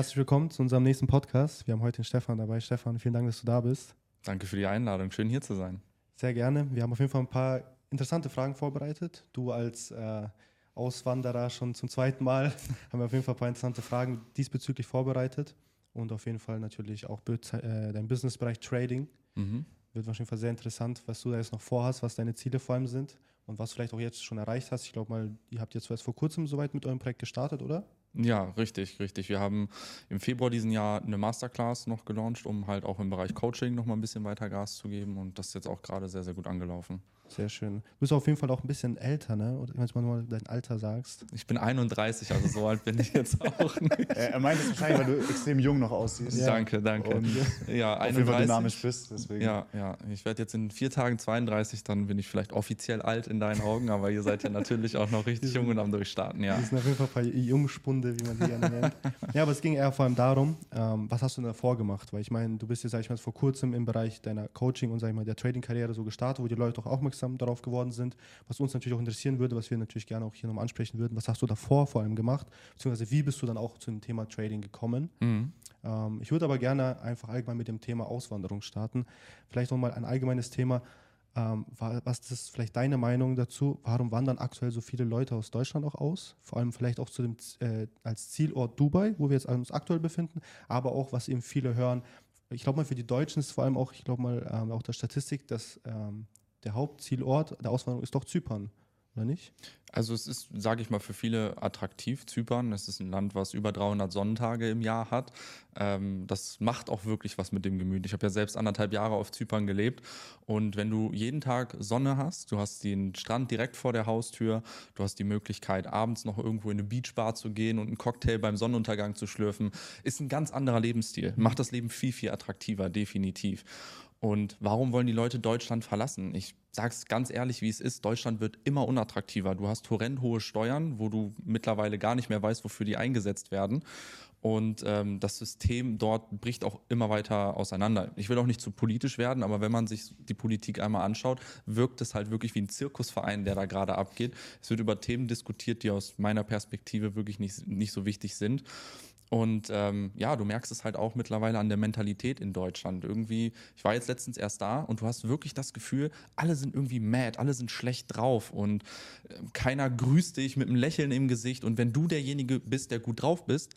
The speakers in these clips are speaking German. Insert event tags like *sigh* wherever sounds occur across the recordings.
Herzlich willkommen zu unserem nächsten Podcast. Wir haben heute den Stefan dabei. Stefan, vielen Dank, dass du da bist. Danke für die Einladung. Schön hier zu sein. Sehr gerne. Wir haben auf jeden Fall ein paar interessante Fragen vorbereitet. Du als äh, Auswanderer schon zum zweiten Mal *laughs* haben wir auf jeden Fall ein paar interessante Fragen diesbezüglich vorbereitet. Und auf jeden Fall natürlich auch äh, dein Businessbereich Trading. Mhm. Wird auf jeden Fall sehr interessant, was du da jetzt noch vorhast, was deine Ziele vor allem sind und was du vielleicht auch jetzt schon erreicht hast. Ich glaube mal, ihr habt jetzt erst vor kurzem soweit mit eurem Projekt gestartet, oder? Ja, richtig, richtig. Wir haben im Februar diesen Jahr eine Masterclass noch gelauncht, um halt auch im Bereich Coaching noch mal ein bisschen weiter Gas zu geben und das ist jetzt auch gerade sehr, sehr gut angelaufen. Sehr schön. Du bist auf jeden Fall auch ein bisschen älter, ne? Oder wenn du mal dein Alter sagst. Ich bin 31, also so alt bin ich jetzt auch nicht. *laughs* er meint es wahrscheinlich, weil du extrem jung noch aussiehst. Ja. Danke, danke. Und ja, 31. Auf jeden Fall dynamisch bist, deswegen. Ja, ja. Ich werde jetzt in vier Tagen 32, dann bin ich vielleicht offiziell alt in deinen Augen, aber ihr seid ja natürlich auch noch richtig jung und am Durchstarten, ja. Das sind auf jeden Fall ein paar Jungspunde, wie man die gerne nennt. *laughs* ja, aber es ging eher vor allem darum, ähm, was hast du denn davor gemacht? Weil ich meine, du bist jetzt, sag ich mal, vor kurzem im Bereich deiner Coaching und, sag ich mal, der Trading-Karriere so gestartet, wo die Leute auch aufmerksam darauf geworden sind sind, was uns natürlich auch interessieren würde, was wir natürlich gerne auch hier nochmal ansprechen würden. Was hast du davor vor allem gemacht? Beziehungsweise wie bist du dann auch zu dem Thema Trading gekommen? Mhm. Ähm, ich würde aber gerne einfach allgemein mit dem Thema Auswanderung starten. Vielleicht nochmal ein allgemeines Thema. Ähm, was ist vielleicht deine Meinung dazu? Warum wandern aktuell so viele Leute aus Deutschland auch aus? Vor allem vielleicht auch zu dem, äh, als Zielort Dubai, wo wir jetzt uns aktuell befinden, aber auch, was eben viele hören. Ich glaube mal, für die Deutschen ist vor allem auch, ich glaube mal, ähm, auch der Statistik, dass ähm, der Hauptzielort der Auswanderung ist doch Zypern, oder nicht? Also es ist, sage ich mal, für viele attraktiv, Zypern. Es ist ein Land, was über 300 Sonnentage im Jahr hat. Ähm, das macht auch wirklich was mit dem Gemüt. Ich habe ja selbst anderthalb Jahre auf Zypern gelebt. Und wenn du jeden Tag Sonne hast, du hast den Strand direkt vor der Haustür, du hast die Möglichkeit, abends noch irgendwo in eine Beachbar zu gehen und einen Cocktail beim Sonnenuntergang zu schlürfen, ist ein ganz anderer Lebensstil. Macht das Leben viel, viel attraktiver, definitiv. Und warum wollen die Leute Deutschland verlassen? Ich sage es ganz ehrlich, wie es ist. Deutschland wird immer unattraktiver. Du hast horrend hohe Steuern, wo du mittlerweile gar nicht mehr weißt, wofür die eingesetzt werden. Und ähm, das System dort bricht auch immer weiter auseinander. Ich will auch nicht zu politisch werden, aber wenn man sich die Politik einmal anschaut, wirkt es halt wirklich wie ein Zirkusverein, der da gerade abgeht. Es wird über Themen diskutiert, die aus meiner Perspektive wirklich nicht, nicht so wichtig sind. Und ähm, ja, du merkst es halt auch mittlerweile an der Mentalität in Deutschland. Irgendwie, ich war jetzt letztens erst da und du hast wirklich das Gefühl, alle sind irgendwie mad, alle sind schlecht drauf und äh, keiner grüßt dich mit einem Lächeln im Gesicht. Und wenn du derjenige bist, der gut drauf bist,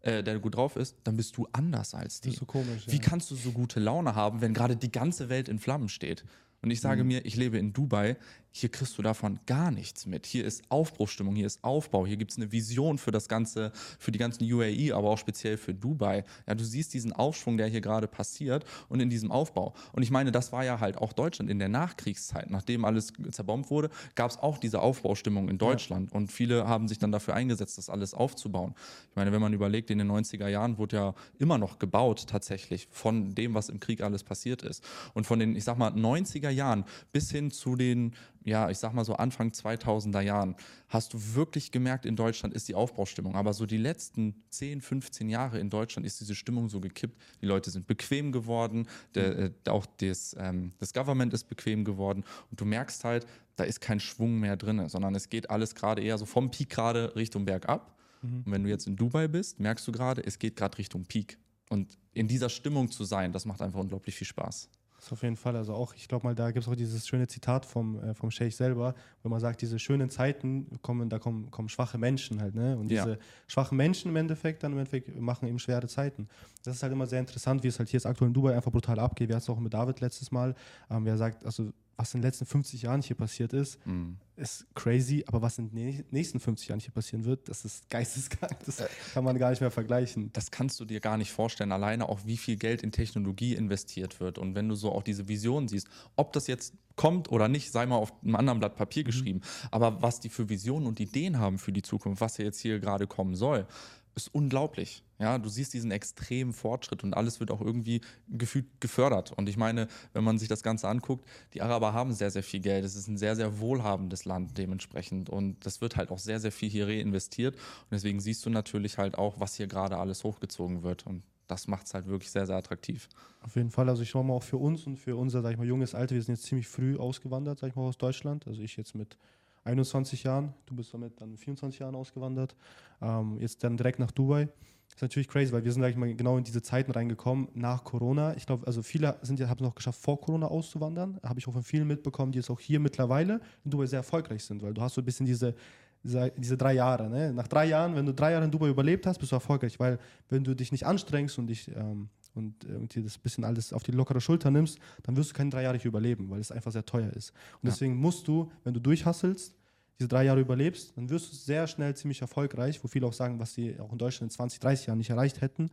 äh, der gut drauf ist, dann bist du anders als die. Das ist so komisch. Wie ja. kannst du so gute Laune haben, wenn gerade die ganze Welt in Flammen steht? Und ich sage mhm. mir, ich lebe in Dubai, hier kriegst du davon gar nichts mit. Hier ist Aufbruchstimmung, hier ist Aufbau, hier gibt es eine Vision für das Ganze, für die ganzen UAE, aber auch speziell für Dubai. Ja, du siehst diesen Aufschwung, der hier gerade passiert und in diesem Aufbau. Und ich meine, das war ja halt auch Deutschland in der Nachkriegszeit. Nachdem alles zerbombt wurde, gab es auch diese Aufbaustimmung in Deutschland. Ja. Und viele haben sich dann dafür eingesetzt, das alles aufzubauen. Ich meine, wenn man überlegt, in den 90er Jahren wurde ja immer noch gebaut tatsächlich von dem, was im Krieg alles passiert ist. Und von den, ich sag mal, 90er Jahren bis hin zu den ja, ich sag mal so Anfang 2000er Jahren, hast du wirklich gemerkt, in Deutschland ist die Aufbaustimmung. Aber so die letzten 10, 15 Jahre in Deutschland ist diese Stimmung so gekippt. Die Leute sind bequem geworden, der, äh, auch das, ähm, das Government ist bequem geworden. Und du merkst halt, da ist kein Schwung mehr drin, sondern es geht alles gerade eher so vom Peak gerade Richtung Bergab. Mhm. Und wenn du jetzt in Dubai bist, merkst du gerade, es geht gerade Richtung Peak. Und in dieser Stimmung zu sein, das macht einfach unglaublich viel Spaß. Das auf jeden Fall. Also auch, ich glaube mal, da gibt es auch dieses schöne Zitat vom, äh, vom Scheich selber, wo man sagt, diese schönen Zeiten kommen, da kommen, kommen schwache Menschen halt, ne? Und diese ja. schwachen Menschen im Endeffekt dann im Endeffekt machen eben schwere Zeiten. Das ist halt immer sehr interessant, wie es halt hier jetzt aktuell in Dubai einfach brutal abgeht. Wir hatten es auch mit David letztes Mal, ähm, wer sagt, also was in den letzten 50 Jahren hier passiert ist, mhm. ist crazy, aber was in den nächsten 50 Jahren hier passieren wird, das ist geisteskrank. Das äh, kann man gar nicht mehr vergleichen. Das kannst du dir gar nicht vorstellen, alleine auch wie viel Geld in Technologie investiert wird. Und wenn du so auch diese Vision siehst, ob das jetzt kommt oder nicht, sei mal auf einem anderen Blatt Papier mhm. geschrieben, aber was die für Visionen und Ideen haben für die Zukunft, was ja jetzt hier gerade kommen soll, ist unglaublich. Ja, du siehst diesen extremen Fortschritt und alles wird auch irgendwie gefühlt gefördert. Und ich meine, wenn man sich das Ganze anguckt, die Araber haben sehr, sehr viel Geld. Es ist ein sehr, sehr wohlhabendes Land dementsprechend. Und das wird halt auch sehr, sehr viel hier reinvestiert. Und deswegen siehst du natürlich halt auch, was hier gerade alles hochgezogen wird. Und das macht es halt wirklich sehr, sehr attraktiv. Auf jeden Fall. Also ich schaue mal auch für uns und für unser, sag ich mal, junges Alter, wir sind jetzt ziemlich früh ausgewandert, sag ich mal, aus Deutschland. Also ich jetzt mit 21 Jahren, du bist damit dann 24 Jahren ausgewandert, ähm, jetzt dann direkt nach Dubai. ist natürlich crazy, weil wir sind, sag ich mal, genau in diese Zeiten reingekommen nach Corona. Ich glaube, also viele sind haben es noch geschafft, vor Corona auszuwandern. Habe ich auch von vielen mitbekommen, die jetzt auch hier mittlerweile in Dubai sehr erfolgreich sind, weil du hast so ein bisschen diese, diese, diese drei Jahre. Ne? Nach drei Jahren, wenn du drei Jahre in Dubai überlebt hast, bist du erfolgreich, weil wenn du dich nicht anstrengst und dich ähm, und irgendwie das bisschen alles auf die lockere Schulter nimmst, dann wirst du keine drei Jahre überleben, weil es einfach sehr teuer ist. Und ja. deswegen musst du, wenn du durchhasselst, diese drei Jahre überlebst, dann wirst du sehr schnell ziemlich erfolgreich, wo viele auch sagen, was sie auch in Deutschland in 20, 30 Jahren nicht erreicht hätten.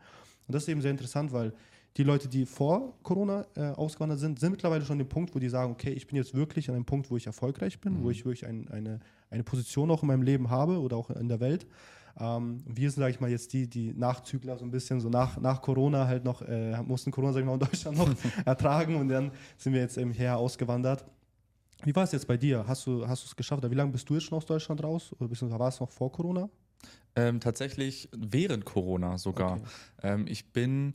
Und das ist eben sehr interessant, weil die Leute, die vor Corona äh, ausgewandert sind, sind mittlerweile schon an dem Punkt, wo die sagen, okay, ich bin jetzt wirklich an einem Punkt, wo ich erfolgreich bin, mhm. wo ich wirklich ein, eine, eine Position auch in meinem Leben habe oder auch in der Welt. Ähm, wir sind, sage ich mal, jetzt die, die Nachzügler so ein bisschen, so nach, nach Corona halt noch, äh, mussten Corona, sag ich mal, in Deutschland noch *laughs* ertragen und dann sind wir jetzt eben her ausgewandert. Wie war es jetzt bei dir? Hast du hast es geschafft? Oder wie lange bist du jetzt schon aus Deutschland raus? Oder war es noch vor Corona? Ähm, tatsächlich während Corona sogar. Okay. Ähm, ich bin,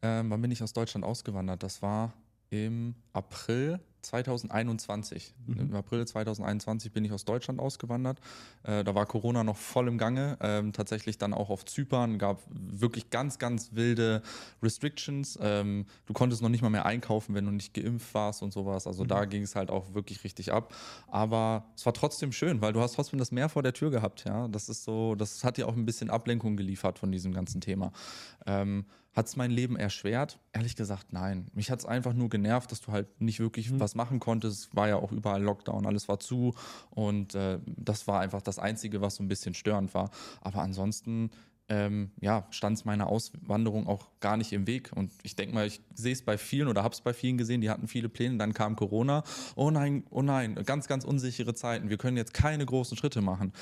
ähm, wann bin ich aus Deutschland ausgewandert? Das war im April 2021. Mhm. Im April 2021 bin ich aus Deutschland ausgewandert. Äh, da war Corona noch voll im Gange. Ähm, tatsächlich dann auch auf Zypern gab wirklich ganz, ganz wilde Restrictions. Ähm, du konntest noch nicht mal mehr einkaufen, wenn du nicht geimpft warst und sowas. Also mhm. da ging es halt auch wirklich richtig ab. Aber es war trotzdem schön, weil du hast trotzdem das Meer vor der Tür gehabt. Ja, das ist so, das hat dir auch ein bisschen Ablenkung geliefert von diesem ganzen Thema. Ähm, hat es mein Leben erschwert? Ehrlich gesagt, nein. Mich hat es einfach nur genervt, dass du halt nicht wirklich mhm. was machen konntest. War ja auch überall Lockdown, alles war zu. Und äh, das war einfach das Einzige, was so ein bisschen störend war. Aber ansonsten ähm, ja, stand es meiner Auswanderung auch gar nicht im Weg. Und ich denke mal, ich sehe es bei vielen oder habe es bei vielen gesehen, die hatten viele Pläne, dann kam Corona. Oh nein, oh nein, ganz, ganz unsichere Zeiten. Wir können jetzt keine großen Schritte machen.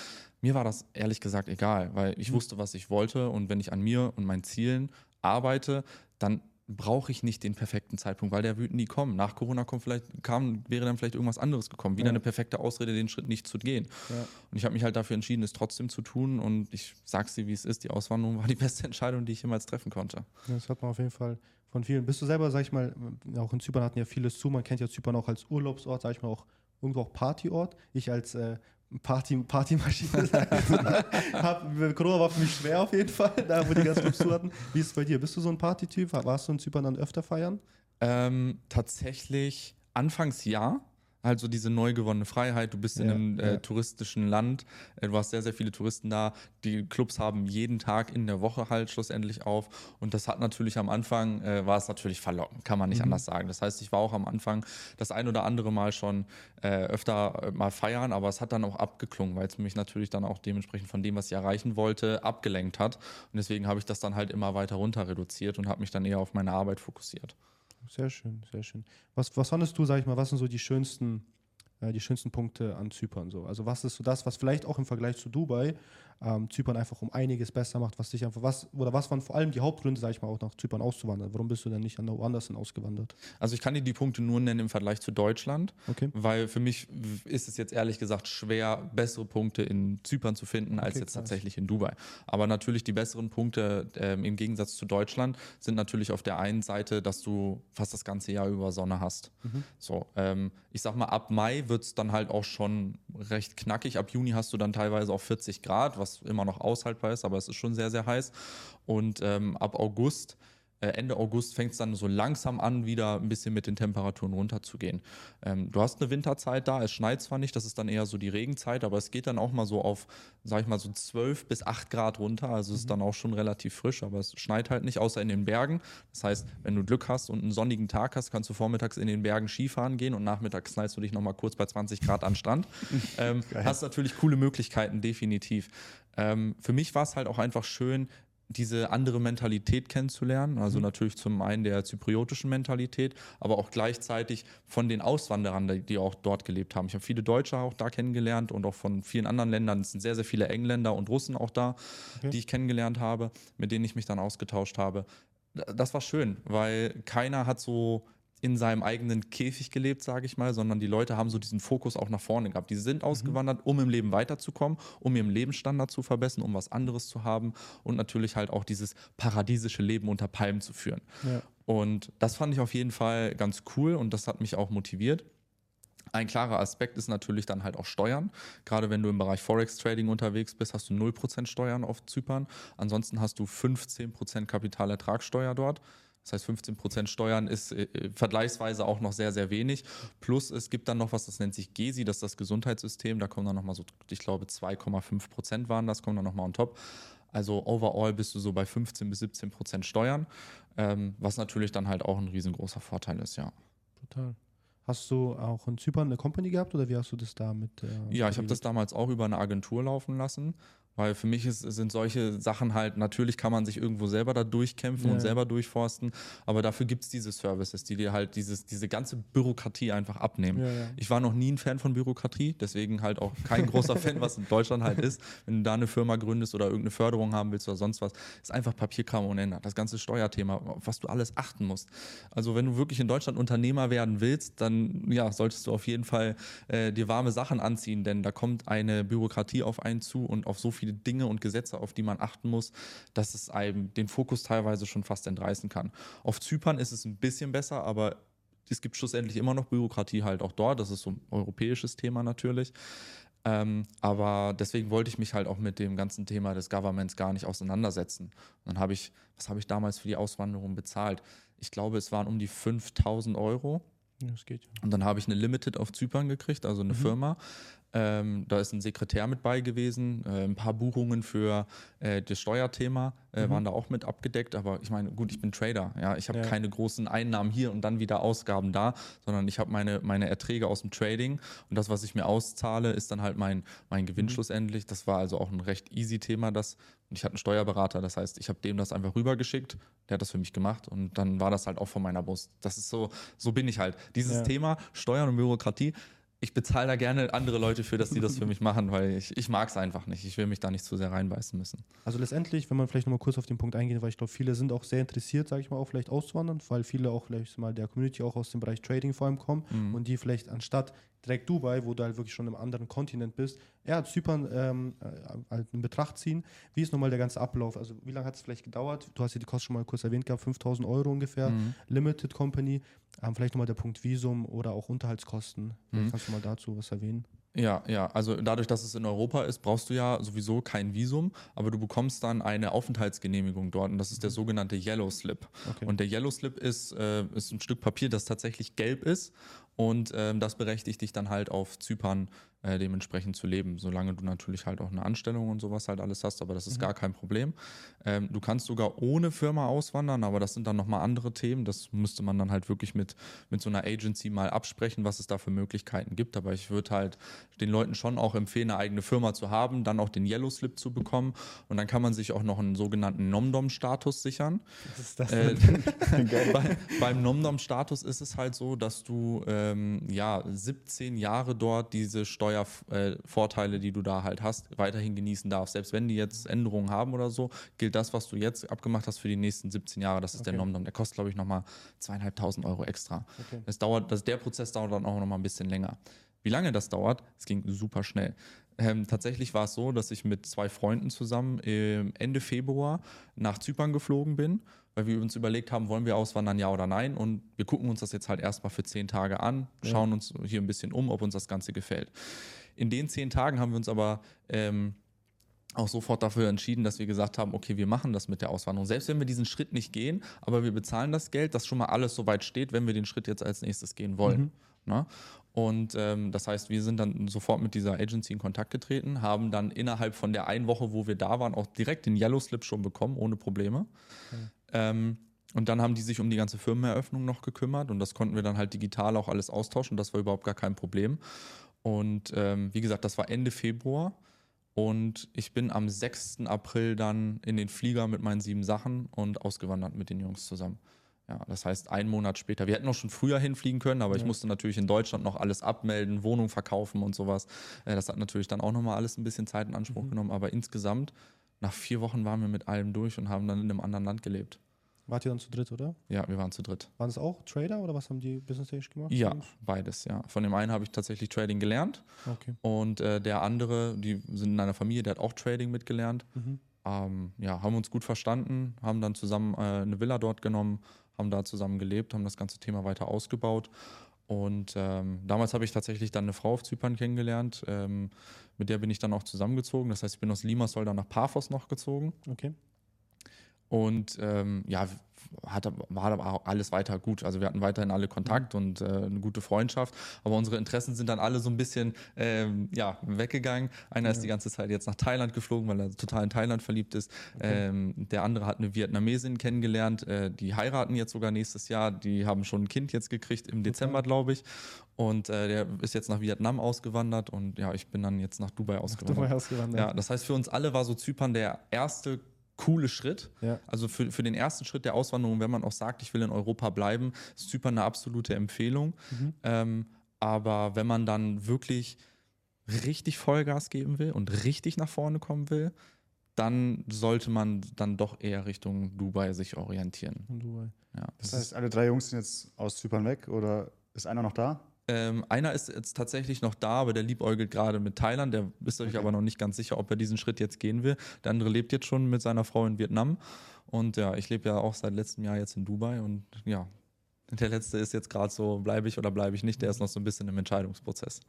Mir war das ehrlich gesagt egal, weil ich mhm. wusste, was ich wollte. Und wenn ich an mir und meinen Zielen arbeite, dann brauche ich nicht den perfekten Zeitpunkt, weil der wird nie kommen. Nach Corona kommt vielleicht, kam, wäre dann vielleicht irgendwas anderes gekommen. Wieder ja. eine perfekte Ausrede, den Schritt nicht zu gehen. Ja. Und ich habe mich halt dafür entschieden, es trotzdem zu tun. Und ich sag's dir, wie es ist. Die Auswanderung war die beste Entscheidung, die ich jemals treffen konnte. Das hat man auf jeden Fall von vielen. Bist du selber, sag ich mal, auch in Zypern hatten ja vieles zu. Man kennt ja Zypern auch als Urlaubsort, sag ich mal, auch irgendwo auch Partyort. Ich als äh, Party, Partymaschine. *laughs* hab, Corona war für mich schwer auf jeden Fall, da wo die ganzen Clubs zu hatten. Wie ist es bei dir? Bist du so ein Partytyp? Warst du in Zypern dann öfter feiern? Ähm, tatsächlich anfangs ja. Also diese neu gewonnene Freiheit, du bist ja, in einem äh, ja. touristischen Land, äh, du hast sehr, sehr viele Touristen da, die Clubs haben jeden Tag in der Woche halt schlussendlich auf und das hat natürlich am Anfang, äh, war es natürlich verlockend, kann man nicht mhm. anders sagen. Das heißt, ich war auch am Anfang das ein oder andere Mal schon äh, öfter äh, mal feiern, aber es hat dann auch abgeklungen, weil es mich natürlich dann auch dementsprechend von dem, was ich erreichen wollte, abgelenkt hat und deswegen habe ich das dann halt immer weiter runter reduziert und habe mich dann eher auf meine Arbeit fokussiert. Sehr schön, sehr schön. Was, was fandest du, sag ich mal, was sind so die schönsten, äh, die schönsten Punkte an Zypern so? Also was ist so das, was vielleicht auch im Vergleich zu Dubai ähm, Zypern einfach um einiges besser macht, was dich einfach, was, oder was waren vor allem die Hauptgründe, sag ich mal, auch nach Zypern auszuwandern? Warum bist du denn nicht woanders hin ausgewandert? Also ich kann dir die Punkte nur nennen im Vergleich zu Deutschland, okay. weil für mich ist es jetzt ehrlich gesagt schwer, bessere Punkte in Zypern zu finden, als okay, jetzt krass. tatsächlich in Dubai. Aber natürlich die besseren Punkte ähm, im Gegensatz zu Deutschland sind natürlich auf der einen Seite, dass du fast das ganze Jahr über Sonne hast. Mhm. So, ähm, ich sag mal, ab Mai wird es dann halt auch schon recht knackig. Ab Juni hast du dann teilweise auch 40 Grad, was was immer noch aushaltbar ist, aber es ist schon sehr, sehr heiß. Und ähm, ab August äh, Ende August fängt es dann so langsam an, wieder ein bisschen mit den Temperaturen runterzugehen. Ähm, du hast eine Winterzeit da, es schneit zwar nicht, das ist dann eher so die Regenzeit, aber es geht dann auch mal so auf, sag ich mal, so 12 bis 8 Grad runter. Also mhm. ist dann auch schon relativ frisch, aber es schneit halt nicht, außer in den Bergen. Das heißt, wenn du Glück hast und einen sonnigen Tag hast, kannst du vormittags in den Bergen Skifahren gehen und nachmittags knallst du dich nochmal kurz bei 20 Grad an Strand. *laughs* ähm, hast natürlich coole Möglichkeiten, definitiv. Ähm, für mich war es halt auch einfach schön, diese andere Mentalität kennenzulernen. Also mhm. natürlich zum einen der zypriotischen Mentalität, aber auch gleichzeitig von den Auswanderern, die auch dort gelebt haben. Ich habe viele Deutsche auch da kennengelernt und auch von vielen anderen Ländern. Es sind sehr, sehr viele Engländer und Russen auch da, okay. die ich kennengelernt habe, mit denen ich mich dann ausgetauscht habe. Das war schön, weil keiner hat so in seinem eigenen Käfig gelebt, sage ich mal, sondern die Leute haben so diesen Fokus auch nach vorne gehabt. Die sind mhm. ausgewandert, um im Leben weiterzukommen, um ihren Lebensstandard zu verbessern, um was anderes zu haben und natürlich halt auch dieses paradiesische Leben unter Palmen zu führen. Ja. Und das fand ich auf jeden Fall ganz cool und das hat mich auch motiviert. Ein klarer Aspekt ist natürlich dann halt auch Steuern. Gerade wenn du im Bereich Forex Trading unterwegs bist, hast du 0% Steuern auf Zypern. Ansonsten hast du 15% Kapitalertragssteuer dort. Das heißt, 15% Steuern ist äh, äh, vergleichsweise auch noch sehr, sehr wenig. Plus es gibt dann noch was, das nennt sich GESI, das ist das Gesundheitssystem. Da kommen dann nochmal so, ich glaube 2,5% waren das, kommen dann nochmal on top. Also overall bist du so bei 15 bis 17% Steuern, ähm, was natürlich dann halt auch ein riesengroßer Vorteil ist, ja. Total. Hast du auch in Zypern eine Company gehabt oder wie hast du das da mit? Äh, ja, ich habe das damals auch über eine Agentur laufen lassen. Weil für mich ist, sind solche Sachen halt, natürlich kann man sich irgendwo selber da durchkämpfen ja. und selber durchforsten, aber dafür gibt es diese Services, die dir halt dieses, diese ganze Bürokratie einfach abnehmen. Ja, ja. Ich war noch nie ein Fan von Bürokratie, deswegen halt auch kein großer Fan, was in Deutschland halt ist. Wenn du da eine Firma gründest oder irgendeine Förderung haben willst oder sonst was, ist einfach Papierkram ohne Ende. Das ganze Steuerthema, auf was du alles achten musst. Also wenn du wirklich in Deutschland Unternehmer werden willst, dann ja, solltest du auf jeden Fall äh, dir warme Sachen anziehen, denn da kommt eine Bürokratie auf einen zu und auf so viele viele Dinge und Gesetze, auf die man achten muss, dass es einem den Fokus teilweise schon fast entreißen kann. Auf Zypern ist es ein bisschen besser, aber es gibt schlussendlich immer noch Bürokratie halt auch dort. Das ist so ein europäisches Thema natürlich. Ähm, aber deswegen wollte ich mich halt auch mit dem ganzen Thema des Governments gar nicht auseinandersetzen. Und dann habe ich, was habe ich damals für die Auswanderung bezahlt? Ich glaube, es waren um die 5000 Euro. Ja, das geht ja. Und dann habe ich eine Limited auf Zypern gekriegt, also eine mhm. Firma. Ähm, da ist ein Sekretär mit bei gewesen. Äh, ein paar Buchungen für äh, das Steuerthema äh, mhm. waren da auch mit abgedeckt. Aber ich meine, gut, ich bin Trader. Ja, ich habe ja. keine großen Einnahmen hier und dann wieder Ausgaben da, sondern ich habe meine, meine Erträge aus dem Trading und das, was ich mir auszahle, ist dann halt mein, mein Gewinn mhm. schlussendlich. Das war also auch ein recht easy Thema. Das und ich hatte einen Steuerberater, das heißt, ich habe dem das einfach rübergeschickt, der hat das für mich gemacht und dann war das halt auch von meiner Brust. Das ist so, so bin ich halt. Dieses ja. Thema Steuern und Bürokratie, ich bezahle da gerne andere Leute für, dass die das für *laughs* mich machen, weil ich, ich mag es einfach nicht. Ich will mich da nicht zu sehr reinbeißen müssen. Also letztendlich, wenn man vielleicht nochmal kurz auf den Punkt eingeht, weil ich glaube, viele sind auch sehr interessiert, sage ich mal, auch vielleicht auszuwandern, weil viele auch vielleicht mal der Community auch aus dem Bereich Trading vor allem kommen mhm. und die vielleicht anstatt direkt Dubai, wo du halt wirklich schon im anderen Kontinent bist, ja, Zypern ähm, äh, halt in Betracht ziehen. Wie ist nochmal der ganze Ablauf? Also wie lange hat es vielleicht gedauert? Du hast ja die Kosten schon mal kurz erwähnt gehabt, 5000 Euro ungefähr, mhm. Limited Company. Ähm, vielleicht nochmal der Punkt Visum oder auch Unterhaltskosten. Mhm. Kannst du mal dazu was erwähnen? Ja, ja, also dadurch, dass es in Europa ist, brauchst du ja sowieso kein Visum, aber du bekommst dann eine Aufenthaltsgenehmigung dort und das ist der mhm. sogenannte Yellow Slip. Okay. Und der Yellow Slip ist, äh, ist ein Stück Papier, das tatsächlich gelb ist und ähm, das berechtigt dich dann halt auf Zypern äh, dementsprechend zu leben, solange du natürlich halt auch eine Anstellung und sowas halt alles hast, aber das ist mhm. gar kein Problem. Ähm, du kannst sogar ohne Firma auswandern, aber das sind dann nochmal andere Themen. Das müsste man dann halt wirklich mit, mit so einer Agency mal absprechen, was es da für Möglichkeiten gibt. Aber ich würde halt den Leuten schon auch empfehlen, eine eigene Firma zu haben, dann auch den Yellow Slip zu bekommen und dann kann man sich auch noch einen sogenannten Nomdom-Status sichern. Was ist das äh, *laughs* bei, beim Nomdom-Status ist es halt so, dass du ähm, ja 17 Jahre dort diese Steuer Steuervorteile, die du da halt hast, weiterhin genießen darfst. Selbst wenn die jetzt Änderungen haben oder so, gilt das, was du jetzt abgemacht hast für die nächsten 17 Jahre. Das ist okay. der Nomdom. Der kostet, glaube ich, nochmal zweieinhalbtausend Euro extra. Okay. Das dauert, das, der Prozess dauert dann auch nochmal ein bisschen länger. Wie lange das dauert, es ging super schnell. Ähm, tatsächlich war es so, dass ich mit zwei Freunden zusammen Ende Februar nach Zypern geflogen bin weil wir uns überlegt haben, wollen wir auswandern, ja oder nein. Und wir gucken uns das jetzt halt erstmal für zehn Tage an, schauen ja. uns hier ein bisschen um, ob uns das Ganze gefällt. In den zehn Tagen haben wir uns aber ähm, auch sofort dafür entschieden, dass wir gesagt haben, okay, wir machen das mit der Auswanderung. Selbst wenn wir diesen Schritt nicht gehen, aber wir bezahlen das Geld, dass schon mal alles soweit steht, wenn wir den Schritt jetzt als nächstes gehen wollen. Mhm. Ne? Und ähm, das heißt, wir sind dann sofort mit dieser Agency in Kontakt getreten, haben dann innerhalb von der einen Woche, wo wir da waren, auch direkt den Yellow Slip schon bekommen, ohne Probleme. Mhm. Ähm, und dann haben die sich um die ganze Firmeneröffnung noch gekümmert und das konnten wir dann halt digital auch alles austauschen. Das war überhaupt gar kein Problem. Und ähm, wie gesagt, das war Ende Februar. Und ich bin am 6. April dann in den Flieger mit meinen sieben Sachen und ausgewandert mit den Jungs zusammen. Ja, das heißt, einen Monat später. Wir hätten auch schon früher hinfliegen können, aber ja. ich musste natürlich in Deutschland noch alles abmelden, Wohnung verkaufen und sowas. Äh, das hat natürlich dann auch nochmal alles ein bisschen Zeit in Anspruch mhm. genommen. Aber insgesamt nach vier Wochen waren wir mit allem durch und haben dann in einem anderen Land gelebt. Wart ihr dann zu dritt, oder? Ja, wir waren zu dritt. Waren es auch Trader oder was haben die Business Stage gemacht? Ja, beides, ja. Von dem einen habe ich tatsächlich Trading gelernt. Okay. Und äh, der andere, die sind in einer Familie, der hat auch Trading mitgelernt. Mhm. Ähm, ja, haben uns gut verstanden, haben dann zusammen äh, eine Villa dort genommen, haben da zusammen gelebt, haben das ganze Thema weiter ausgebaut Und ähm, damals habe ich tatsächlich dann eine Frau auf Zypern kennengelernt. Ähm, mit der bin ich dann auch zusammengezogen. Das heißt, ich bin aus Limassol dann nach Paphos noch gezogen. Okay. Und ähm, ja, hat, war aber alles weiter gut. Also wir hatten weiterhin alle Kontakt mhm. und äh, eine gute Freundschaft. Aber unsere Interessen sind dann alle so ein bisschen ähm, ja, weggegangen. Einer ja. ist die ganze Zeit jetzt nach Thailand geflogen, weil er total in Thailand verliebt ist. Okay. Ähm, der andere hat eine Vietnamesin kennengelernt. Äh, die heiraten jetzt sogar nächstes Jahr. Die haben schon ein Kind jetzt gekriegt im Dezember, okay. glaube ich. Und äh, der ist jetzt nach Vietnam ausgewandert und ja, ich bin dann jetzt nach Dubai ausgewandert. Dubai ausgewandert. Ja, das heißt, für uns alle war so Zypern der erste coole Schritt. Ja. Also für, für den ersten Schritt der Auswanderung, wenn man auch sagt, ich will in Europa bleiben, ist Zypern eine absolute Empfehlung. Mhm. Ähm, aber wenn man dann wirklich richtig Vollgas geben will und richtig nach vorne kommen will, dann sollte man dann doch eher Richtung Dubai sich orientieren. Dubai. Ja. Das heißt, alle drei Jungs sind jetzt aus Zypern weg oder ist einer noch da? Ähm, einer ist jetzt tatsächlich noch da, aber der liebäugelt gerade mit Thailand. Der ist sich okay. aber noch nicht ganz sicher, ob er diesen Schritt jetzt gehen will. Der andere lebt jetzt schon mit seiner Frau in Vietnam. Und ja, ich lebe ja auch seit letztem Jahr jetzt in Dubai. Und ja, der letzte ist jetzt gerade so, bleibe ich oder bleibe ich nicht. Der ist noch so ein bisschen im Entscheidungsprozess.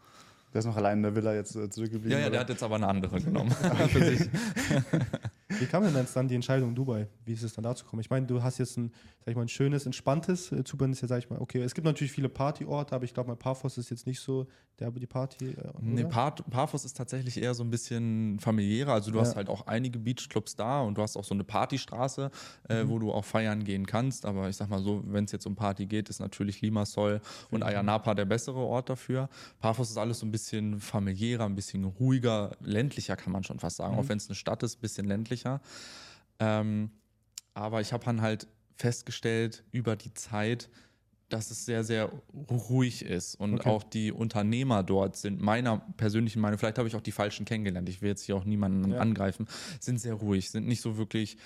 Der ist noch allein in der Villa jetzt äh, zurückgeblieben. Ja, ja, oder? der hat jetzt aber eine andere *laughs* genommen. *laughs* Wie kam denn jetzt dann die Entscheidung Dubai? Wie ist es dann dazu gekommen? Ich meine, du hast jetzt ein, sag ich mal, ein schönes, entspanntes, äh, Zypern ist ja, sag ich mal, okay, es gibt natürlich viele Partyorte, aber ich glaube, mal Paphos ist jetzt nicht so der die Party. Äh, nee, Paphos ist tatsächlich eher so ein bisschen familiärer. Also du ja. hast halt auch einige Beachclubs da und du hast auch so eine Partystraße, äh, mhm. wo du auch feiern gehen kannst. Aber ich sag mal so, wenn es jetzt um Party geht, ist natürlich Limassol und Ayanapa der bessere Ort dafür. Paphos ist alles so ein bisschen familiärer, ein bisschen ruhiger, ländlicher kann man schon fast sagen. Mhm. Auch wenn es eine Stadt ist, ein bisschen ländlicher. Ähm, aber ich habe dann halt festgestellt über die Zeit, dass es sehr, sehr ruhig ist und okay. auch die Unternehmer dort sind meiner persönlichen Meinung, vielleicht habe ich auch die falschen kennengelernt, ich will jetzt hier auch niemanden ja. angreifen, sind sehr ruhig, sind nicht so wirklich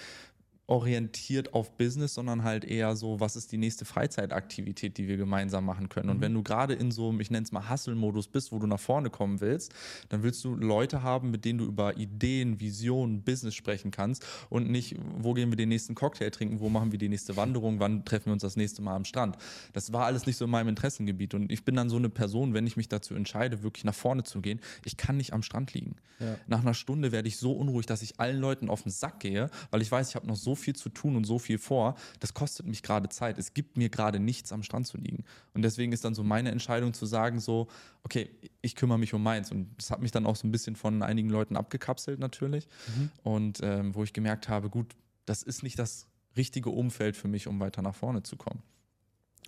orientiert auf Business, sondern halt eher so, was ist die nächste Freizeitaktivität, die wir gemeinsam machen können. Und mhm. wenn du gerade in so einem, ich nenne es mal Hustle-Modus bist, wo du nach vorne kommen willst, dann willst du Leute haben, mit denen du über Ideen, Visionen, Business sprechen kannst und nicht, wo gehen wir den nächsten Cocktail trinken, wo machen wir die nächste Wanderung, wann treffen wir uns das nächste Mal am Strand. Das war alles nicht so in meinem Interessengebiet. Und ich bin dann so eine Person, wenn ich mich dazu entscheide, wirklich nach vorne zu gehen, ich kann nicht am Strand liegen. Ja. Nach einer Stunde werde ich so unruhig, dass ich allen Leuten auf den Sack gehe, weil ich weiß, ich habe noch so viel zu tun und so viel vor, das kostet mich gerade Zeit. Es gibt mir gerade nichts am Strand zu liegen. Und deswegen ist dann so meine Entscheidung zu sagen, so, okay, ich kümmere mich um meins. Und das hat mich dann auch so ein bisschen von einigen Leuten abgekapselt natürlich. Mhm. Und ähm, wo ich gemerkt habe, gut, das ist nicht das richtige Umfeld für mich, um weiter nach vorne zu kommen.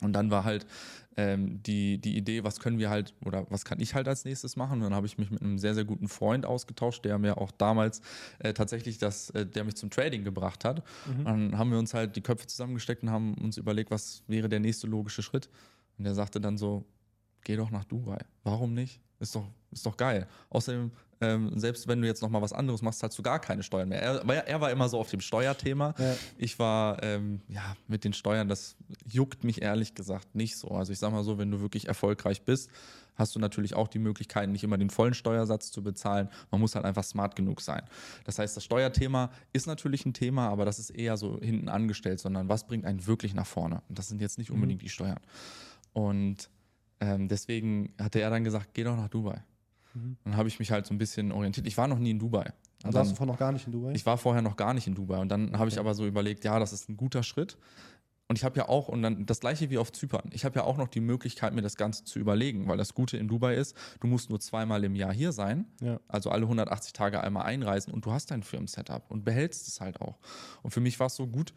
Und dann war halt ähm, die, die Idee, was können wir halt oder was kann ich halt als nächstes machen? Und dann habe ich mich mit einem sehr, sehr guten Freund ausgetauscht, der mir auch damals äh, tatsächlich das, äh, der mich zum Trading gebracht hat. Mhm. Dann haben wir uns halt die Köpfe zusammengesteckt und haben uns überlegt, was wäre der nächste logische Schritt. Und der sagte dann so, geh doch nach Dubai. Warum nicht? Ist doch, ist doch geil. Außerdem ähm, selbst wenn du jetzt noch mal was anderes machst, zahlst du gar keine Steuern mehr. Er, er war immer so auf dem Steuerthema. Ja. Ich war, ähm, ja, mit den Steuern, das juckt mich ehrlich gesagt nicht so. Also ich sag mal so, wenn du wirklich erfolgreich bist, hast du natürlich auch die Möglichkeit, nicht immer den vollen Steuersatz zu bezahlen. Man muss halt einfach smart genug sein. Das heißt, das Steuerthema ist natürlich ein Thema, aber das ist eher so hinten angestellt, sondern was bringt einen wirklich nach vorne? Und das sind jetzt nicht mhm. unbedingt mhm. die Steuern. Und ähm, deswegen hatte er dann gesagt, geh doch nach Dubai. Mhm. Dann habe ich mich halt so ein bisschen orientiert. Ich war noch nie in Dubai. Und warst du vorher noch gar nicht in Dubai? Ich war vorher noch gar nicht in Dubai. Und dann okay. habe ich aber so überlegt, ja, das ist ein guter Schritt. Und ich habe ja auch, und dann das gleiche wie auf Zypern, ich habe ja auch noch die Möglichkeit, mir das Ganze zu überlegen, weil das Gute in Dubai ist, du musst nur zweimal im Jahr hier sein, ja. also alle 180 Tage einmal einreisen und du hast dein Firmensetup und behältst es halt auch. Und für mich war es so gut,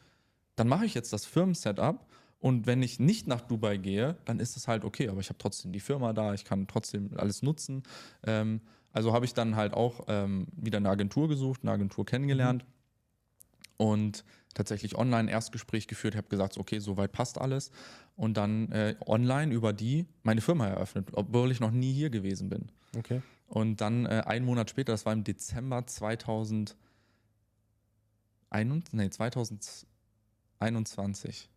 dann mache ich jetzt das Firmensetup und wenn ich nicht nach Dubai gehe, dann ist es halt okay, aber ich habe trotzdem die Firma da, ich kann trotzdem alles nutzen. Ähm, also habe ich dann halt auch ähm, wieder eine Agentur gesucht, eine Agentur kennengelernt mhm. und tatsächlich online Erstgespräch geführt, habe gesagt, okay, soweit passt alles und dann äh, online über die meine Firma eröffnet, obwohl ich noch nie hier gewesen bin. Okay. Und dann äh, einen Monat später, das war im Dezember 2021, nee, 2021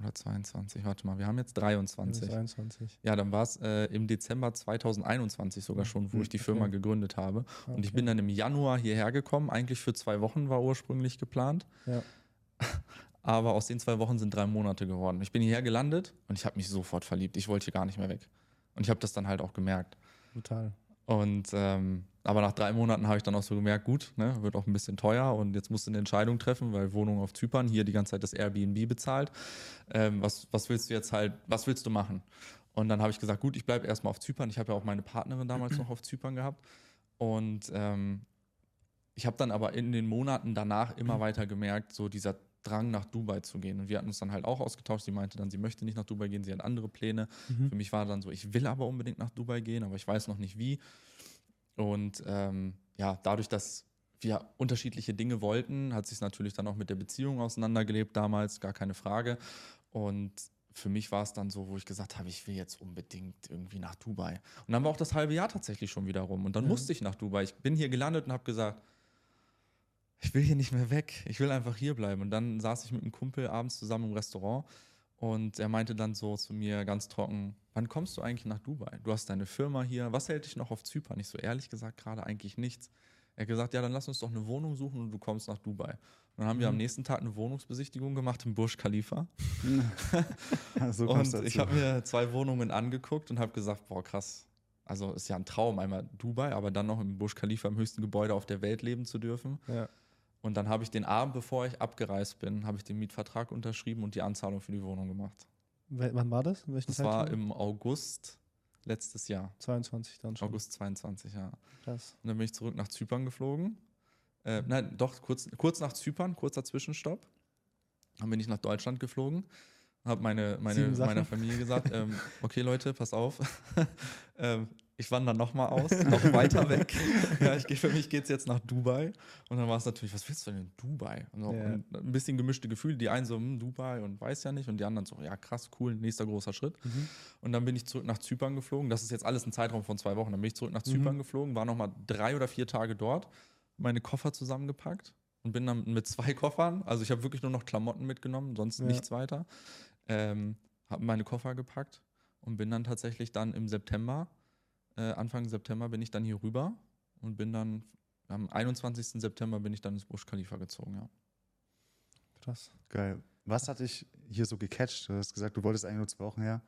oder 22, warte mal, wir haben jetzt 23. 23. Ja, dann war es äh, im Dezember 2021 sogar schon, wo hm, ich die Firma okay. gegründet habe. Okay. Und ich bin dann im Januar hierher gekommen. Eigentlich für zwei Wochen war ursprünglich geplant. Ja. *laughs* Aber aus den zwei Wochen sind drei Monate geworden. Ich bin hierher gelandet und ich habe mich sofort verliebt. Ich wollte hier gar nicht mehr weg. Und ich habe das dann halt auch gemerkt. Total. Und ähm, aber nach drei Monaten habe ich dann auch so gemerkt, gut, ne, wird auch ein bisschen teuer und jetzt musst du eine Entscheidung treffen, weil Wohnung auf Zypern, hier die ganze Zeit das Airbnb bezahlt. Ähm, was, was willst du jetzt halt, was willst du machen? Und dann habe ich gesagt, gut, ich bleibe erstmal auf Zypern. Ich habe ja auch meine Partnerin damals noch auf Zypern gehabt. Und ähm, ich habe dann aber in den Monaten danach immer weiter gemerkt, so dieser Drang nach Dubai zu gehen. Und wir hatten uns dann halt auch ausgetauscht. Sie meinte dann, sie möchte nicht nach Dubai gehen, sie hat andere Pläne. Mhm. Für mich war dann so, ich will aber unbedingt nach Dubai gehen, aber ich weiß noch nicht wie. Und ähm, ja, dadurch, dass wir unterschiedliche Dinge wollten, hat sich natürlich dann auch mit der Beziehung auseinandergelebt damals, gar keine Frage. Und für mich war es dann so, wo ich gesagt habe, ich will jetzt unbedingt irgendwie nach Dubai. Und dann war auch das halbe Jahr tatsächlich schon wieder rum. Und dann Ja. musste ich nach Dubai. Ich bin hier gelandet und habe gesagt, ich will hier nicht mehr weg. Ich will einfach hier bleiben. Und dann saß ich mit einem Kumpel abends zusammen im Restaurant und er meinte dann so zu mir ganz trocken, wann kommst du eigentlich nach Dubai? Du hast deine Firma hier. Was hält dich noch auf Zypern? Ich so ehrlich gesagt gerade eigentlich nichts. Er hat gesagt, ja, dann lass uns doch eine Wohnung suchen und du kommst nach Dubai. Und dann haben wir am nächsten Tag eine Wohnungsbesichtigung gemacht im Burj Khalifa. *laughs* so und ich habe mir zwei Wohnungen angeguckt und habe gesagt, boah, krass. Also ist ja ein Traum, einmal Dubai, aber dann noch im Burj Khalifa, im höchsten Gebäude auf der Welt leben zu dürfen. Ja. Und dann habe ich den Abend, bevor ich abgereist bin, habe ich den Mietvertrag unterschrieben und die Anzahlung für die Wohnung gemacht. W wann war das? Das war Zeitraum? im August letztes Jahr. 22 dann schon. August 22, ja. Krass. Und dann bin ich zurück nach Zypern geflogen. Äh, nein, doch, kurz, kurz nach Zypern, kurzer Zwischenstopp. Dann bin ich nach Deutschland geflogen. Habe meine, meine, meiner Familie gesagt, ähm, okay Leute, pass auf. *laughs* ähm, ich wandere nochmal aus, *laughs* noch weiter weg. ja, ich, für mich geht es jetzt nach Dubai. Und dann war es natürlich, was willst du denn in Dubai? Und, so, Ja. und ein bisschen gemischte Gefühle. Die einen so, hm, Dubai und weiß ja nicht. Und die anderen so, ja krass, cool, nächster großer Schritt. Mhm. Und dann bin ich zurück nach Zypern geflogen. Das ist jetzt alles ein Zeitraum von zwei Wochen. Dann bin ich zurück nach Mhm. Zypern geflogen, war nochmal drei oder vier Tage dort, meine Koffer zusammengepackt und bin dann mit zwei Koffern, also ich habe wirklich nur noch Klamotten mitgenommen, sonst Ja. nichts weiter, ähm, habe meine Koffer gepackt und bin dann tatsächlich dann im September, äh, Anfang September bin ich dann hier rüber und bin dann am 21. September bin ich dann ins Burj Khalifa gezogen, ja. Krass. Geil. Was hat dich hier so gecatcht? Du hast gesagt, du wolltest eigentlich nur zwei Wochen her.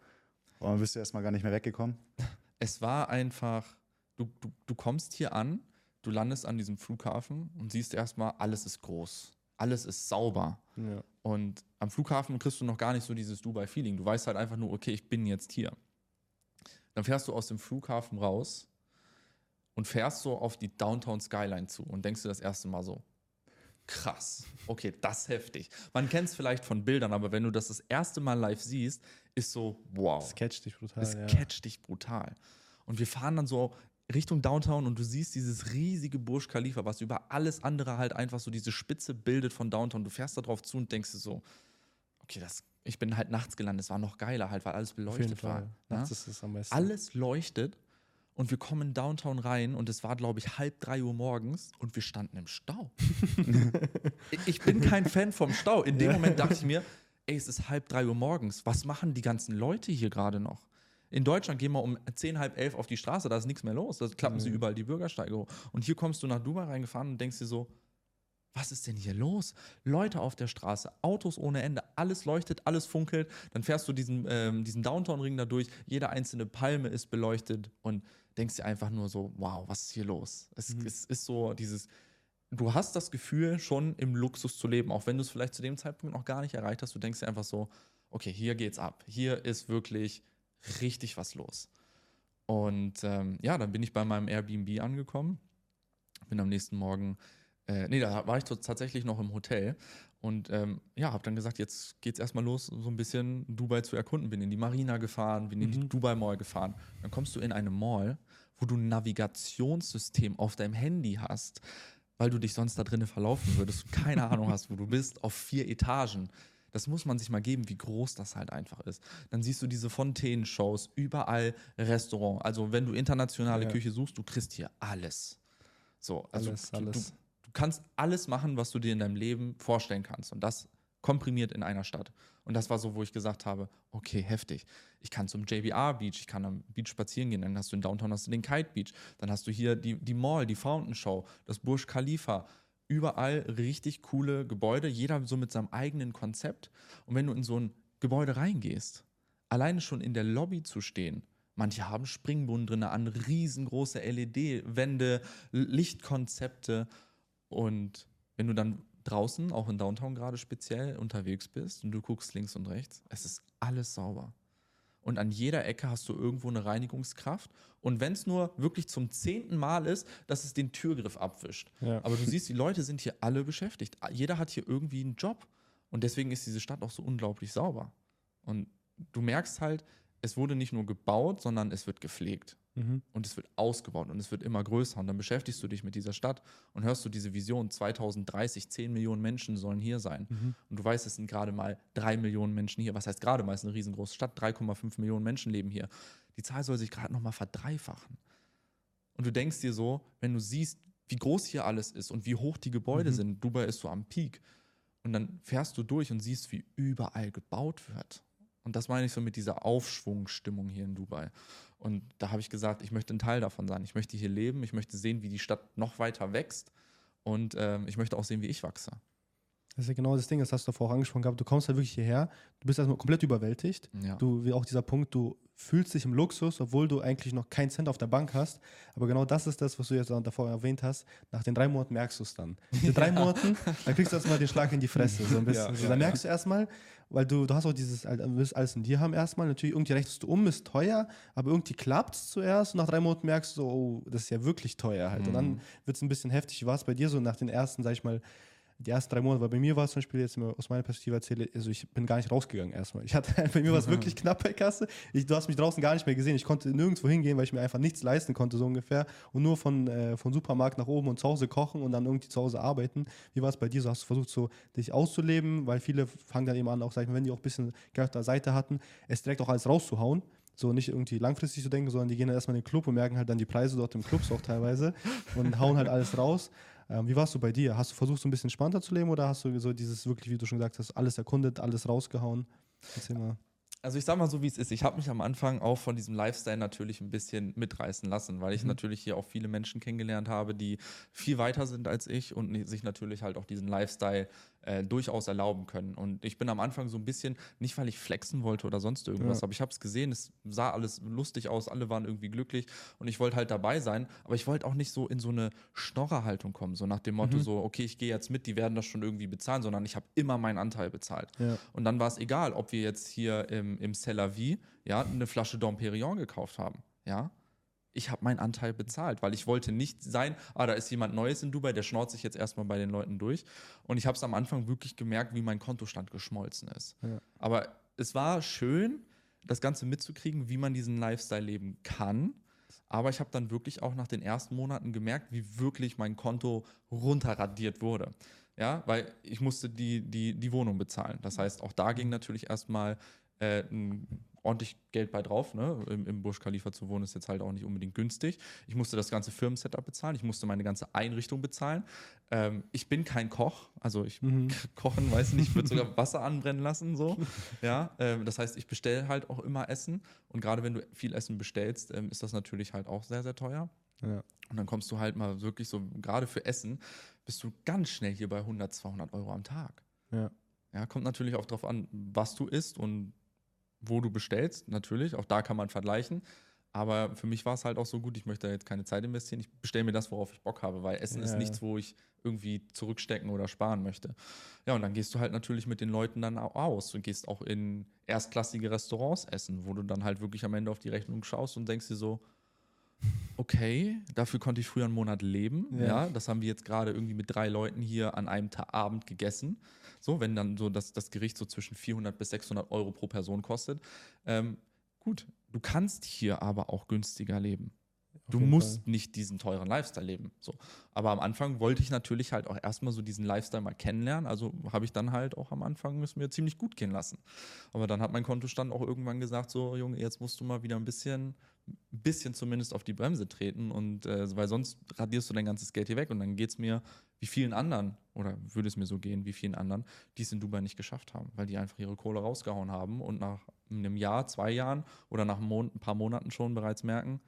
Und dann bist du erstmal gar nicht mehr weggekommen. *laughs* es war einfach, du, du, du kommst hier an, du landest an diesem Flughafen und siehst erstmal, alles ist groß, alles ist sauber. Ja. Und am Flughafen kriegst du noch gar nicht so dieses Dubai-Feeling. Du weißt halt einfach nur, okay, ich bin jetzt hier. Dann fährst du aus dem Flughafen raus und fährst so auf die Downtown Skyline zu und denkst dir das erste Mal so, krass, okay, das ist heftig. Man kennt es vielleicht von Bildern, aber wenn du das das erste Mal live siehst, ist so, wow. Das catcht dich brutal. Es ja. catcht dich brutal. Und wir fahren dann so Richtung Downtown und du siehst dieses riesige Burj Khalifa, was über alles andere halt einfach so diese Spitze bildet von Downtown. Du fährst da drauf zu und denkst dir so, okay, das, ich bin halt nachts gelandet, es war noch geiler halt, weil alles beleuchtet war. Ja? Nachts ist es am besten. Alles leuchtet und wir kommen in Downtown rein und es war, glaube ich, halb drei Uhr morgens und wir standen im Stau. *laughs* Ich- bin kein Fan vom Stau. In dem Ja. Moment dachte ich mir, ey, es ist halb drei Uhr morgens. Was machen die ganzen Leute hier gerade noch? In Deutschland gehen wir um zehn, halb elf auf die Straße, da ist nichts mehr los. Da klappen sie Mhm. überall die Bürgersteige hoch. Und hier kommst du nach Dubai reingefahren und denkst dir so, was ist denn hier los? Leute auf der Straße, Autos ohne Ende, alles leuchtet, alles funkelt. Dann fährst du diesen, ähm, diesen Downtown-Ring da durch, jede einzelne Palme ist beleuchtet und denkst dir einfach nur so, wow, was ist hier los? Es, Mhm. es ist so dieses, du hast das Gefühl, schon im Luxus zu leben, auch wenn du es vielleicht zu dem Zeitpunkt noch gar nicht erreicht hast. Du denkst dir einfach so, okay, hier geht's ab. Hier ist wirklich richtig was los. Und ähm, ja, dann bin ich bei meinem Airbnb angekommen. Bin am nächsten Morgen, äh, nee, da war ich tatsächlich noch im Hotel. Und ähm, ja, habe dann gesagt, jetzt geht's erstmal los, so ein bisschen Dubai zu erkunden. Bin in die Marina gefahren, bin in die Mhm. Dubai Mall gefahren. Dann kommst du in eine Mall, wo du ein Navigationssystem auf deinem Handy hast, weil du dich sonst da drinnen verlaufen würdest, du keine Ahnung hast, wo du bist, auf vier Etagen. Das muss man sich mal geben, wie groß das halt einfach ist. Dann siehst du diese Fontänenshows, überall Restaurant. Also wenn du internationale Ja. Küche suchst, du kriegst hier alles. So, also Alles, du, alles. Du kannst alles machen, was du dir in deinem Leben vorstellen kannst. Und das komprimiert in einer Stadt. Und das war so, wo ich gesagt habe, okay, heftig. Ich kann zum JBR Beach, ich kann am Beach spazieren gehen, dann hast du in Downtown hast du den Kite Beach, dann hast du hier die, die Mall, die Fountain Show, das Burj Khalifa, überall richtig coole Gebäude, jeder so mit seinem eigenen Konzept. Und wenn du in so ein Gebäude reingehst, alleine schon in der Lobby zu stehen, manche haben Springbrunnen drin, andere riesengroße LED-Wände, Lichtkonzepte. Und wenn du dann draußen, auch in Downtown gerade speziell, unterwegs bist und du guckst links und rechts, es ist alles sauber. Und an jeder Ecke hast du irgendwo eine Reinigungskraft. Und wenn es nur wirklich zum zehnten Mal ist, dass es den Türgriff abwischt. Ja. Aber du siehst, die Leute sind hier alle beschäftigt. Jeder hat hier irgendwie einen Job. Und deswegen ist diese Stadt auch so unglaublich sauber. Und du merkst halt, es wurde nicht nur gebaut, sondern es wird gepflegt. Mhm. Und es wird ausgebaut und es wird immer größer. Und dann beschäftigst du dich mit dieser Stadt und hörst du diese Vision, 2030, 10 Millionen Menschen sollen hier sein. Mhm. Und du weißt, es sind gerade mal 3 Millionen Menschen hier. Was heißt gerade mal? Es ist eine riesengroße Stadt. 3,5 Millionen Menschen leben hier. Die Zahl soll sich gerade nochmal verdreifachen. Und du denkst dir so, wenn du siehst, wie groß hier alles ist und wie hoch die Gebäude Mhm. sind, Dubai ist so am Peak. Und dann fährst du durch und siehst, wie überall gebaut wird. Und das meine ich so mit dieser Aufschwungstimmung hier in Dubai. Und da habe ich gesagt, ich möchte ein Teil davon sein. Ich möchte hier leben, ich möchte sehen, wie die Stadt noch weiter wächst. Und ähm, ich möchte auch sehen, wie ich wachse. Das ist ja genau das Ding, das hast du vorher angesprochen gehabt. Du kommst halt wirklich hierher, du bist erstmal komplett überwältigt. Ja. Du, wie auch dieser Punkt, du fühlst dich im Luxus, obwohl du eigentlich noch keinen Cent auf der Bank hast. Aber genau das ist das, was du jetzt auch davor erwähnt hast. Nach den drei Monaten merkst du es dann. In drei *laughs* Monaten, dann kriegst du erstmal den Schlag in die Fresse. So ein *laughs* bisschen. Ja, so, ja, dann merkst du erstmal, weil du, du hast auch dieses, du willst alles in dir haben erstmal. Natürlich, irgendwie rechnest du um, ist teuer, aber irgendwie klappt es zuerst. Und nach drei Monaten merkst du, oh, das ist ja wirklich teuer halt. Und dann Mhm. wird es ein bisschen heftig. Wie war es bei dir so nach den ersten, sag ich mal, die ersten drei Monate, weil bei mir war es zum Beispiel jetzt aus meiner Perspektive erzähle, also ich bin gar nicht rausgegangen erstmal. Ich hatte, *laughs* bei mir war es wirklich knapp bei Kasse. Ich, du hast mich draußen gar nicht mehr gesehen. Ich konnte nirgendwo hingehen, weil ich mir einfach nichts leisten konnte, so ungefähr. Und nur von, äh, von Supermarkt nach oben und zu Hause kochen und dann irgendwie zu Hause arbeiten. Wie war es bei dir? So hast du versucht, so dich auszuleben, weil viele fangen dann eben an, auch, sag ich mal, wenn die auch ein bisschen Geld auf der Seite hatten, es direkt auch alles rauszuhauen. So nicht irgendwie langfristig zu denken, sondern die gehen dann erstmal in den Club und merken halt dann die Preise dort im Clubs auch teilweise und hauen halt alles raus. Ähm, wie warst du bei dir? Hast du versucht, so ein bisschen entspannter zu leben oder hast du so dieses wirklich, wie du schon gesagt hast, alles erkundet, alles rausgehauen? Erzähl mal. Also ich sag mal so, wie es ist. Ich habe mich am Anfang auch von diesem Lifestyle natürlich ein bisschen mitreißen lassen, weil ich Mhm. natürlich hier auch viele Menschen kennengelernt habe, die viel weiter sind als ich und sich natürlich halt auch diesen Lifestyle äh, durchaus erlauben können. Und ich bin am Anfang so ein bisschen, nicht weil ich flexen wollte oder sonst irgendwas, Ja. aber ich habe es gesehen, es sah alles lustig aus, alle waren irgendwie glücklich und ich wollte halt dabei sein, aber ich wollte auch nicht so in so eine Schnorrerhaltung kommen, so nach dem Motto Mhm. so, okay, ich gehe jetzt mit, die werden das schon irgendwie bezahlen, sondern ich habe immer meinen Anteil bezahlt. Ja. Und dann war es egal, ob wir jetzt hier im, im Cellavi ja, eine Flasche Dom Perignon gekauft haben. Ja. Ich habe meinen Anteil bezahlt, weil ich wollte nicht sein, ah, da ist jemand Neues in Dubai, der schnauzt sich jetzt erstmal bei den Leuten durch. Und ich habe es am Anfang wirklich gemerkt, wie mein Kontostand geschmolzen ist. Ja. Aber es war schön, das Ganze mitzukriegen, wie man diesen Lifestyle leben kann. Aber ich habe dann wirklich auch nach den ersten Monaten gemerkt, wie wirklich mein Konto runterradiert wurde. Ja, weil ich musste die, die, die Wohnung bezahlen. Das heißt, auch da ging natürlich erstmal äh, ein ordentlich Geld bei drauf. Ne? Im, Im Burj Khalifa zu wohnen ist jetzt halt auch nicht unbedingt günstig. Ich musste das ganze Firmensetup bezahlen. Ich musste meine ganze Einrichtung bezahlen. Ähm, ich bin kein Koch. Also ich Mhm. kochen, weiß nicht, ich würde sogar *laughs* Wasser anbrennen lassen. So. Ja, ähm, das heißt, ich bestelle halt auch immer Essen. Und gerade wenn du viel Essen bestellst, ähm, ist das natürlich halt auch sehr, sehr teuer. Ja. Und dann kommst du halt mal wirklich so, gerade für Essen, bist du ganz schnell hier bei 100, 200 Euro am Tag. Ja. Ja, kommt natürlich auch drauf an, was du isst und wo du bestellst, natürlich. Auch da kann man vergleichen. Aber für mich war es halt auch so gut, ich möchte da jetzt keine Zeit investieren. Ich bestelle mir das, worauf ich Bock habe, weil Essen Ja, ist nichts, wo ich irgendwie zurückstecken oder sparen möchte. Ja, und dann gehst du halt natürlich mit den Leuten dann au- aus und gehst auch in erstklassige Restaurants essen, wo du dann halt wirklich am Ende auf die Rechnung schaust und denkst dir so, okay, dafür konnte ich früher einen Monat leben. Ja. Ja, das haben wir jetzt gerade irgendwie mit drei Leuten hier an einem Ta Abend gegessen. So, wenn dann so das, das Gericht so zwischen 400 bis 600 Euro pro Person kostet. Ähm, gut, du kannst hier aber auch günstiger leben. Du musst nicht diesen teuren Lifestyle leben. So. Aber am Anfang wollte ich natürlich halt auch erstmal so diesen Lifestyle mal kennenlernen. Also habe ich dann halt auch am Anfang es mir ziemlich gut gehen lassen. Aber dann hat mein Kontostand auch irgendwann gesagt: So, Junge, jetzt musst du mal wieder ein bisschen, ein bisschen zumindest auf die Bremse treten. Und äh, weil sonst radierst du dein ganzes Geld hier weg. Und dann geht es mir wie vielen anderen, oder würde es mir so gehen, wie vielen anderen, die es in Dubai nicht geschafft haben, weil die einfach ihre Kohle rausgehauen haben und nach einem Jahr, zwei Jahren oder nach ein paar Monaten schon bereits merken,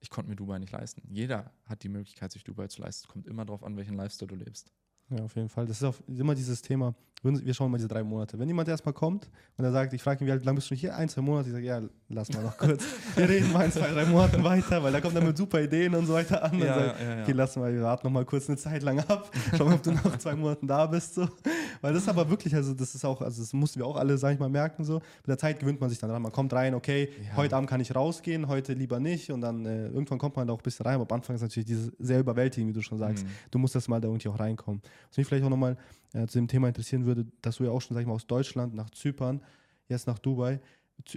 ich konnte mir Dubai nicht leisten. Jeder hat die Möglichkeit, sich Dubai zu leisten. Es kommt immer darauf an, welchen Lifestyle du lebst. Ja, auf jeden Fall. Das ist auf, immer dieses Thema. Wir schauen mal diese drei Monate. Wenn jemand erstmal kommt und er sagt, ich frage ihn, wie lange bist du hier? Ein, zwei Monate. Ich sage, ja, lass mal noch kurz. *laughs* wir reden mal in zwei, drei Monaten weiter, weil da kommt dann mit super Ideen und so weiter an. Ja, sagt, ja, ja. Okay, lass mal, wir warten noch mal kurz eine Zeit lang ab. Schau mal, ob du nach zwei Monaten da bist. So. Weil das ist aber wirklich, also das ist auch, also das mussten wir auch alle, sag ich mal, merken. So. Mit der Zeit gewöhnt man sich dann dran. Man kommt rein, okay, heute Abend kann ich rausgehen, heute lieber nicht. Und dann äh, irgendwann kommt man da auch ein bisschen rein. Aber am Anfang ist natürlich dieses sehr überwältigend, wie du schon sagst. Mhm. Du musst das mal da irgendwie auch reinkommen. Was mich vielleicht auch nochmal äh, zu dem Thema interessieren würde, dass du ja auch schon, sag ich mal, aus Deutschland nach Zypern, jetzt nach Dubai,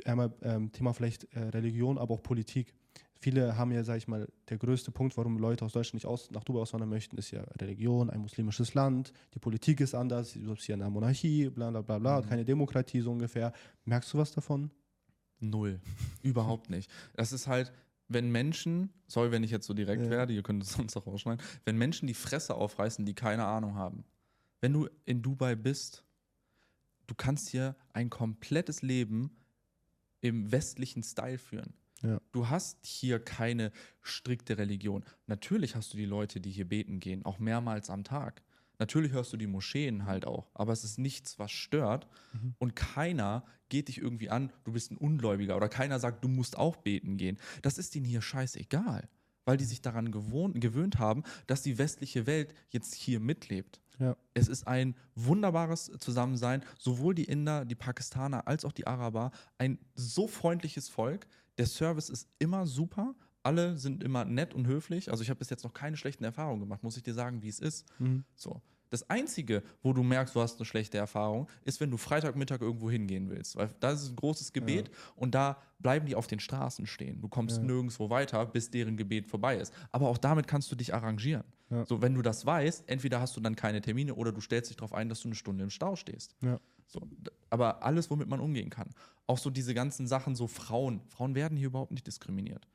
einmal ähm, Thema vielleicht äh, Religion, aber auch Politik. Viele haben ja, sag ich mal, der größte Punkt, warum Leute aus Deutschland nicht aus, nach Dubai auswandern möchten, ist ja Religion, ein muslimisches Land, die Politik ist anders, du bist hier in einer Monarchie, bla bla bla bla, mhm. keine Demokratie so ungefähr. Merkst du was davon? Null. *laughs* Überhaupt nicht. Das ist halt, wenn Menschen, sorry, wenn ich jetzt so direkt ja. werde, ihr könnt es *laughs* sonst auch rausschneiden, wenn Menschen die Fresse aufreißen, die keine Ahnung haben, wenn du in Dubai bist, du kannst hier ein komplettes Leben im westlichen Style führen. Ja. Du hast hier keine strikte Religion. Natürlich hast du die Leute, die hier beten gehen, auch mehrmals am Tag. Natürlich hörst du die Moscheen halt auch, aber es ist nichts, was stört. Mhm. Und keiner geht dich irgendwie an, du bist ein Ungläubiger oder keiner sagt, du musst auch beten gehen. Das ist ihnen hier scheißegal, weil die sich daran gewohnt, gewöhnt haben, dass die westliche Welt jetzt hier mitlebt. Ja. Es ist ein wunderbares Zusammensein, sowohl die Inder, die Pakistaner als auch die Araber. Ein so freundliches Volk. Der Service ist immer super. Alle sind immer nett und höflich. Also ich habe bis jetzt noch keine schlechten Erfahrungen gemacht, muss ich dir sagen, wie es ist. Mhm. So. Das Einzige, wo du merkst, du hast eine schlechte Erfahrung, ist, wenn du Freitagmittag irgendwo hingehen willst. Weil da ist ein großes Gebet ja. und da bleiben die auf den Straßen stehen. Du kommst ja. nirgendwo weiter, bis deren Gebet vorbei ist. Aber auch damit kannst du dich arrangieren. Ja. So, wenn du das weißt, entweder hast du dann keine Termine oder du stellst dich darauf ein, dass du eine Stunde im Stau stehst. So, aber alles, womit man umgehen kann. Auch so diese ganzen Sachen, so Frauen. Frauen werden hier überhaupt nicht diskriminiert.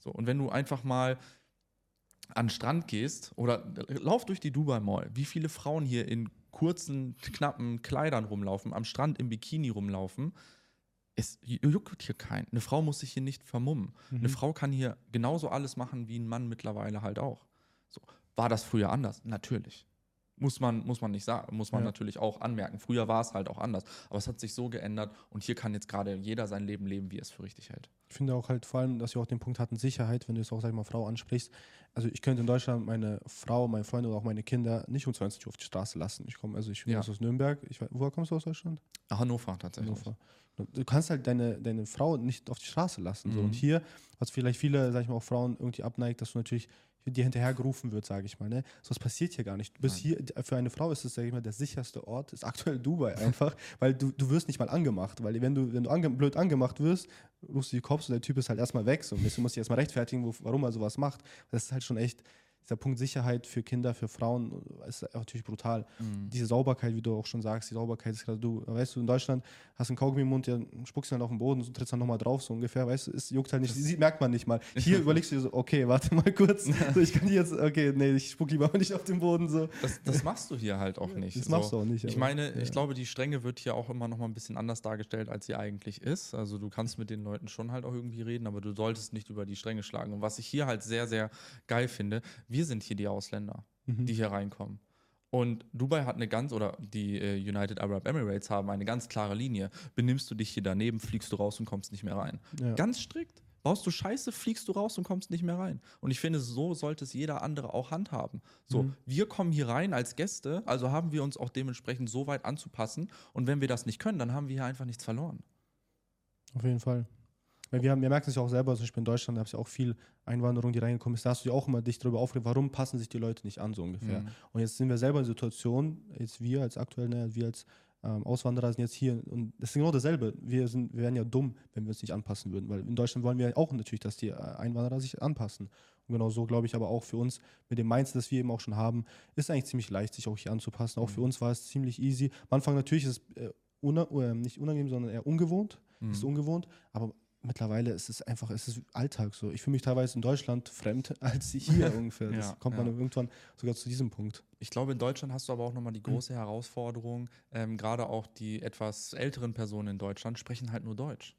So, und wenn du einfach mal an den Strand gehst oder lauf durch die Dubai Mall, wie viele Frauen hier in kurzen, knappen Kleidern rumlaufen, am Strand im Bikini rumlaufen, es juckt hier keinen. Eine Frau muss sich hier nicht vermummen. Mhm. Eine Frau kann hier genauso alles machen wie ein Mann mittlerweile halt auch. So. War das früher anders? Natürlich. Muss man, muss man nicht sagen, muss man ja. natürlich auch anmerken. Früher war es halt auch anders. Aber es hat sich so geändert und hier kann jetzt gerade jeder sein Leben leben, wie er es für richtig hält. Ich finde auch halt vor allem, dass wir auch den Punkt hatten, Sicherheit, wenn du es auch, sag ich mal, Frau ansprichst. Also ich könnte in Deutschland meine Frau, meine Freunde oder auch meine Kinder nicht um 20 Uhr auf die Straße lassen. Ich komme, also ich bin ja. aus Nürnberg. Ich, woher kommst du aus Deutschland? Hannover tatsächlich. Hannover. Du kannst halt deine, deine Frau nicht auf die Straße lassen. Mhm. So. Und hier, was vielleicht viele, sag ich mal, auch Frauen irgendwie abneigt, dass du natürlich dir hinterhergerufen wird, sage ich mal. Ne? So was passiert hier gar nicht. Du bist hier, für eine Frau ist es, sage ich mal, der sicherste Ort, ist aktuell Dubai einfach, *laughs* weil du, du wirst nicht mal angemacht. Weil wenn du, wenn du ange blöd angemacht wirst, rufst du die Cops und der Typ ist halt erstmal weg. So. Du musst dich erstmal rechtfertigen, wo, warum er sowas macht. Das ist halt schon echt dieser Punkt Sicherheit für Kinder, für Frauen ist natürlich brutal. Mhm. Diese Sauberkeit, wie du auch schon sagst, die Sauberkeit ist gerade du, weißt du, in Deutschland hast du einen Kaugummi im Mund, ja, spuckst dann auf den Boden und trittst dann nochmal drauf, so ungefähr, weißt du, es juckt halt nicht, das merkt man nicht mal. *laughs* Hier überlegst du dir so, okay, warte mal kurz, so, ich kann jetzt, okay, nee, ich spuck lieber *laughs* nicht auf den Boden, so. Das, das machst du hier halt auch nicht. Das so. machst du auch nicht. Ich meine, ja. ich glaube, die Strenge wird hier auch immer nochmal ein bisschen anders dargestellt, als sie eigentlich ist. Also du kannst mit den Leuten schon halt auch irgendwie reden, aber du solltest nicht über die Stränge schlagen. Und was ich hier halt sehr, sehr geil finde, wir sind hier die Ausländer. Mhm. die hier reinkommen. Und Dubai hat eine ganz, oder die äh, United Arab Emirates haben eine ganz klare Linie. Benimmst du dich hier daneben, fliegst du raus und kommst nicht mehr rein. Ja. Ganz strikt. Baust du Scheiße, fliegst du raus und kommst nicht mehr rein. Und ich finde, so sollte es jeder andere auch handhaben. So, mhm. wir kommen hier rein als Gäste, also haben wir uns auch dementsprechend so weit anzupassen. Und wenn wir das nicht können, dann haben wir hier einfach nichts verloren. Auf jeden Fall. Weil wir, haben, wir merken es ja auch selber, zum Beispiel in Deutschland gab es ja auch viel Einwanderung, die reingekommen ist. Da hast du ja auch immer dich darüber aufgeregt, warum passen sich die Leute nicht an, so ungefähr. Mhm. Und jetzt sind wir selber in der Situation, jetzt wir als aktuell, ne, wir als ähm, Auswanderer sind jetzt hier und das ist genau dasselbe. Wir, sind, wir wären ja dumm, wenn wir uns nicht anpassen würden, weil in Deutschland wollen wir auch natürlich, dass die äh, Einwanderer sich anpassen. Und genau so glaube ich aber auch für uns mit dem Mindset, das wir eben auch schon haben, ist eigentlich ziemlich leicht, sich auch hier anzupassen. Auch mhm. für uns war es ziemlich easy. Am Anfang natürlich ist es äh, una, äh, nicht unangenehm, sondern eher ungewohnt. Mhm. Ist ungewohnt, aber mittlerweile ist es einfach, es ist Alltag so. Ich fühle mich teilweise in Deutschland fremd *laughs* als hier *laughs* ungefähr. Das ja, kommt man ja. irgendwann sogar zu diesem Punkt. Ich glaube, in Deutschland hast du aber auch nochmal die große mhm. Herausforderung, ähm, gerade auch die etwas älteren Personen in Deutschland sprechen halt nur Deutsch.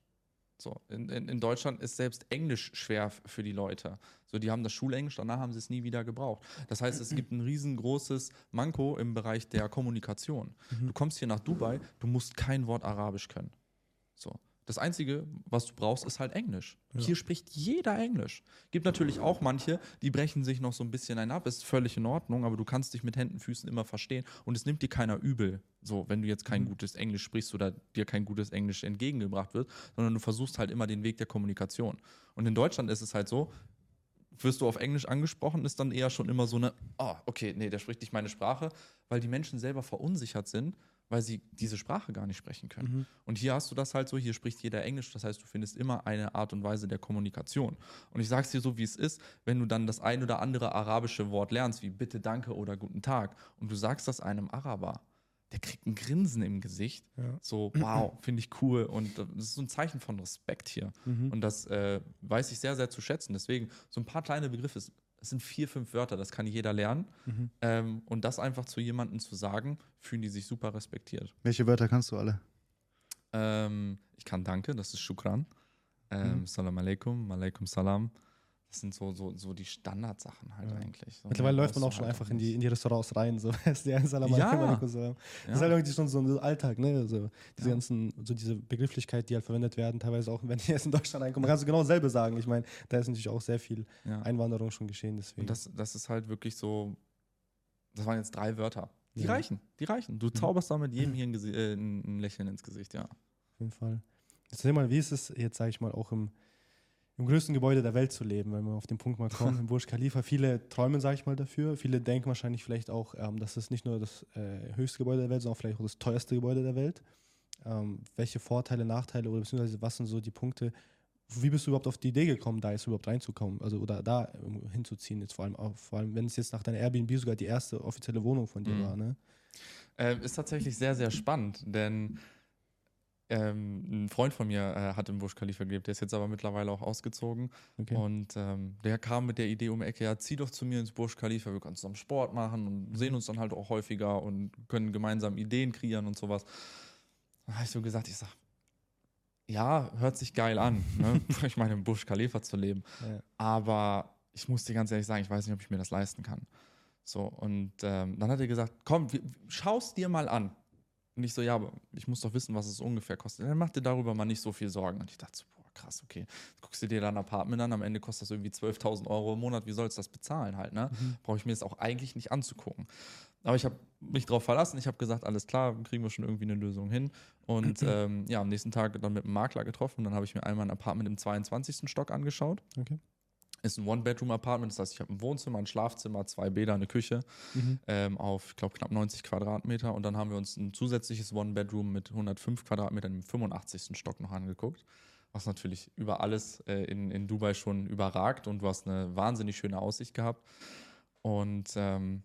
So, in, in, in Deutschland ist selbst Englisch schwer für die Leute. So, die haben das Schulenglisch, danach haben sie es nie wieder gebraucht. Das heißt, es gibt ein riesengroßes Manko im Bereich der Kommunikation. Du kommst hier nach Dubai, du musst kein Wort Arabisch können. So. Das Einzige, was du brauchst, ist halt Englisch. Hier spricht jeder Englisch. Gibt natürlich auch manche, die brechen sich noch so ein bisschen ein ab. Ist völlig in Ordnung, aber du kannst dich mit Händen, Füßen immer verstehen und es nimmt dir keiner übel. So, wenn du jetzt kein gutes Englisch sprichst oder dir kein gutes Englisch entgegengebracht wird, sondern du versuchst halt immer den Weg der Kommunikation. Und in Deutschland ist es halt so, wirst du auf Englisch angesprochen, ist dann eher schon immer so eine, oh, okay, nee, der spricht nicht meine Sprache, weil die Menschen selber verunsichert sind, weil sie diese Sprache gar nicht sprechen können. Und hier hast du das halt so, hier spricht jeder Englisch, das heißt, du findest immer eine Art und Weise der Kommunikation. Und ich sag's dir so, wie es ist, wenn du dann das ein oder andere arabische Wort lernst, wie bitte, danke oder guten Tag, und du sagst das einem Araber, der kriegt ein Grinsen im Gesicht. Ja. So, wow, *clears throat* finde ich cool. Und das ist so ein Zeichen von Respekt hier. Und das äh, weiß ich sehr, sehr zu schätzen. Deswegen, so ein paar kleine Begriffe, es sind vier, fünf Wörter, das kann jeder lernen. Ähm, und das einfach zu jemandem zu sagen, fühlen die sich super respektiert. Welche Wörter kannst du alle? Ähm, ich kann Danke, das ist Shukran. Ähm, Salam alaikum, alaikum salam. Das sind so, so, so die Standardsachen halt Ja. eigentlich. So, Mittlerweile läuft man auch du schon halt einfach in die, in die Restaurants rein. So. *laughs* Ist die Salam Ja. Das Ja. ist halt irgendwie schon so ein Alltag, ne? So, diese Ja. ganzen, so diese Begrifflichkeit, die halt verwendet werden, teilweise auch, *laughs* wenn die jetzt in Deutschland reinkommen. Man kann es genau dasselbe sagen. Ich meine, da ist natürlich auch sehr viel. Einwanderung schon geschehen, deswegen. Und das, das ist halt wirklich so, das waren jetzt drei Wörter. Die reichen, die reichen. Du zauberst damit jedem hier ein, äh, ein Lächeln ins Gesicht, ja. Auf jeden Fall. Jetzt sag mal, wie ist es jetzt, sage ich mal, auch im, im größten Gebäude der Welt zu leben, wenn wir auf den Punkt mal kommen, im Burj Khalifa. Viele träumen, sage ich mal, dafür. Viele denken wahrscheinlich vielleicht auch, ähm, das ist nicht nur das äh, höchste Gebäude der Welt, sondern vielleicht auch das teuerste Gebäude der Welt. Ähm, welche Vorteile, Nachteile oder beziehungsweise was sind so die Punkte, wie bist du überhaupt auf die Idee gekommen, da jetzt überhaupt reinzukommen, also oder da hinzuziehen, jetzt vor allem, auch, vor allem wenn es jetzt nach deiner Airbnb sogar die erste offizielle Wohnung von dir Mhm. war, ne? Ähm, ist tatsächlich sehr, sehr spannend, denn ähm, ein Freund von mir äh, hat im Burj Khalifa gelebt, der ist jetzt aber mittlerweile auch ausgezogen. Okay. Und ähm, der kam mit der Idee um die Ecke, ja, zieh doch zu mir ins Burj Khalifa, wir können zusammen Sport machen und sehen uns dann halt auch häufiger und können gemeinsam Ideen kreieren und sowas. Da habe ich so gesagt, ich sag, ja, hört sich geil an, ne? *laughs* ich meine, im Burj Khalifa zu leben. Ja. Aber ich muss dir ganz ehrlich sagen, ich weiß nicht, ob ich mir das leisten kann. So, und ähm, dann hat er gesagt, komm, wir, schau's dir mal an. Und ich so, ja, aber ich muss doch wissen, was es ungefähr kostet. Dann mach dir darüber mal nicht so viel Sorgen. Und ich dachte so, boah, krass, okay. Jetzt guckst du dir dein Apartment an, am Ende kostet das irgendwie 12.000 Euro im Monat. Wie sollst du das bezahlen halt, ne? Brauche ich mir das auch eigentlich nicht anzugucken. Aber ich habe mich darauf verlassen. Ich habe gesagt, alles klar, kriegen wir schon irgendwie eine Lösung hin. Und *clears throat* ähm, ja, am nächsten Tag dann mit einem Makler getroffen. Dann habe ich mir einmal ein Apartment im 22. Stock angeschaut. Okay. Ist ein One-Bedroom-Apartment, das heißt, ich habe ein Wohnzimmer, ein Schlafzimmer, zwei Bäder, eine Küche Mhm. ähm, auf, ich glaube, knapp 90 Quadratmeter. Und dann haben wir uns ein zusätzliches One-Bedroom mit 105 Quadratmetern im 85. Stock noch angeguckt. Was natürlich über alles äh, in, in Dubai schon überragt und du hast eine wahnsinnig schöne Aussicht gehabt. Und ähm,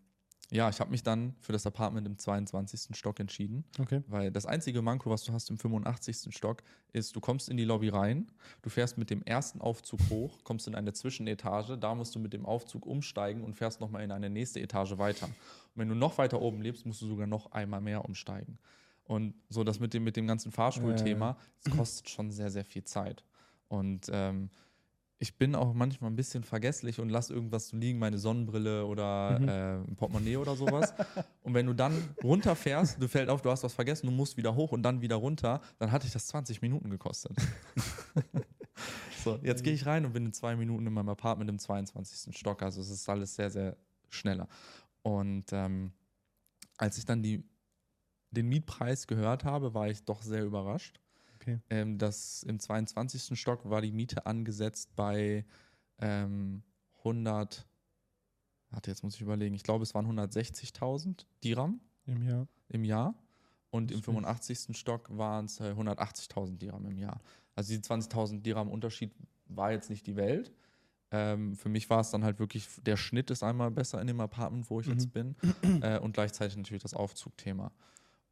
ja, ich habe mich dann für das Apartment im 22. Stock entschieden. Okay. Weil das einzige Manko, was du hast im 85. Stock, ist, du kommst in die Lobby rein, du fährst mit dem ersten Aufzug hoch, kommst in eine Zwischenetage, da musst du mit dem Aufzug umsteigen und fährst nochmal in eine nächste Etage weiter. Und wenn du noch weiter oben lebst, musst du sogar noch einmal mehr umsteigen. Und so das mit dem, mit dem ganzen Fahrschulthema, es kostet schon sehr, sehr viel Zeit. Und ähm, ich bin auch manchmal ein bisschen vergesslich und lasse irgendwas so liegen, meine Sonnenbrille oder Mhm. äh, ein Portemonnaie oder sowas. und wenn du dann runterfährst, du fällt auf, du hast was vergessen, du musst wieder hoch und dann wieder runter, dann hatte ich das 20 Minuten gekostet. *laughs* so, jetzt gehe ich rein und bin in zwei Minuten in meinem Apartment im 22. Stock. Also es ist alles sehr, sehr schneller. Und ähm, als ich dann die, den Mietpreis gehört habe, war ich doch sehr überrascht. Okay. Ähm, das im 22. Stock war die Miete angesetzt bei ähm, 100, warte, jetzt muss ich überlegen, ich glaube, es waren 160.000 Dirham Im Jahr. im Jahr. Und im Das ist viel. 85. Stock waren es äh, 180.000 Dirham im Jahr. Also die 20.000 Dirham Unterschied war jetzt nicht die Welt. Ähm, für mich war es dann halt wirklich, der Schnitt ist einmal besser in dem Apartment, wo ich Mhm. jetzt bin. *clears throat* Äh, und gleichzeitig natürlich das Aufzugthema.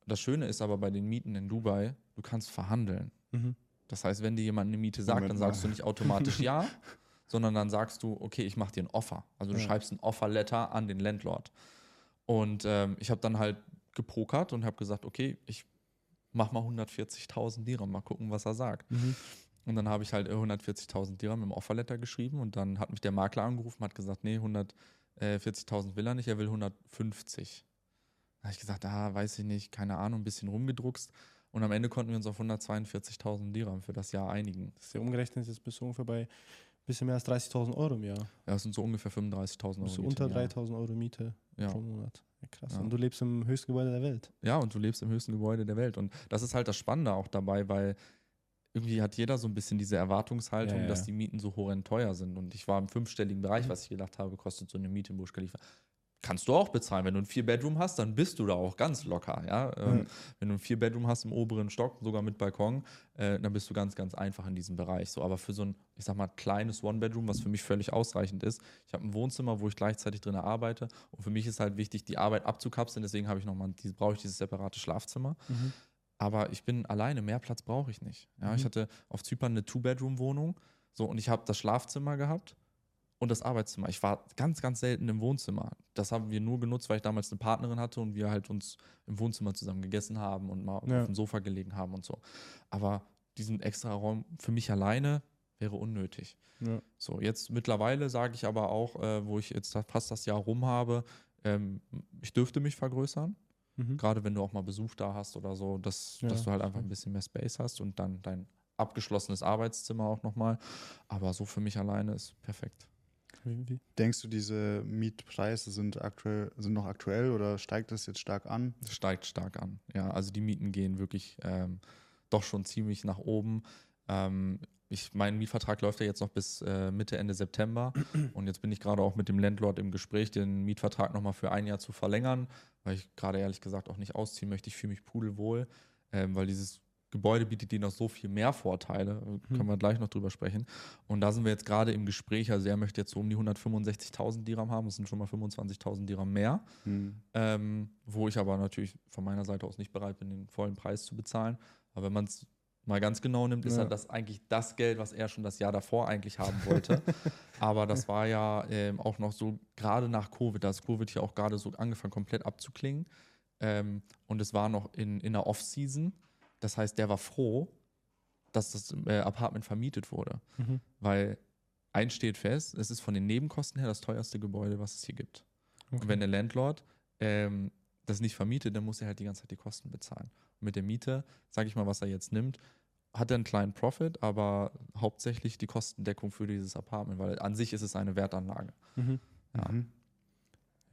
Das Schöne ist aber bei den Mieten in Dubai, du kannst verhandeln. Mhm. Das heißt, wenn dir jemand eine Miete sagt, Moment dann mal. sagst du nicht automatisch *laughs* ja, sondern dann sagst du, okay, ich mache dir ein Offer. Also du Ja. schreibst ein Offer-Letter an den Landlord. Und ähm, ich habe dann halt gepokert und habe gesagt, okay, ich mach mal 140.000 Dirham, mal gucken, was er sagt. Mhm. Und dann habe ich halt 140.000 Dirham im Offerletter geschrieben und dann hat mich der Makler angerufen, hat gesagt, nee, 140.000 will er nicht, er will 150. Da habe ich gesagt, ah, weiß ich nicht, keine Ahnung, ein bisschen rumgedruckst. Und am Ende konnten wir uns auf 142.000 Dirham für das Jahr einigen. Das ist ja umgerechnet, jetzt bist du ungefähr bei ein bisschen mehr als 30.000 Euro im Jahr. Ja, das sind so ungefähr 35.000 Euro. Bist du unter im Jahr. 3.000 Euro Miete Ja. pro Monat. Ja, krass. Ja. Und du lebst im höchsten Gebäude der Welt. Ja, und du lebst im höchsten Gebäude der Welt. Und das ist halt das Spannende auch dabei, weil irgendwie hat jeder so ein bisschen diese Erwartungshaltung, Ja, dass die Mieten so horrend teuer sind. Und ich war im fünfstelligen Bereich, was ich gedacht habe, kostet so eine Miete in Burj Khalifa. Kannst du auch bezahlen. Wenn du ein Vier-Bedroom hast, dann bist du da auch ganz locker. Ja? Ähm, Ja. Wenn du ein Vier-Bedroom hast im oberen Stock, sogar mit Balkon, äh, dann bist du ganz, ganz einfach in diesem Bereich. So, aber für so ein, ich sag mal, kleines One-Bedroom, was für mich völlig ausreichend ist. Ich habe ein Wohnzimmer, wo ich gleichzeitig drin arbeite. Und für mich ist halt wichtig, die Arbeit abzukapseln. Deswegen habe ich noch mal, diese, brauche ich dieses separate Schlafzimmer. Aber ich bin alleine, mehr Platz brauche ich nicht. Ja, Ich Mhm. hatte auf Zypern eine Two-Bedroom-Wohnung. So, und ich habe das Schlafzimmer gehabt und das Arbeitszimmer. Ich war ganz, ganz selten im Wohnzimmer. Das haben wir nur genutzt, weil ich damals eine Partnerin hatte und wir halt uns im Wohnzimmer zusammen gegessen haben und mal Ja. auf dem Sofa gelegen haben und so. Aber diesen extra Raum für mich alleine wäre unnötig. Ja. So, jetzt mittlerweile sage ich aber auch, äh, wo ich jetzt fast das Jahr rum habe, ähm, ich dürfte mich vergrößern. Mhm. Gerade wenn du auch mal Besuch da hast oder so, dass, Ja, dass du halt einfach ein bisschen mehr Space hast und dann dein abgeschlossenes Arbeitszimmer auch nochmal. Aber so für mich alleine ist perfekt. Wie, wie? Denkst du, diese Mietpreise sind aktuell, sind noch aktuell oder steigt das jetzt stark an? Das steigt stark an. Ja, also die Mieten gehen wirklich ähm, doch schon ziemlich nach oben. Ähm, ich, mein Mietvertrag läuft ja jetzt noch bis äh, Mitte, Ende September. *clears throat* Und jetzt bin ich gerade auch mit dem Landlord im Gespräch, den Mietvertrag nochmal für ein Jahr zu verlängern, weil ich gerade ehrlich gesagt auch nicht ausziehen möchte. Ich fühle mich pudelwohl, ähm, weil dieses Gebäude bietet dir noch so viel mehr Vorteile. Können wir gleich noch drüber sprechen. Und da sind wir jetzt gerade im Gespräch. Also er möchte jetzt so um die 165.000 Dirham haben. Das sind schon mal 25.000 Dirham mehr ähm, wo ich aber natürlich von meiner Seite aus nicht bereit bin, den vollen Preis zu bezahlen. Aber wenn man es mal ganz genau nimmt, ist Ja. halt das eigentlich das Geld, was er schon das Jahr davor eigentlich haben wollte. *laughs* aber das war ja ähm, auch noch so, gerade nach Covid, da ist Covid hier auch gerade so angefangen, komplett abzuklingen. Ähm, und es war noch in, in der Off-Season. Das heißt, der war froh, dass das äh, Apartment vermietet wurde. Mhm. Weil eins steht fest, es ist von den Nebenkosten her das teuerste Gebäude, was es hier gibt. Und wenn der Landlord ähm, das nicht vermietet, dann muss er halt die ganze Zeit die Kosten bezahlen. Und mit der Miete, sage ich mal, was er jetzt nimmt, hat er einen kleinen Profit, aber hauptsächlich die Kostendeckung für dieses Apartment, weil an sich ist es eine Wertanlage. Mhm. Ja. Mhm.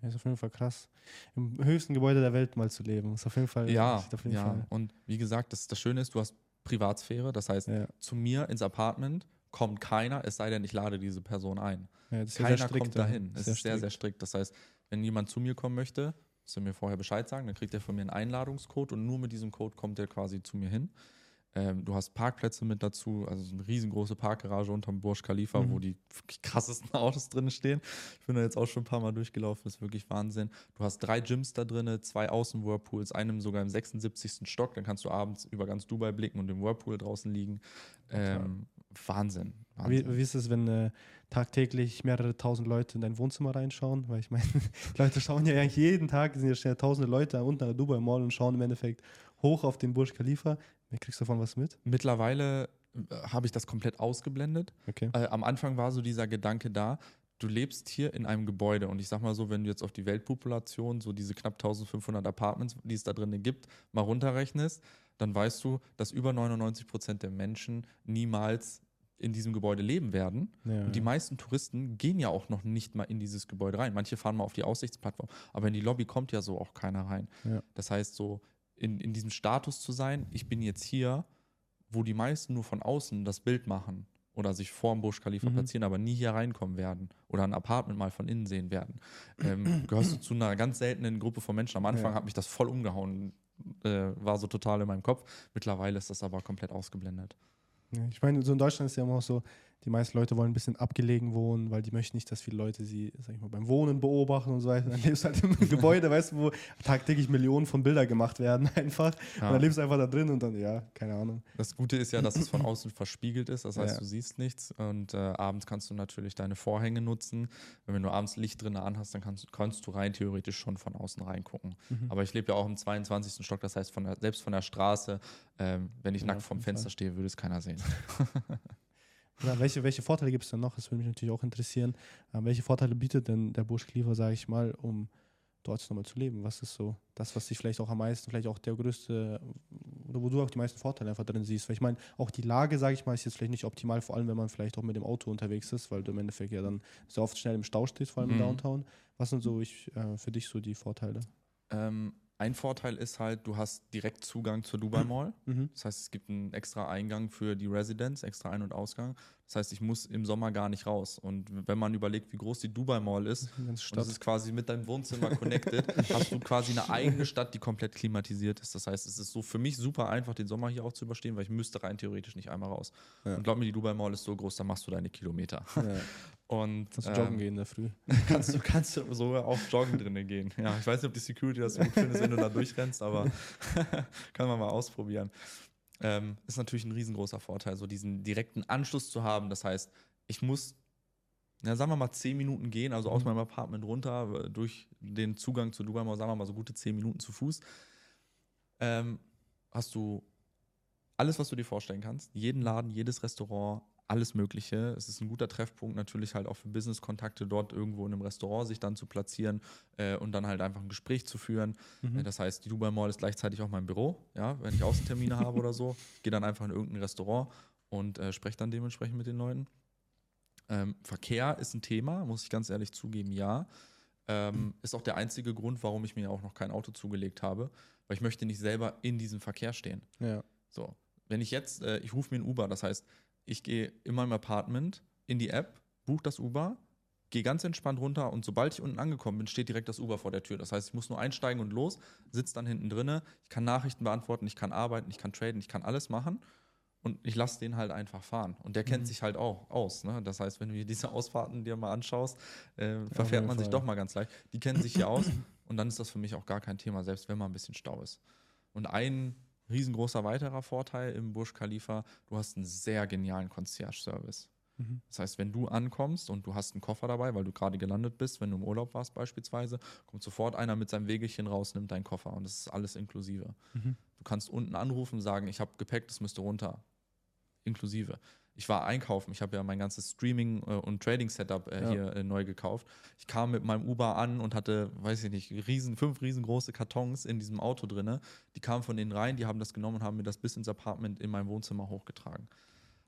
Ist auf jeden Fall krass. Im höchsten Gebäude der Welt mal zu leben. Ist auf jeden Fall. Ja, jeden ja. Fall. Und wie gesagt, das, das Schöne ist, du hast Privatsphäre. Das heißt, Ja. zu mir ins Apartment kommt keiner, es sei denn, ich lade diese Person ein. Ja, das ist ja Keiner sehr strikt, kommt dahin. Es ist sehr, sehr strikt. Das heißt, wenn jemand zu mir kommen möchte, muss er mir vorher Bescheid sagen, dann kriegt er von mir einen Einladungscode und nur mit diesem Code kommt er quasi zu mir hin. Ähm, du hast Parkplätze mit dazu, also so eine riesengroße Parkgarage unterm Burj Khalifa, Mhm. wo die krassesten *laughs* Autos drin stehen. Ich bin da jetzt auch schon ein paar Mal durchgelaufen, ist wirklich Wahnsinn. Du hast drei Gyms da drin, zwei Außen-Whirlpools, einem sogar im 76. Stock, dann kannst du abends über ganz Dubai blicken und im Whirlpool draußen liegen. Ähm, Wahnsinn. Wahnsinn. Wie, wie ist es, wenn äh, tagtäglich mehrere tausend Leute in dein Wohnzimmer reinschauen? Weil ich meine, *laughs* Leute schauen ja eigentlich jeden Tag, sind ja tausende Leute unten an der Dubai Mall und schauen im Endeffekt hoch auf den Burj Khalifa. Kriegst du davon was mit? Mittlerweile äh, habe ich das komplett ausgeblendet. Okay. Äh, am Anfang war so dieser Gedanke da, du lebst hier in einem Gebäude und ich sag mal so, wenn du jetzt auf die Weltpopulation, so diese knapp 1500 Apartments, die es da drin gibt, mal runterrechnest, dann weißt du, dass über 99 Prozent der Menschen niemals in diesem Gebäude leben werden. Ja, Und die meisten Touristen gehen ja auch noch nicht mal in dieses Gebäude rein. Manche fahren mal auf die Aussichtsplattform, aber in die Lobby kommt ja so auch keiner rein. Ja. Das heißt, so in, in diesem Status zu sein, ich bin jetzt hier, wo die meisten nur von außen das Bild machen oder sich vorm Burj Khalifa Mhm. platzieren, aber nie hier reinkommen werden oder ein Apartment mal von innen sehen werden, ähm, *clears throat* gehörst du zu einer ganz seltenen Gruppe von Menschen. Am Anfang Ja. hat mich das voll umgehauen, äh, war so total in meinem Kopf. Mittlerweile ist das aber komplett ausgeblendet. Ja, Ich meine, so in Deutschland ist ja immer auch so, die meisten Leute wollen ein bisschen abgelegen wohnen, weil die möchten nicht, dass viele Leute sie, sag ich mal, beim Wohnen beobachten und so weiter. Dann lebst du halt im *laughs* Gebäude, weißt du, wo tagtäglich Millionen von Bildern gemacht werden *laughs* einfach. Ja. Und dann lebst du einfach da drin und dann, ja, keine Ahnung. Das Gute ist ja, dass es von außen verspiegelt ist, das heißt, Ja. du siehst nichts und äh, abends kannst du natürlich deine Vorhänge nutzen. Wenn du abends Licht drin anhast, dann kannst, kannst du rein theoretisch schon von außen reingucken. Mhm. Aber ich lebe ja auch im 22. Stock, das heißt, von der, selbst von der Straße, ähm, wenn ich Ja, nackt jeden Fenster Fall. stehe, würde es keiner sehen. *laughs* Ja, welche, welche Vorteile gibt es denn noch? Das würde mich natürlich auch interessieren. Ähm, welche Vorteile bietet denn der Burj Khalifa, sage ich mal, um dort nochmal zu leben? Was ist so das, was dich vielleicht auch am meisten, vielleicht auch der größte, oder wo du auch die meisten Vorteile einfach drin siehst? Weil ich meine, auch die Lage, sage ich mal, ist jetzt vielleicht nicht optimal, vor allem wenn man vielleicht auch mit dem Auto unterwegs ist, weil du im Endeffekt ja dann sehr oft schnell im Stau stehst, vor allem im Mhm. Downtown. Was sind so ich, äh, für dich so die Vorteile? Ähm, ein Vorteil ist halt, du hast direkt Zugang zur Dubai Mall. Mhm. Das heißt, es gibt einen extra Eingang für die Residents, extra Ein- und Ausgang. Das heißt, ich muss im Sommer gar nicht raus. Und wenn man überlegt, wie groß die Dubai Mall ist, *laughs* und das ist quasi mit deinem Wohnzimmer connected, *laughs* hast du quasi eine eigene Stadt, die komplett klimatisiert ist. Das heißt, es ist so für mich super einfach, den Sommer hier auch zu überstehen, weil ich müsste rein theoretisch nicht einmal raus. Ja. Und glaub mir, die Dubai Mall ist so groß, da machst du deine Kilometer. Ja. *laughs* Und Kannst du ähm, joggen gehen in der Früh. kannst du kannst du sogar auch joggen drinnen gehen. Ja, ich weiß nicht, ob die Security das so gut findet, wenn du da durchrennst, aber kann man mal ausprobieren. Ähm, ist natürlich ein riesengroßer Vorteil, so diesen direkten Anschluss zu haben. Das heißt, ich muss, ja, sagen wir mal, zehn Minuten gehen, also aus Mhm. meinem Apartment runter, äh, durch den Zugang zu Dubai sagen wir mal so gute zehn Minuten zu Fuß. Ähm, hast du alles, was du dir vorstellen kannst. Jeden Laden, jedes Restaurant, alles Mögliche. Es ist ein guter Treffpunkt natürlich halt auch für Business-Kontakte dort irgendwo in einem Restaurant sich dann zu platzieren äh, und dann halt einfach ein Gespräch zu führen. Mhm. Äh, Das heißt, die Dubai Mall ist gleichzeitig auch mein Büro. Ja, wenn ich Außentermine *laughs* habe oder so, gehe dann einfach in irgendein Restaurant und äh, spreche dann dementsprechend mit den Leuten. Ähm, Verkehr ist ein Thema, muss ich ganz ehrlich zugeben, ja. Ähm, ist auch der einzige Grund, warum ich mir auch noch kein Auto zugelegt habe, weil ich möchte nicht selber in diesem Verkehr stehen. Ja. So, wenn ich jetzt, äh, ich rufe mir ein Uber, das heißt, ich gehe in meinem Apartment in die App, buche das Uber, gehe ganz entspannt runter und sobald ich unten angekommen bin, steht direkt das Uber vor der Tür. Das heißt, ich muss nur einsteigen und los, sitze dann hinten drinne, ich kann Nachrichten beantworten, ich kann arbeiten, ich kann traden, ich kann alles machen und ich lasse den halt einfach fahren. Und der kennt Mhm. sich halt auch aus. Ne? Das heißt, wenn du dir diese *laughs* Ausfahrten dir mal anschaust, äh, verfährt man sich Fall. doch mal ganz leicht. Die kennen sich hier aus und dann ist das für mich auch gar kein Thema, selbst wenn mal ein bisschen Stau ist. Und ein riesengroßer weiterer Vorteil im Burj Khalifa, du hast einen sehr genialen Concierge-Service. Mhm. Das heißt, wenn du ankommst und du hast einen Koffer dabei, weil du gerade gelandet bist, wenn du im Urlaub warst beispielsweise, kommt sofort einer mit seinem Wegelchen raus, nimmt deinen Koffer und das ist alles inklusive. Mhm. Du kannst unten anrufen, sagen, ich habe Gepäck, das müsste runter. Inklusive. Ich war einkaufen, ich habe ja mein ganzes Streaming- äh, und Trading-Setup äh, Ja. hier äh, neu gekauft. Ich kam mit meinem Uber an und hatte, weiß ich nicht, riesen, fünf riesengroße Kartons in diesem Auto drinne. Die kamen von denen rein, die haben das genommen und haben mir das bis ins Apartment in meinem Wohnzimmer hochgetragen.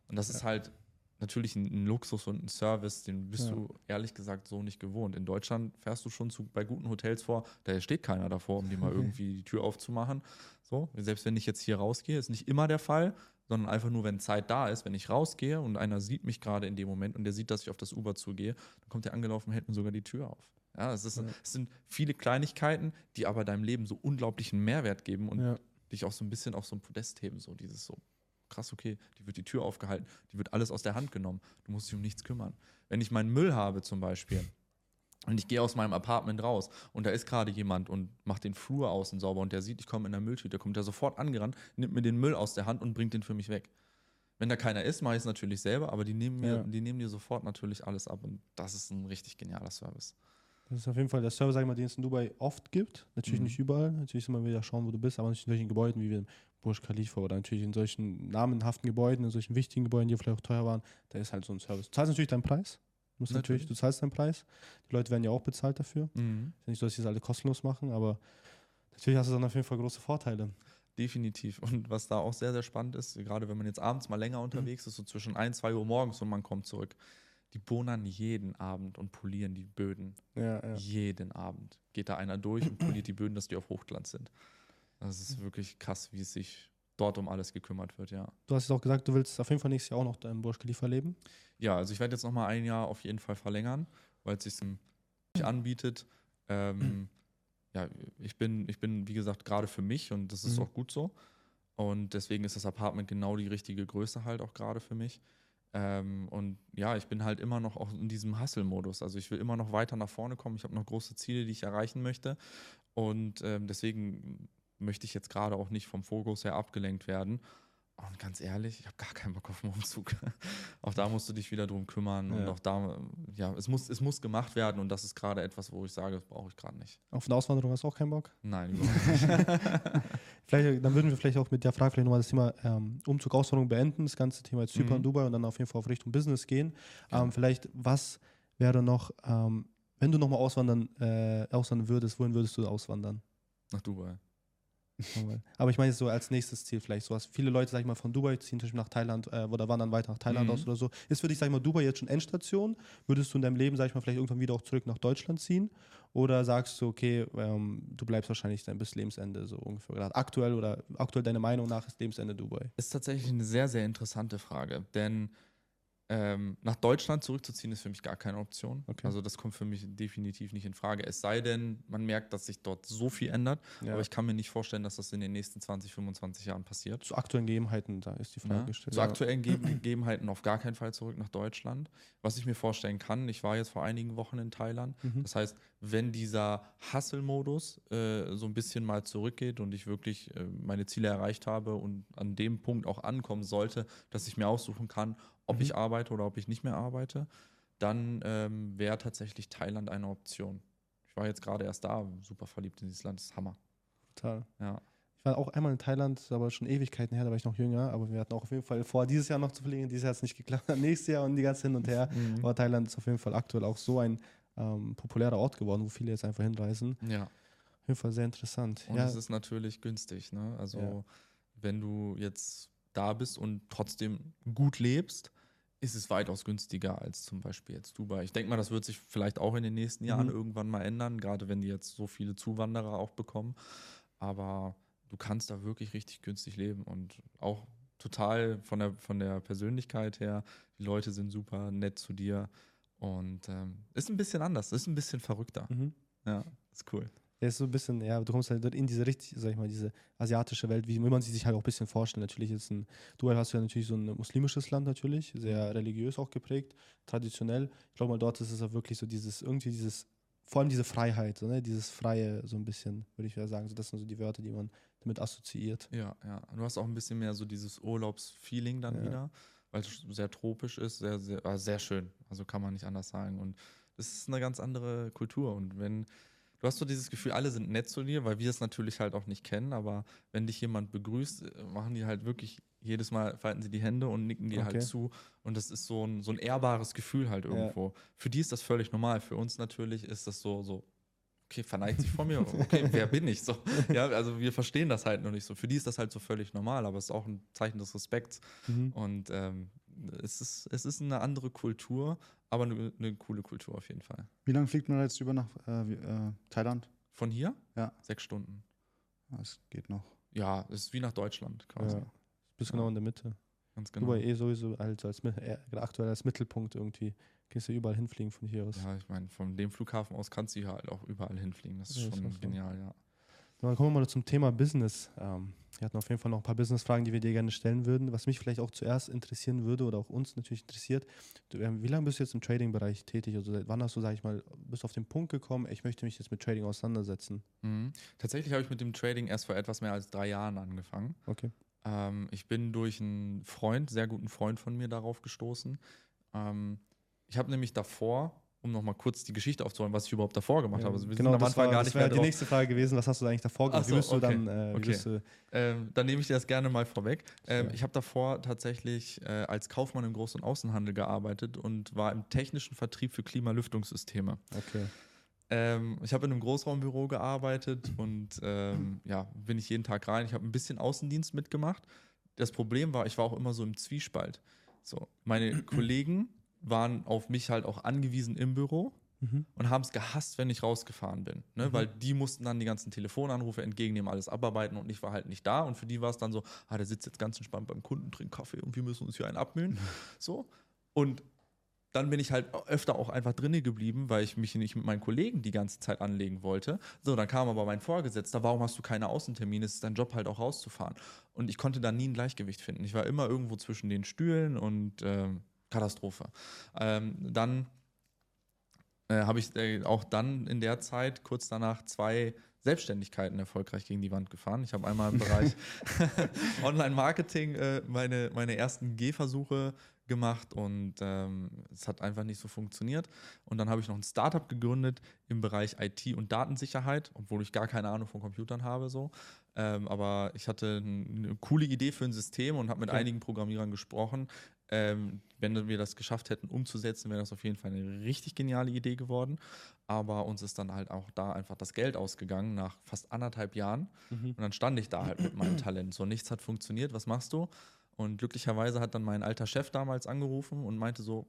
Und das ist halt natürlich ein, ein Luxus und ein Service, den bist Ja. du ehrlich gesagt so nicht gewohnt. In Deutschland fährst du schon zu, bei guten Hotels vor, da steht keiner davor, um dir mal *laughs* irgendwie die Tür aufzumachen. So, selbst wenn ich jetzt hier rausgehe, ist nicht immer der Fall, sondern einfach nur, wenn Zeit da ist, wenn ich rausgehe und einer sieht mich gerade in dem Moment und der sieht, dass ich auf das Uber zugehe, dann kommt der angelaufen und hält mir sogar die Tür auf. Ja, es, ist, Ja. es sind viele Kleinigkeiten, die aber deinem Leben so unglaublichen Mehrwert geben und Ja. dich auch so ein bisschen auf so ein Podest heben, so dieses so, krass, okay, die wird die Tür aufgehalten, die wird alles aus der Hand genommen, du musst dich um nichts kümmern. Wenn ich meinen Müll habe zum Beispiel und ich gehe aus meinem Apartment raus und da ist gerade jemand und macht den Flur außen sauber und der sieht, ich komme in der Mülltüte, kommt der sofort angerannt, nimmt mir den Müll aus der Hand und bringt den für mich weg. Wenn da keiner ist, mache ich es natürlich selber, aber die nehmen, mir, Ja. die nehmen dir sofort natürlich alles ab und das ist ein richtig genialer Service. Das ist auf jeden Fall der Service, sag ich mal, den es in Dubai oft gibt. Natürlich Mhm. nicht überall. Natürlich immer wieder schauen, wo du bist, aber nicht in solchen Gebäuden wie wir im Burj Khalifa oder natürlich in solchen namenhaften Gebäuden, in solchen wichtigen Gebäuden, die vielleicht auch teuer waren. Da ist halt so ein Service. Du zahlst natürlich deinen Preis. Du musst natürlich, Natürlich. du zahlst deinen Preis. Die Leute werden ja auch bezahlt dafür. Ja nicht so, dass sie das alle kostenlos machen, aber natürlich hast du dann auf jeden Fall große Vorteile. Definitiv. Und was da auch sehr, sehr spannend ist, gerade wenn man jetzt abends mal länger unterwegs ist, so zwischen 1, 2 Uhr morgens und man kommt zurück, die bonern jeden Abend und polieren die Böden. Ja, ja. Jeden Abend geht da einer durch und poliert die Böden, dass die auf Hochglanz sind. Das ist wirklich krass, wie es sich dort um alles gekümmert wird, ja. Du hast jetzt auch gesagt, du willst auf jeden Fall nächstes Jahr auch noch im Burj Khalifa leben. Ja, also ich werde jetzt noch mal ein Jahr auf jeden Fall verlängern, weil es sich anbietet. Ähm, ja, ich bin, ich bin, wie gesagt, gerade für mich und das ist Mhm. auch gut so. Und deswegen ist das Apartment genau die richtige Größe halt auch gerade für mich. Ähm, und ja, ich bin halt immer noch auch in diesem Hustle-Modus. Also ich will immer noch weiter nach vorne kommen. Ich habe noch große Ziele, die ich erreichen möchte. Und ähm, deswegen möchte ich jetzt gerade auch nicht vom Fokus her abgelenkt werden. Und ganz ehrlich, ich habe gar keinen Bock auf einen Umzug. *laughs* auch da musst du dich wieder drum kümmern. Ja. Und auch da, ja, es muss, es muss gemacht werden. Und das ist gerade etwas, wo ich sage, das brauche ich gerade nicht. Auf eine Auswanderung hast du auch keinen Bock? Nein, *laughs* überhaupt nicht. *laughs* Vielleicht, dann würden wir vielleicht auch mit der Frage vielleicht nochmal das Thema ähm, Umzug, Auswanderung beenden, das ganze Thema jetzt Zypern, Mhm. Dubai und dann auf jeden Fall auf Richtung Business gehen. Gerne. Ähm, vielleicht, was wäre noch, ähm, wenn du nochmal auswandern, äh, auswandern würdest, wohin würdest du auswandern? Nach Dubai. Aber ich meine jetzt so als nächstes Ziel vielleicht sowas. Viele Leute, sag ich mal, von Dubai ziehen zum Beispiel nach Thailand äh, oder wandern weiter nach Thailand Mhm. aus oder so. Ist für dich, sag ich mal, Dubai jetzt schon Endstation? Würdest du in deinem Leben, sag ich mal, vielleicht irgendwann wieder auch zurück nach Deutschland ziehen? Oder sagst du, okay, ähm, du bleibst wahrscheinlich dann bis Lebensende so ungefähr? Oder aktuell oder aktuell deine Meinung nach ist Lebensende Dubai? Ist tatsächlich eine sehr, sehr interessante Frage. Denn ähm, nach Deutschland zurückzuziehen ist für mich gar keine Option. Okay. Also das kommt für mich definitiv nicht in Frage. Es sei denn, man merkt, dass sich dort so viel ändert. Ja. Aber ich kann mir nicht vorstellen, dass das in den nächsten 20, 25 Jahren passiert. Zu aktuellen Gegebenheiten, da ist die Frage Ne? gestellt. Zu aktuellen Ge Gegebenheiten auf gar keinen Fall zurück nach Deutschland. Was ich mir vorstellen kann, ich war jetzt vor einigen Wochen in Thailand. Mhm. Das heißt, wenn dieser Hustle-Modus äh, so ein bisschen mal zurückgeht und ich wirklich äh, meine Ziele erreicht habe und an dem Punkt auch ankommen sollte, dass ich mir aussuchen kann, ob Mhm. ich arbeite oder ob ich nicht mehr arbeite, dann ähm, wäre tatsächlich Thailand eine Option. Ich war jetzt gerade erst da, super verliebt in dieses Land, das ist Hammer. Total. Ja. Ich war auch einmal in Thailand, aber schon Ewigkeiten her, da war ich noch jünger, aber wir hatten auch auf jeden Fall vor, dieses Jahr noch zu fliegen. Dieses Jahr hat es nicht geklappt, *laughs* nächstes Jahr und die ganze hin und her. Mhm. Aber Thailand ist auf jeden Fall aktuell auch so ein ähm, populärer Ort geworden, wo viele jetzt einfach hinreisen. Ja. Auf jeden Fall sehr interessant. Und ja, es ist natürlich günstig. Ne? Also, Ja. wenn du jetzt da bist und trotzdem gut lebst, ist es weitaus günstiger als zum Beispiel jetzt Dubai. Ich denke mal, das wird sich vielleicht auch in den nächsten Jahren Mhm. irgendwann mal ändern, gerade wenn die jetzt so viele Zuwanderer auch bekommen. Aber du kannst da wirklich richtig günstig leben und auch total von der, von der Persönlichkeit her. Die Leute sind super nett zu dir und ähm, ist ein bisschen anders, ist ein bisschen verrückter. mhm. Ja, ist cool. Ja, ist so ein bisschen, ja, du kommst halt in diese richtig, sag ich mal, diese asiatische Welt, wie man sie sich halt auch ein bisschen vorstellt. Natürlich ist ein, Dubai hast du ja natürlich so ein muslimisches Land natürlich, sehr religiös auch geprägt, traditionell. Ich glaube mal, dort ist es auch wirklich so dieses, irgendwie dieses, vor allem diese Freiheit, so, ne? dieses Freie, so ein bisschen, würde ich ja sagen. So, das sind so die Wörter, die man damit assoziiert. Ja, ja. Du hast auch ein bisschen mehr so dieses Urlaubsfeeling dann Ja. wieder, weil es sehr tropisch ist, sehr, sehr, sehr schön. Also kann man nicht anders sagen. Und es ist eine ganz andere Kultur. Und wenn, du hast so dieses Gefühl, alle sind nett zu dir, weil wir es natürlich halt auch nicht kennen, aber wenn dich jemand begrüßt, äh, machen die halt wirklich jedes Mal falten sie die Hände und nicken dir Okay. halt zu. Und das ist so ein, so ein ehrbares Gefühl halt irgendwo. Für die ist das völlig normal. Für uns natürlich ist das so, so, okay, verneigt sich von mir. Okay, wer bin ich? So, ja, also wir verstehen das halt noch nicht so. Für die ist das halt so völlig normal, aber es ist auch ein Zeichen des Respekts. Mhm. Und ähm, es, ist, es ist eine andere Kultur, aber eine, eine coole Kultur auf jeden Fall. Wie lange fliegt man jetzt über nach äh, wie- äh, Thailand? Von hier? Ja. Sechs Stunden. Das geht noch. Ja, es ist wie nach Deutschland quasi. Ja. Bist genau in der Mitte. Ganz genau. Dubai eh sowieso halt als, Mi- äh, aktuell als Mittelpunkt irgendwie. Kannst du überall hinfliegen von hier aus. Ja, ich meine, von dem Flughafen aus kannst du hier halt auch überall hinfliegen. Das ist Ja, ist schon so. genial, ja. Dann kommen wir mal zum Thema Business. Ähm, wir hatten auf jeden Fall noch ein paar Business-Fragen, die wir dir gerne stellen würden. Was mich vielleicht auch zuerst interessieren würde oder auch uns natürlich interessiert, ähm, wie lange bist du jetzt im Trading-Bereich tätig? Also seit wann hast du, sag ich mal, bist du auf den Punkt gekommen, ich möchte mich jetzt mit Trading auseinandersetzen? Mhm. Tatsächlich habe ich mit dem Trading erst vor etwas mehr als drei Jahren angefangen. Okay. Ähm, ich bin durch einen Freund, sehr guten Freund von mir, darauf gestoßen. Ähm, ich habe nämlich davor, um nochmal kurz die Geschichte aufzuholen, was ich überhaupt davor gemacht Ja, habe. Also wir genau, sind am das Anfang war, gar das nicht wäre mehr die drauf. nächste Frage gewesen. Was hast du eigentlich davor gemacht? Ach wie so, bist du okay. dann, äh, Okay. du, Ähm, dann nehme ich dir das gerne mal vorweg. Ähm. Ich habe davor tatsächlich äh, als Kaufmann im Groß- und Außenhandel gearbeitet und war im technischen Vertrieb für Klimalüftungssysteme. okay. Ähm, ich habe in einem Großraumbüro gearbeitet und ähm, ja, bin ich jeden Tag rein. Ich habe ein bisschen Außendienst mitgemacht. Das Problem war, ich war auch immer so im Zwiespalt. So, meine Kollegen waren auf mich halt auch angewiesen im Büro Mhm. und haben es gehasst, wenn ich rausgefahren bin. Ne? Mhm. Weil die mussten dann die ganzen Telefonanrufe entgegennehmen, alles abarbeiten und ich war halt nicht da. Und für die war es dann so, ah, der sitzt jetzt ganz entspannt beim Kunden, trinkt Kaffee und wir müssen uns hier einen abmühen. *laughs* So. Und dann bin ich halt öfter auch einfach drinne geblieben, weil ich mich nicht mit meinen Kollegen die ganze Zeit anlegen wollte. So, dann kam aber mein Vorgesetzter, warum hast du keine Außentermine? Es ist dein Job halt auch rauszufahren. Und ich konnte da nie ein Gleichgewicht finden. Ich war immer irgendwo zwischen den Stühlen und ähm, Katastrophe. Ähm, dann äh, habe ich äh, auch dann in der Zeit kurz danach zwei Selbstständigkeiten erfolgreich gegen die Wand gefahren. Ich habe einmal im Bereich *laughs* *laughs* Online-Marketing äh, meine, meine ersten Gehversuche gemacht und ähm, es hat einfach nicht so funktioniert. Und dann habe ich noch ein Startup gegründet im Bereich IT und Datensicherheit, obwohl ich gar keine Ahnung von Computern habe. So. Ähm, aber ich hatte eine coole Idee für ein System und habe mit okay. einigen Programmierern gesprochen. Ähm, wenn wir das geschafft hätten umzusetzen, wäre das auf jeden Fall eine richtig geniale Idee geworden. Aber uns ist dann halt auch da einfach das Geld ausgegangen nach fast anderthalb Jahren. Mhm. Und dann stand ich da halt mit meinem Talent. So, nichts hat funktioniert. Was machst du? Und glücklicherweise hat dann mein alter Chef damals angerufen und meinte so,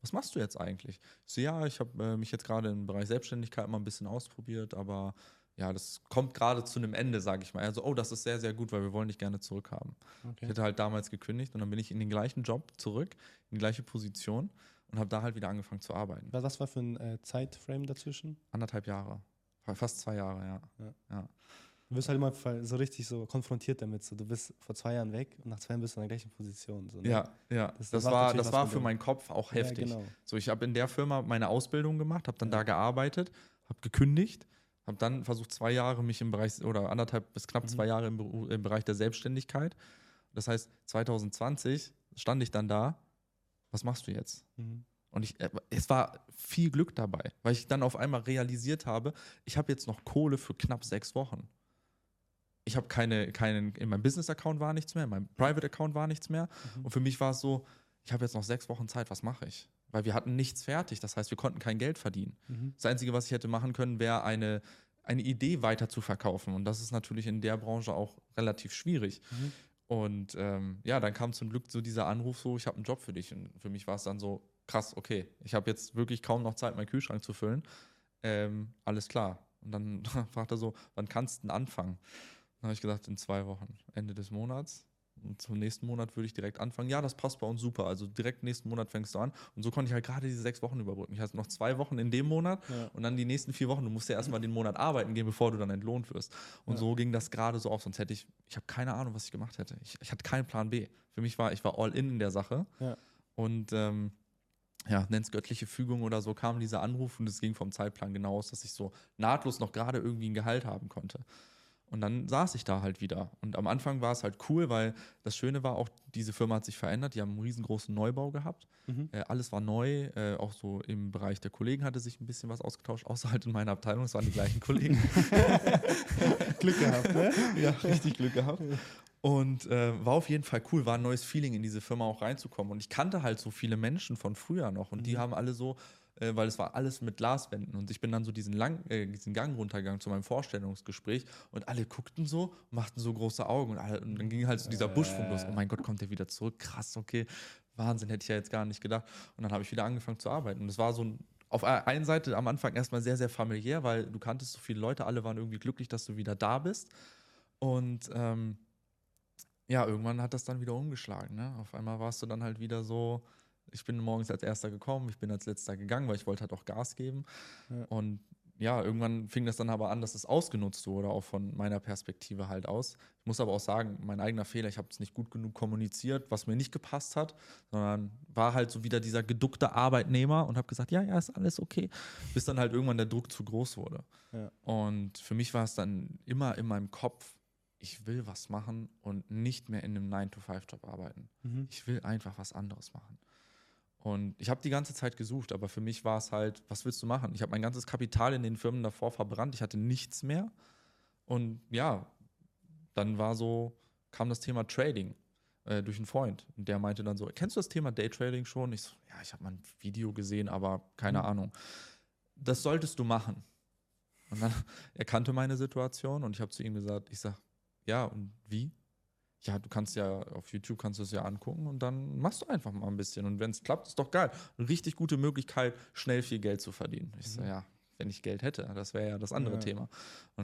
was machst du jetzt eigentlich? Ich so, ja, ich habe äh, mich jetzt gerade im Bereich Selbstständigkeit mal ein bisschen ausprobiert, aber ja, das kommt gerade zu einem Ende, sage ich mal. Also, oh, das ist sehr, sehr gut, weil wir wollen dich gerne zurückhaben. Okay. Ich hätte halt damals gekündigt und dann bin ich in den gleichen Job zurück, in die gleiche Position und habe da halt wieder angefangen zu arbeiten. Was war für ein äh, Zeitframe dazwischen? Anderthalb Jahre. Fast zwei Jahre, ja. ja. ja. Du wirst halt immer so richtig so konfrontiert damit. So, du bist vor zwei Jahren weg und nach zwei Jahren bist du in der gleichen Position. So, ne? Ja, ja. Das, das, war, das war für meinen Kopf auch heftig. Ja, genau. So, ich habe in der Firma meine Ausbildung gemacht, habe dann da gearbeitet, habe gekündigt, habe dann versucht, zwei Jahre mich im Bereich oder anderthalb bis knapp mhm. zwei Jahre im, im Bereich der Selbstständigkeit. Das heißt, 2020 stand ich dann da. Was machst du jetzt? Mhm. Und ich, äh, es war viel Glück dabei, weil ich dann auf einmal realisiert habe, ich habe jetzt noch Kohle für knapp sechs Wochen ich habe keine, keinen, in meinem Business-Account war nichts mehr, in meinem Private-Account war nichts mehr. Mhm. Und für mich war es so, ich habe jetzt noch sechs Wochen Zeit, was mache ich? Weil wir hatten nichts fertig, das heißt, wir konnten kein Geld verdienen. Mhm. Das Einzige, was ich hätte machen können, wäre eine, eine Idee weiter zu verkaufen. Und das ist natürlich in der Branche auch relativ schwierig. Mhm. Und ähm, ja, dann kam zum Glück so dieser Anruf, so, ich habe einen Job für dich. Und für mich war es dann so, krass, okay, ich habe jetzt wirklich kaum noch Zeit, meinen Kühlschrank zu füllen. Ähm, alles klar. Und dann *laughs* fragt er so, wann kannst du denn anfangen? Dann habe ich gesagt, in zwei Wochen, Ende des Monats. Und zum nächsten Monat würde ich direkt anfangen. Ja, das passt bei uns super. Also direkt nächsten Monat fängst du an. Und so konnte ich halt gerade diese sechs Wochen überbrücken. Ich hatte noch zwei Wochen in dem Monat ja. und dann die nächsten vier Wochen. Du musst ja erstmal den Monat arbeiten gehen, bevor du dann entlohnt wirst. Und ja. so ging das gerade so auf. Sonst hätte ich, ich habe keine Ahnung, was ich gemacht hätte. Ich, ich, hatte keinen Plan B. Für mich war, ich war all in in der Sache. Ja. Und ähm, ja, nenn's göttliche Fügung oder so, kam dieser Anruf und es ging vom Zeitplan genau aus, dass ich so nahtlos noch gerade irgendwie ein Gehalt haben konnte. Und dann saß ich da halt wieder. Und am Anfang war es halt cool, weil das Schöne war auch, diese Firma hat sich verändert. Die haben einen riesengroßen Neubau gehabt. Mhm. Äh, alles war neu. Äh, auch so im Bereich der Kollegen hatte sich ein bisschen was ausgetauscht, außer halt in meiner Abteilung. Es waren die gleichen Kollegen. *laughs* Glück gehabt, ne? Ja, richtig Glück gehabt. Und äh, war auf jeden Fall cool, war ein neues Feeling in diese Firma auch reinzukommen. Und ich kannte halt so viele Menschen von früher noch. Und mhm. die haben alle so äh, weil es war alles mit Glaswänden. Und ich bin dann so diesen, lang, äh, diesen Gang runtergegangen zu meinem Vorstellungsgespräch und alle guckten so, machten so große Augen und, alle, und dann ging halt so dieser Buschfunk los. Oh mein Gott, kommt der wieder zurück? Krass, okay. Wahnsinn, hätte ich ja jetzt gar nicht gedacht. Und dann habe ich wieder angefangen zu arbeiten. Und es war so ein auf einer Seite am Anfang erstmal sehr, sehr familiär, weil du kanntest so viele Leute, alle waren irgendwie glücklich, dass du wieder da bist. Und ähm, ja, irgendwann hat das dann wieder umgeschlagen. Ne? Auf einmal warst du dann halt wieder so, ich bin morgens als erster gekommen, ich bin als letzter gegangen, weil ich wollte halt auch Gas geben. Ja. Und ja, irgendwann fing das dann aber an, dass es ausgenutzt wurde, auch von meiner Perspektive halt aus. Ich muss aber auch sagen, mein eigener Fehler, ich habe es nicht gut genug kommuniziert, was mir nicht gepasst hat, sondern war halt so wieder dieser geduckte Arbeitnehmer und habe gesagt, ja, ja, ist alles okay, bis dann halt irgendwann der Druck zu groß wurde. Ja. Und für mich war es dann immer in meinem Kopf, ich will was machen und nicht mehr in einem 9-to-5-Job arbeiten. Mhm. Ich will einfach was anderes machen. Und ich habe die ganze Zeit gesucht, aber für mich war es halt, was willst du machen? Ich habe mein ganzes Kapital in den Firmen davor verbrannt, ich hatte nichts mehr. Und ja, dann war so, kam das Thema Trading äh, durch einen Freund. Und der meinte dann so, kennst du das Thema Daytrading schon? Ich so, ja, ich habe mal ein Video gesehen, aber keine mhm. Ahnung. Das solltest du machen. Und dann, *laughs* er kannte meine Situation und ich habe zu ihm gesagt, ich sage, ja, und wie? Ja, du kannst ja auf YouTube kannst du es ja angucken und dann machst du einfach mal ein bisschen. Und wenn es klappt, ist doch geil. Eine richtig gute Möglichkeit, schnell viel Geld zu verdienen. Ich mhm. so, ja, wenn ich Geld hätte, das wäre ja das andere ja. Thema. Und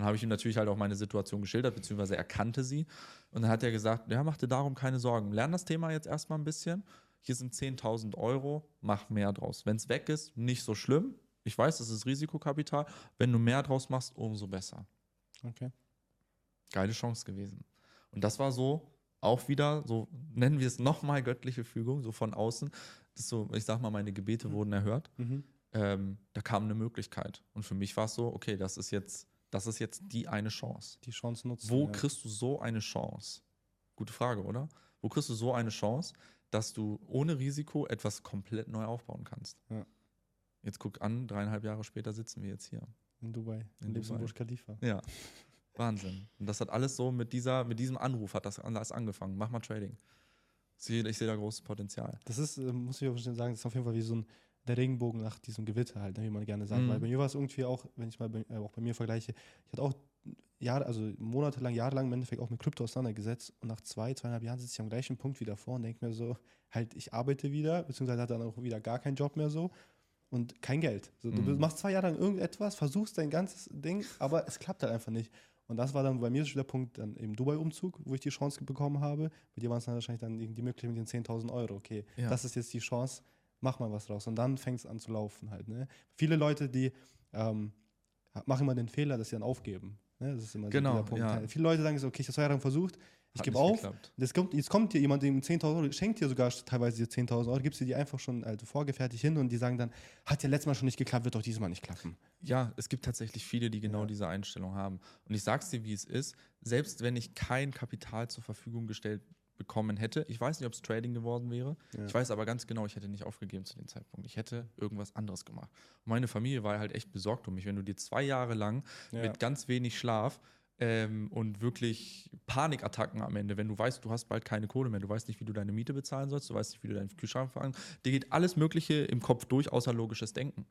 dann habe ich ihm natürlich halt auch meine Situation geschildert, beziehungsweise er kannte sie. Und dann hat er gesagt, ja, mach dir darum keine Sorgen. Lern das Thema jetzt erstmal ein bisschen. Hier sind 10.000 Euro, mach mehr draus. Wenn es weg ist, nicht so schlimm. Ich weiß, das ist Risikokapital. Wenn du mehr draus machst, umso besser. Okay. Geile Chance gewesen. Und das war so auch wieder, so nennen wir es nochmal göttliche Fügung, so von außen. Das so, ich sag mal, meine Gebete Mhm. wurden erhört. Ähm, da kam eine Möglichkeit. Und für mich war es so, okay, das ist jetzt, das ist jetzt die eine Chance. Die Chance nutzen. Wo ja. kriegst du so eine Chance? Gute Frage, oder? Wo kriegst du so eine Chance, dass du ohne Risiko etwas komplett neu aufbauen kannst? Ja. Jetzt guck an, dreieinhalb Jahre später sitzen wir jetzt hier. In Dubai. In In lebst in Dubai. Burj Khalifa. Ja. Wahnsinn. Und das hat alles so mit dieser, mit diesem Anruf hat das alles angefangen. Mach mal Trading. Ich sehe, ich sehe da großes Potenzial. Das ist, äh, muss ich auch schon sagen, das ist auf jeden Fall wie so ein der Regenbogen nach diesem Gewitter halt, ne, wie man gerne sagt. Mhm. Weil bei mir war es irgendwie auch, wenn ich mal bei, äh, auch bei mir vergleiche, ich hatte auch Jahre, also monatelang, jahrelang im Endeffekt auch mit Krypto auseinandergesetzt und nach zwei, zweieinhalb Jahren sitze ich am gleichen Punkt wieder vor und denke mir so, halt, ich arbeite wieder, beziehungsweise hatte dann auch wieder gar keinen Job mehr so und kein Geld. So, du Mhm. machst zwei Jahre lang irgendetwas, versuchst dein ganzes Ding, aber es klappt halt einfach nicht. Und das war dann bei mir so der Punkt, dann eben Dubai-Umzug, wo ich die Chance bekommen habe. Bei dir waren es dann wahrscheinlich dann die Möglichkeit mit den 10.000 Euro. Okay, Ja. das ist jetzt die Chance, mach mal was draus. Und dann fängt es an zu laufen halt. Ne? Viele Leute, die ähm, machen immer den Fehler, dass sie dann aufgeben. Ne? Das ist immer so Genau, dieser Punkt. ja. Viele Leute sagen so, okay, ich habe zwei Jahre versucht, ich gebe auf. Jetzt kommt, jetzt kommt dir jemand, dem 10.000 Euro, schenkt dir sogar teilweise die 10.000 Euro, gibst dir die einfach schon also vorgefertigt hin und die sagen dann, hat ja letztes Mal schon nicht geklappt, wird doch dieses Mal nicht klappen. Ja, es gibt tatsächlich viele, die genau Ja. diese Einstellung haben. Und ich sag's dir, wie es ist, selbst wenn ich kein Kapital zur Verfügung gestellt bekommen hätte, ich weiß nicht, ob es Trading geworden wäre, Ja. ich weiß aber ganz genau, ich hätte nicht aufgegeben zu dem Zeitpunkt. Ich hätte irgendwas anderes gemacht. Und meine Familie war halt echt besorgt um mich. Wenn du dir zwei Jahre lang Ja. mit ganz wenig Schlaf ähm, und wirklich Panikattacken am Ende, wenn du weißt, du hast bald keine Kohle mehr, du weißt nicht, wie du deine Miete bezahlen sollst, du weißt nicht, wie du deinen Kühlschrank fahren, dir geht alles Mögliche im Kopf durch, außer logisches Denken.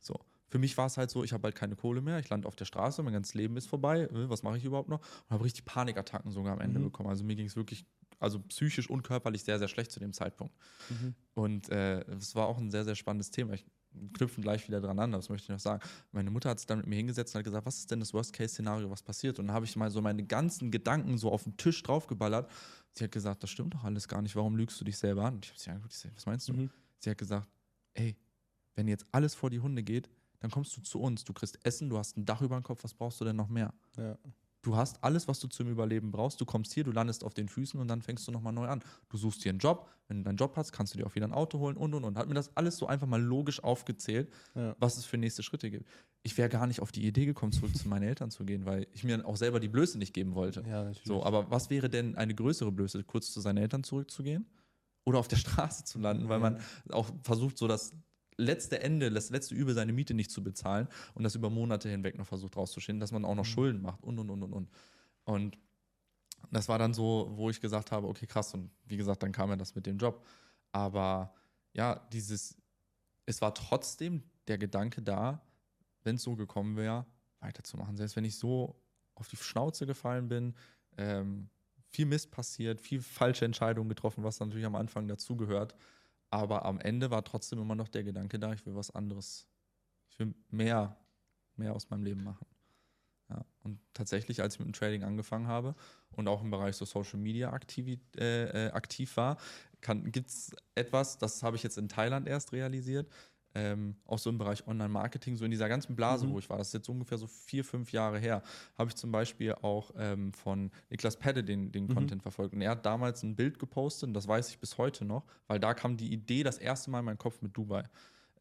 So. Für mich war es halt so, ich habe bald keine Kohle mehr, ich lande auf der Straße, mein ganzes Leben ist vorbei, äh, was mache ich überhaupt noch? Und habe richtig Panikattacken sogar am Ende Mhm. bekommen. Also mir ging es wirklich, also psychisch und körperlich sehr, sehr schlecht zu dem Zeitpunkt. Mhm. Und äh, es war auch ein sehr, sehr spannendes Thema. Ich knüpfen gleich wieder dran an, das möchte ich noch sagen. Meine Mutter hat sich dann mit mir hingesetzt und hat gesagt, was ist denn das Worst-Case-Szenario, was passiert? Und dann habe ich mal so meine ganzen Gedanken so auf den Tisch draufgeballert. Sie hat gesagt, das stimmt doch alles gar nicht, warum lügst du dich selber an? Und ich habe sie angeguckt, ich sag, was meinst du? Mhm. Sie hat gesagt, ey, wenn jetzt alles vor die Hunde geht, dann kommst du zu uns. Du kriegst Essen, du hast ein Dach über dem Kopf, was brauchst du denn noch mehr? Ja. Du hast alles, was du zum Überleben brauchst. Du kommst hier, du landest auf den Füßen und dann fängst du nochmal neu an. Du suchst dir einen Job. Wenn du deinen Job hast, kannst du dir auch wieder ein Auto holen und und und. Hat mir das alles so einfach mal logisch aufgezählt, Ja. was es für nächste Schritte gibt. Ich wäre gar nicht auf die Idee gekommen, zurück zu meinen Eltern zu gehen, weil ich mir auch selber die Blöße nicht geben wollte. ja, natürlich. So, aber was wäre denn eine größere Blöße, kurz zu seinen Eltern zurückzugehen oder auf der Straße zu landen, weil man auch versucht, so das letzte Ende, das letzte Übel, seine Miete nicht zu bezahlen und das über Monate hinweg noch versucht rauszuschinden, dass man auch noch Mhm. Schulden macht und und und und und. Und das war dann so, wo ich gesagt habe, okay, krass. Und wie gesagt, dann kam ja das mit dem Job. Aber ja, dieses, es war trotzdem der Gedanke da, wenn es so gekommen wäre, weiterzumachen. Selbst wenn ich so auf die Schnauze gefallen bin, ähm, viel Mist passiert, viel falsche Entscheidungen getroffen, was natürlich am Anfang dazugehört. Aber am Ende war trotzdem immer noch der Gedanke da, ich will was anderes. Ich will mehr, mehr aus meinem Leben machen. Ja, und tatsächlich, als ich mit dem Trading angefangen habe und auch im Bereich so Social Media aktiv, äh, äh, aktiv war, gibt es etwas, das habe ich jetzt in Thailand erst realisiert, ähm, auch so im Bereich Online-Marketing, so in dieser ganzen Blase, Mhm. wo ich war, das ist jetzt ungefähr so vier, fünf Jahre her, habe ich zum Beispiel auch ähm, von Niklas Pedde den, den Mhm. Content verfolgt. Und er hat damals ein Bild gepostet, und das weiß ich bis heute noch, weil da kam die Idee das erste Mal in meinen Kopf mit Dubai.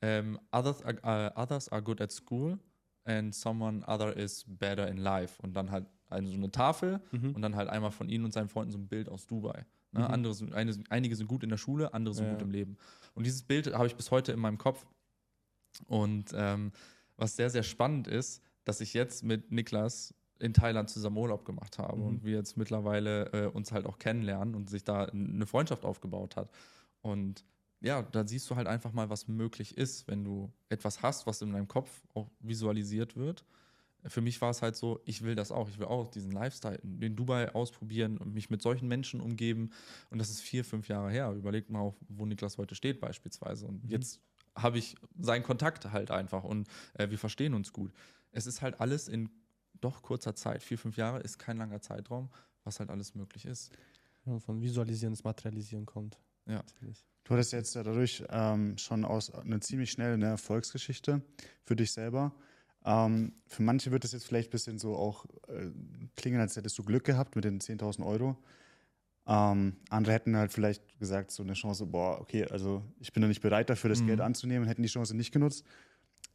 Ähm, others, are, uh, others are good at school and someone other is better in life. Und dann halt eine, so eine Tafel Mhm. und dann halt einmal von ihnen und seinen Freunden so ein Bild aus Dubai. Ne? Mhm. Andere eine, einige sind gut in der Schule, andere sind Ja. gut im Leben. Und dieses Bild habe ich bis heute in meinem Kopf. Und ähm, was sehr, sehr spannend ist, dass ich jetzt mit Niklas in Thailand zusammen Urlaub gemacht habe Mhm. und wir jetzt mittlerweile äh, uns halt auch kennenlernen und sich da eine Freundschaft aufgebaut hat. Und ja, da siehst du halt einfach mal, was möglich ist, wenn du etwas hast, was in deinem Kopf auch visualisiert wird. Für mich war es halt so, ich will das auch. Ich will auch diesen Lifestyle in Dubai ausprobieren und mich mit solchen Menschen umgeben. Und das ist vier, fünf Jahre her. Überlegt mal, auch, wo Niklas heute steht, beispielsweise. Und Mhm. jetzt habe ich seinen Kontakt halt einfach und äh, wir verstehen uns gut. Es ist halt alles in doch kurzer Zeit. Vier, fünf Jahre ist kein langer Zeitraum, was halt alles möglich ist. Ja, von Visualisieren ins Materialisieren kommt. Ja. Natürlich. Du hattest jetzt dadurch ähm, schon aus eine ziemlich schnell eine Erfolgsgeschichte für dich selber. Ähm, für manche wird es jetzt vielleicht ein bisschen so auch äh, klingen, als hättest du Glück gehabt mit den 10.000 Euro. Ähm, andere hätten halt vielleicht gesagt, so eine Chance, boah, okay, also ich bin da nicht bereit dafür, das Mhm. Geld anzunehmen, hätten die Chance nicht genutzt.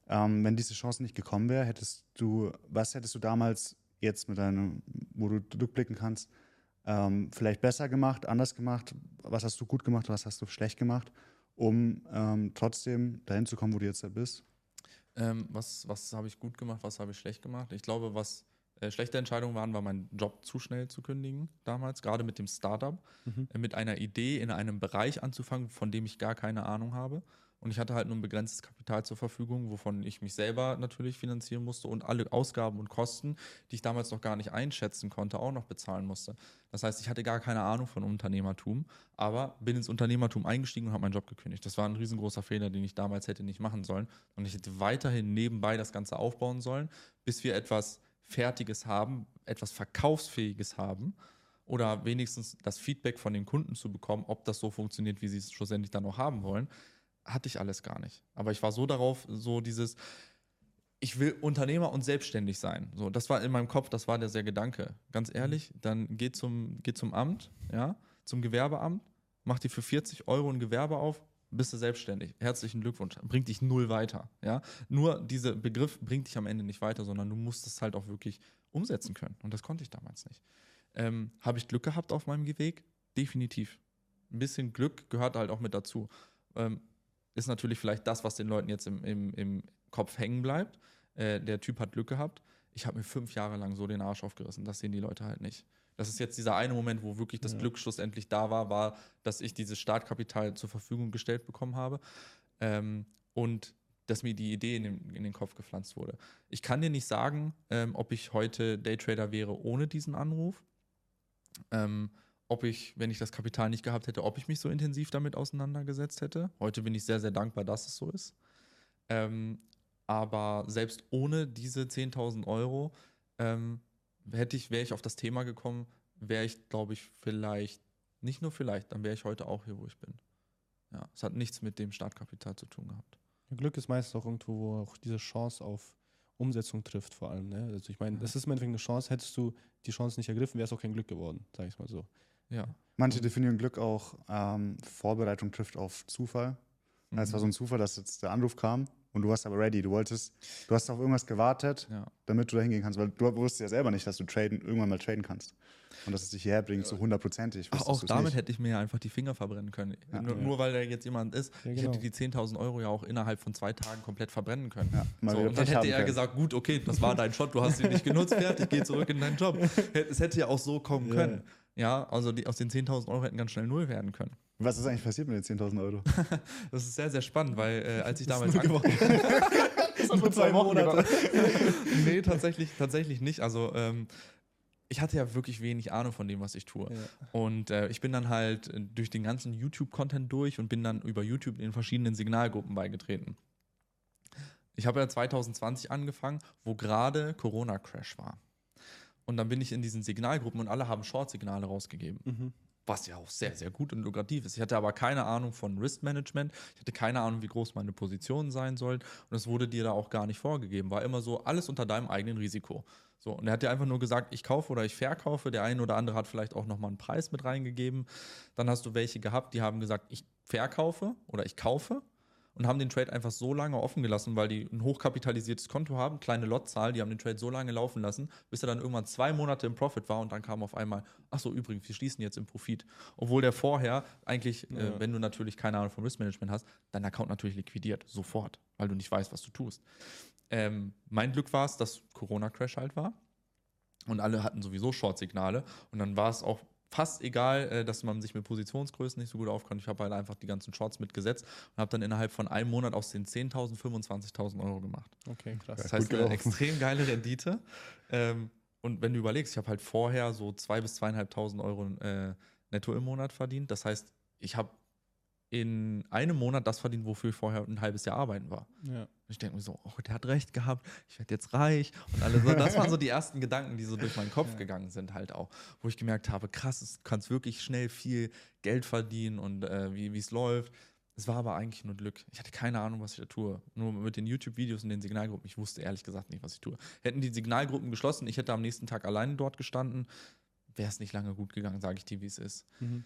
Ähm, wenn diese Chance nicht gekommen wäre, hättest du, was hättest du damals jetzt mit deinem, wo du rückblicken kannst, ähm, vielleicht besser gemacht, anders gemacht? Was hast du gut gemacht, was hast du schlecht gemacht, um ähm, trotzdem dahin zu kommen, wo du jetzt halt bist? Ähm, was was habe ich gut gemacht, was habe ich schlecht gemacht? Ich glaube, was äh, schlechte Entscheidungen waren, war meinen Job zu schnell zu kündigen damals, gerade mit dem Startup, Mhm. äh, mit einer Idee in einem Bereich anzufangen, von dem ich gar keine Ahnung habe. Und ich hatte halt nur ein begrenztes Kapital zur Verfügung, wovon ich mich selber natürlich finanzieren musste und alle Ausgaben und Kosten, die ich damals noch gar nicht einschätzen konnte, auch noch bezahlen musste. Das heißt, ich hatte gar keine Ahnung von Unternehmertum, aber bin ins Unternehmertum eingestiegen und habe meinen Job gekündigt. Das war ein riesengroßer Fehler, den ich damals hätte nicht machen sollen. Und ich hätte weiterhin nebenbei das Ganze aufbauen sollen, bis wir etwas Fertiges haben, etwas Verkaufsfähiges haben oder wenigstens das Feedback von den Kunden zu bekommen, ob das so funktioniert, wie sie es schlussendlich dann auch haben wollen, hatte ich alles gar nicht. Aber ich war so darauf, so dieses, ich will Unternehmer und selbstständig sein. So, das war in meinem Kopf, das war der sehr Gedanke. Ganz ehrlich, dann geh zum, geh zum Amt, ja, zum Gewerbeamt, mach dir für 40 Euro ein Gewerbe auf, bist du selbstständig. Herzlichen Glückwunsch. Bringt dich null weiter. Ja? Nur dieser Begriff bringt dich am Ende nicht weiter, sondern du musst es halt auch wirklich umsetzen können. Und das konnte ich damals nicht. Ähm, Habe ich Glück gehabt auf meinem Weg? Definitiv. Ein bisschen Glück gehört halt auch mit dazu. Ähm, ist natürlich vielleicht das, was den Leuten jetzt im, im, im Kopf hängen bleibt. Äh, der Typ hat Glück gehabt. Ich habe mir fünf Jahre lang so den Arsch aufgerissen. Das sehen die Leute halt nicht. Das ist jetzt dieser eine Moment, wo wirklich das Ja. Glück schlussendlich da war, war, dass ich dieses Startkapital zur Verfügung gestellt bekommen habe ähm, und dass mir die Idee in den, in den Kopf gepflanzt wurde. Ich kann dir nicht sagen, ähm, ob ich heute Daytrader wäre ohne diesen Anruf. Ähm, ob ich, wenn ich das Kapital nicht gehabt hätte, ob ich mich so intensiv damit auseinandergesetzt hätte. Heute bin ich sehr, sehr dankbar, dass es so ist. Ähm, aber selbst ohne diese 10.000 Euro ähm, hätte ich, wäre ich auf das Thema gekommen, wäre ich, glaube ich, vielleicht, nicht nur vielleicht, dann wäre ich heute auch hier, wo ich bin. Ja, es hat nichts mit dem Startkapital zu tun gehabt. Glück ist meistens auch irgendwo, wo auch diese Chance auf Umsetzung trifft, vor allem. Ne? Also ich meine, Ja. es ist im Endeffekt eine Chance. Hättest du die Chance nicht ergriffen, wäre es auch kein Glück geworden, sage ich mal so. Ja. Manche definieren Glück auch, ähm, Vorbereitung trifft auf Zufall. Mhm. Es war so ein Zufall, dass jetzt der Anruf kam und du warst aber ready. Du wolltest, du hast auf irgendwas gewartet, ja. damit du da hingehen kannst, weil du wusstest ja selber nicht, dass du traden, irgendwann mal traden kannst. Und dass es dich hierher bringt, so hundertprozentig. Auch damit nicht. hätte ich mir ja einfach die Finger verbrennen können. Ja. nur, nur weil da jetzt jemand ist. Ja, Ich genau. hätte die 10.000 Euro ja auch innerhalb von zwei Tagen komplett verbrennen können. So, und dann hätte er können. gesagt, gut, okay, das war dein Shot, du hast ihn nicht genutzt, fertig, geh zurück in deinen Job. *laughs* Es hätte ja auch so kommen können. Ja, also die, aus den 10.000 Euro hätten ganz schnell null werden können. Was ist eigentlich passiert mit den 10.000 Euro? *laughs* Das ist sehr, sehr spannend, weil äh, als ich damals... *laughs* Das hat Nur zwei Monate. nee, tatsächlich, tatsächlich nicht. Also ähm, ich hatte ja wirklich wenig Ahnung von dem, was ich tue. Ja. Und äh, ich bin dann halt äh, durch den ganzen YouTube-Content durch und bin dann über YouTube in verschiedenen Signalgruppen beigetreten. Ich habe ja 2020 angefangen, wo gerade Corona-Crash war. Und dann bin ich in diesen Signalgruppen und alle haben Short-Signale rausgegeben. Mhm. Was ja auch sehr, sehr gut und lukrativ ist. Ich hatte aber keine Ahnung von Risk-Management. Ich hatte keine Ahnung, wie groß meine Positionen sein sollen. Und es wurde dir da auch gar nicht vorgegeben. War immer so, alles unter deinem eigenen Risiko. So, und er hat dir einfach nur gesagt, ich kaufe oder ich verkaufe. Der eine oder andere hat vielleicht auch nochmal einen Preis mit reingegeben. Dann hast du welche gehabt, die haben gesagt, ich verkaufe oder ich kaufe und haben den Trade einfach so lange offen gelassen, weil die ein hochkapitalisiertes Konto haben, kleine Lotzahl, die haben den Trade so lange laufen lassen, bis er dann irgendwann zwei Monate im Profit war und dann kam auf einmal, ach so, übrigens, wir schließen jetzt im Profit. Obwohl der vorher eigentlich, Ja. äh, wenn du natürlich keine Ahnung vom Riskmanagement hast, dein Account natürlich liquidiert, sofort, weil du nicht weißt, was du tust. Ähm, mein Glück war es, dass Corona-Crash halt war und alle hatten sowieso Short-Signale und dann war es auch fast egal, äh, dass man sich mit Positionsgrößen nicht so gut aufkonnte. Ich habe halt einfach die ganzen Shorts mitgesetzt und habe dann innerhalb von einem Monat aus den 10.000 25.000 Euro gemacht. Okay, krass. Das heißt, eine extrem geile Rendite. Ähm, und wenn du überlegst, ich habe halt vorher so 2.000 bis 2.500 Euro äh, netto im Monat verdient. Das heißt, ich habe in einem Monat das verdient, wofür ich vorher ein halbes Jahr arbeiten war. Ja. Ich denke mir so, oh, der hat recht gehabt, ich werde jetzt reich. Und alle so, das waren so die ersten Gedanken, die so durch meinen Kopf Ja. gegangen sind, halt auch. Wo ich gemerkt habe, krass, du kannst wirklich schnell viel Geld verdienen und äh, wie es läuft. Es war aber eigentlich nur Glück. Ich hatte keine Ahnung, was ich da tue. Nur mit den YouTube-Videos und den Signalgruppen. Ich wusste ehrlich gesagt nicht, was ich tue. Hätten die Signalgruppen geschlossen, ich hätte am nächsten Tag alleine dort gestanden, wäre es nicht lange gut gegangen, sage ich dir, wie es ist. Mhm.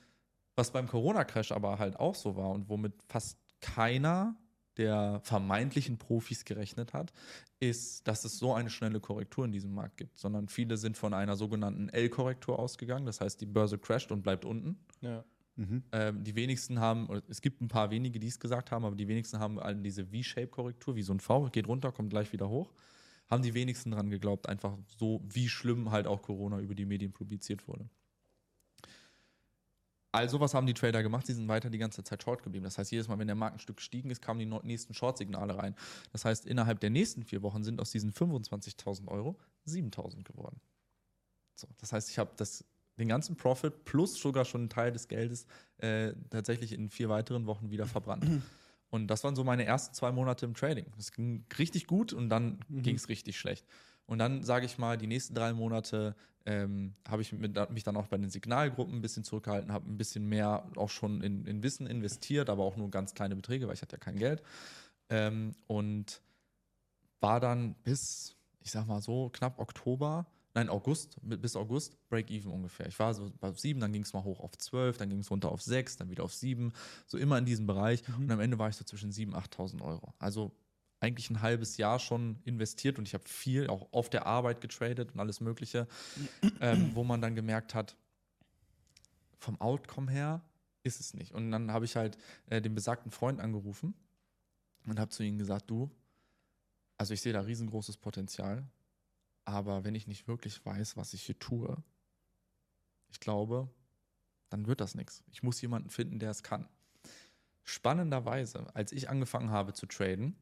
Was beim Corona-Crash aber halt auch so war und womit fast keiner der vermeintlichen Profis gerechnet hat, ist, dass es so eine schnelle Korrektur in diesem Markt gibt, sondern viele sind von einer sogenannten L-Korrektur ausgegangen. Das heißt, die Börse crasht und bleibt unten. Ja. Mhm. Ähm, die wenigsten haben, oder es gibt ein paar wenige, die es gesagt haben, aber die wenigsten haben diese V-Shape-Korrektur, wie so ein V, geht runter, kommt gleich wieder hoch. Haben die wenigsten dran geglaubt, einfach so, wie schlimm halt auch Corona über die Medien publiziert wurde. Also, was haben die Trader gemacht? Sie sind weiter die ganze Zeit short geblieben. Das heißt, jedes Mal, wenn der Markt ein Stück gestiegen ist, kamen die nächsten Short-Signale rein. Das heißt, innerhalb der nächsten vier Wochen sind aus diesen 25.000 Euro 7.000 geworden. So, das heißt, ich habe das den ganzen Profit plus sogar schon einen Teil des Geldes äh, tatsächlich in vier weiteren Wochen wieder verbrannt. Und das waren so meine ersten zwei Monate im Trading. Es ging richtig gut und dann Mhm. ging es richtig schlecht. Und dann sage ich mal, die nächsten drei Monate ähm, habe ich mit, mich dann auch bei den Signalgruppen ein bisschen zurückgehalten, habe ein bisschen mehr auch schon in, in Wissen investiert, aber auch nur ganz kleine Beträge, weil ich hatte ja kein Geld. Ähm, und war dann bis, ich sag mal so, knapp Oktober, nein, August, bis August, Break-Even ungefähr. Ich war so bei sieben, dann ging es mal hoch auf zwölf, dann ging es runter auf sechs, dann wieder auf sieben, so immer in diesem Bereich. Und am Ende war ich so zwischen 7.000, 8.000 Euro. Also eigentlich ein halbes Jahr schon investiert und ich habe viel auch auf der Arbeit getradet und alles Mögliche, ähm, wo man dann gemerkt hat, vom Outcome her ist es nicht. Und dann habe ich halt äh, den besagten Freund angerufen und habe zu ihm gesagt, du, also ich sehe da riesengroßes Potenzial, aber wenn ich nicht wirklich weiß, was ich hier tue, ich glaube, dann wird das nichts. Ich muss jemanden finden, der es kann. Spannenderweise, als ich angefangen habe zu traden,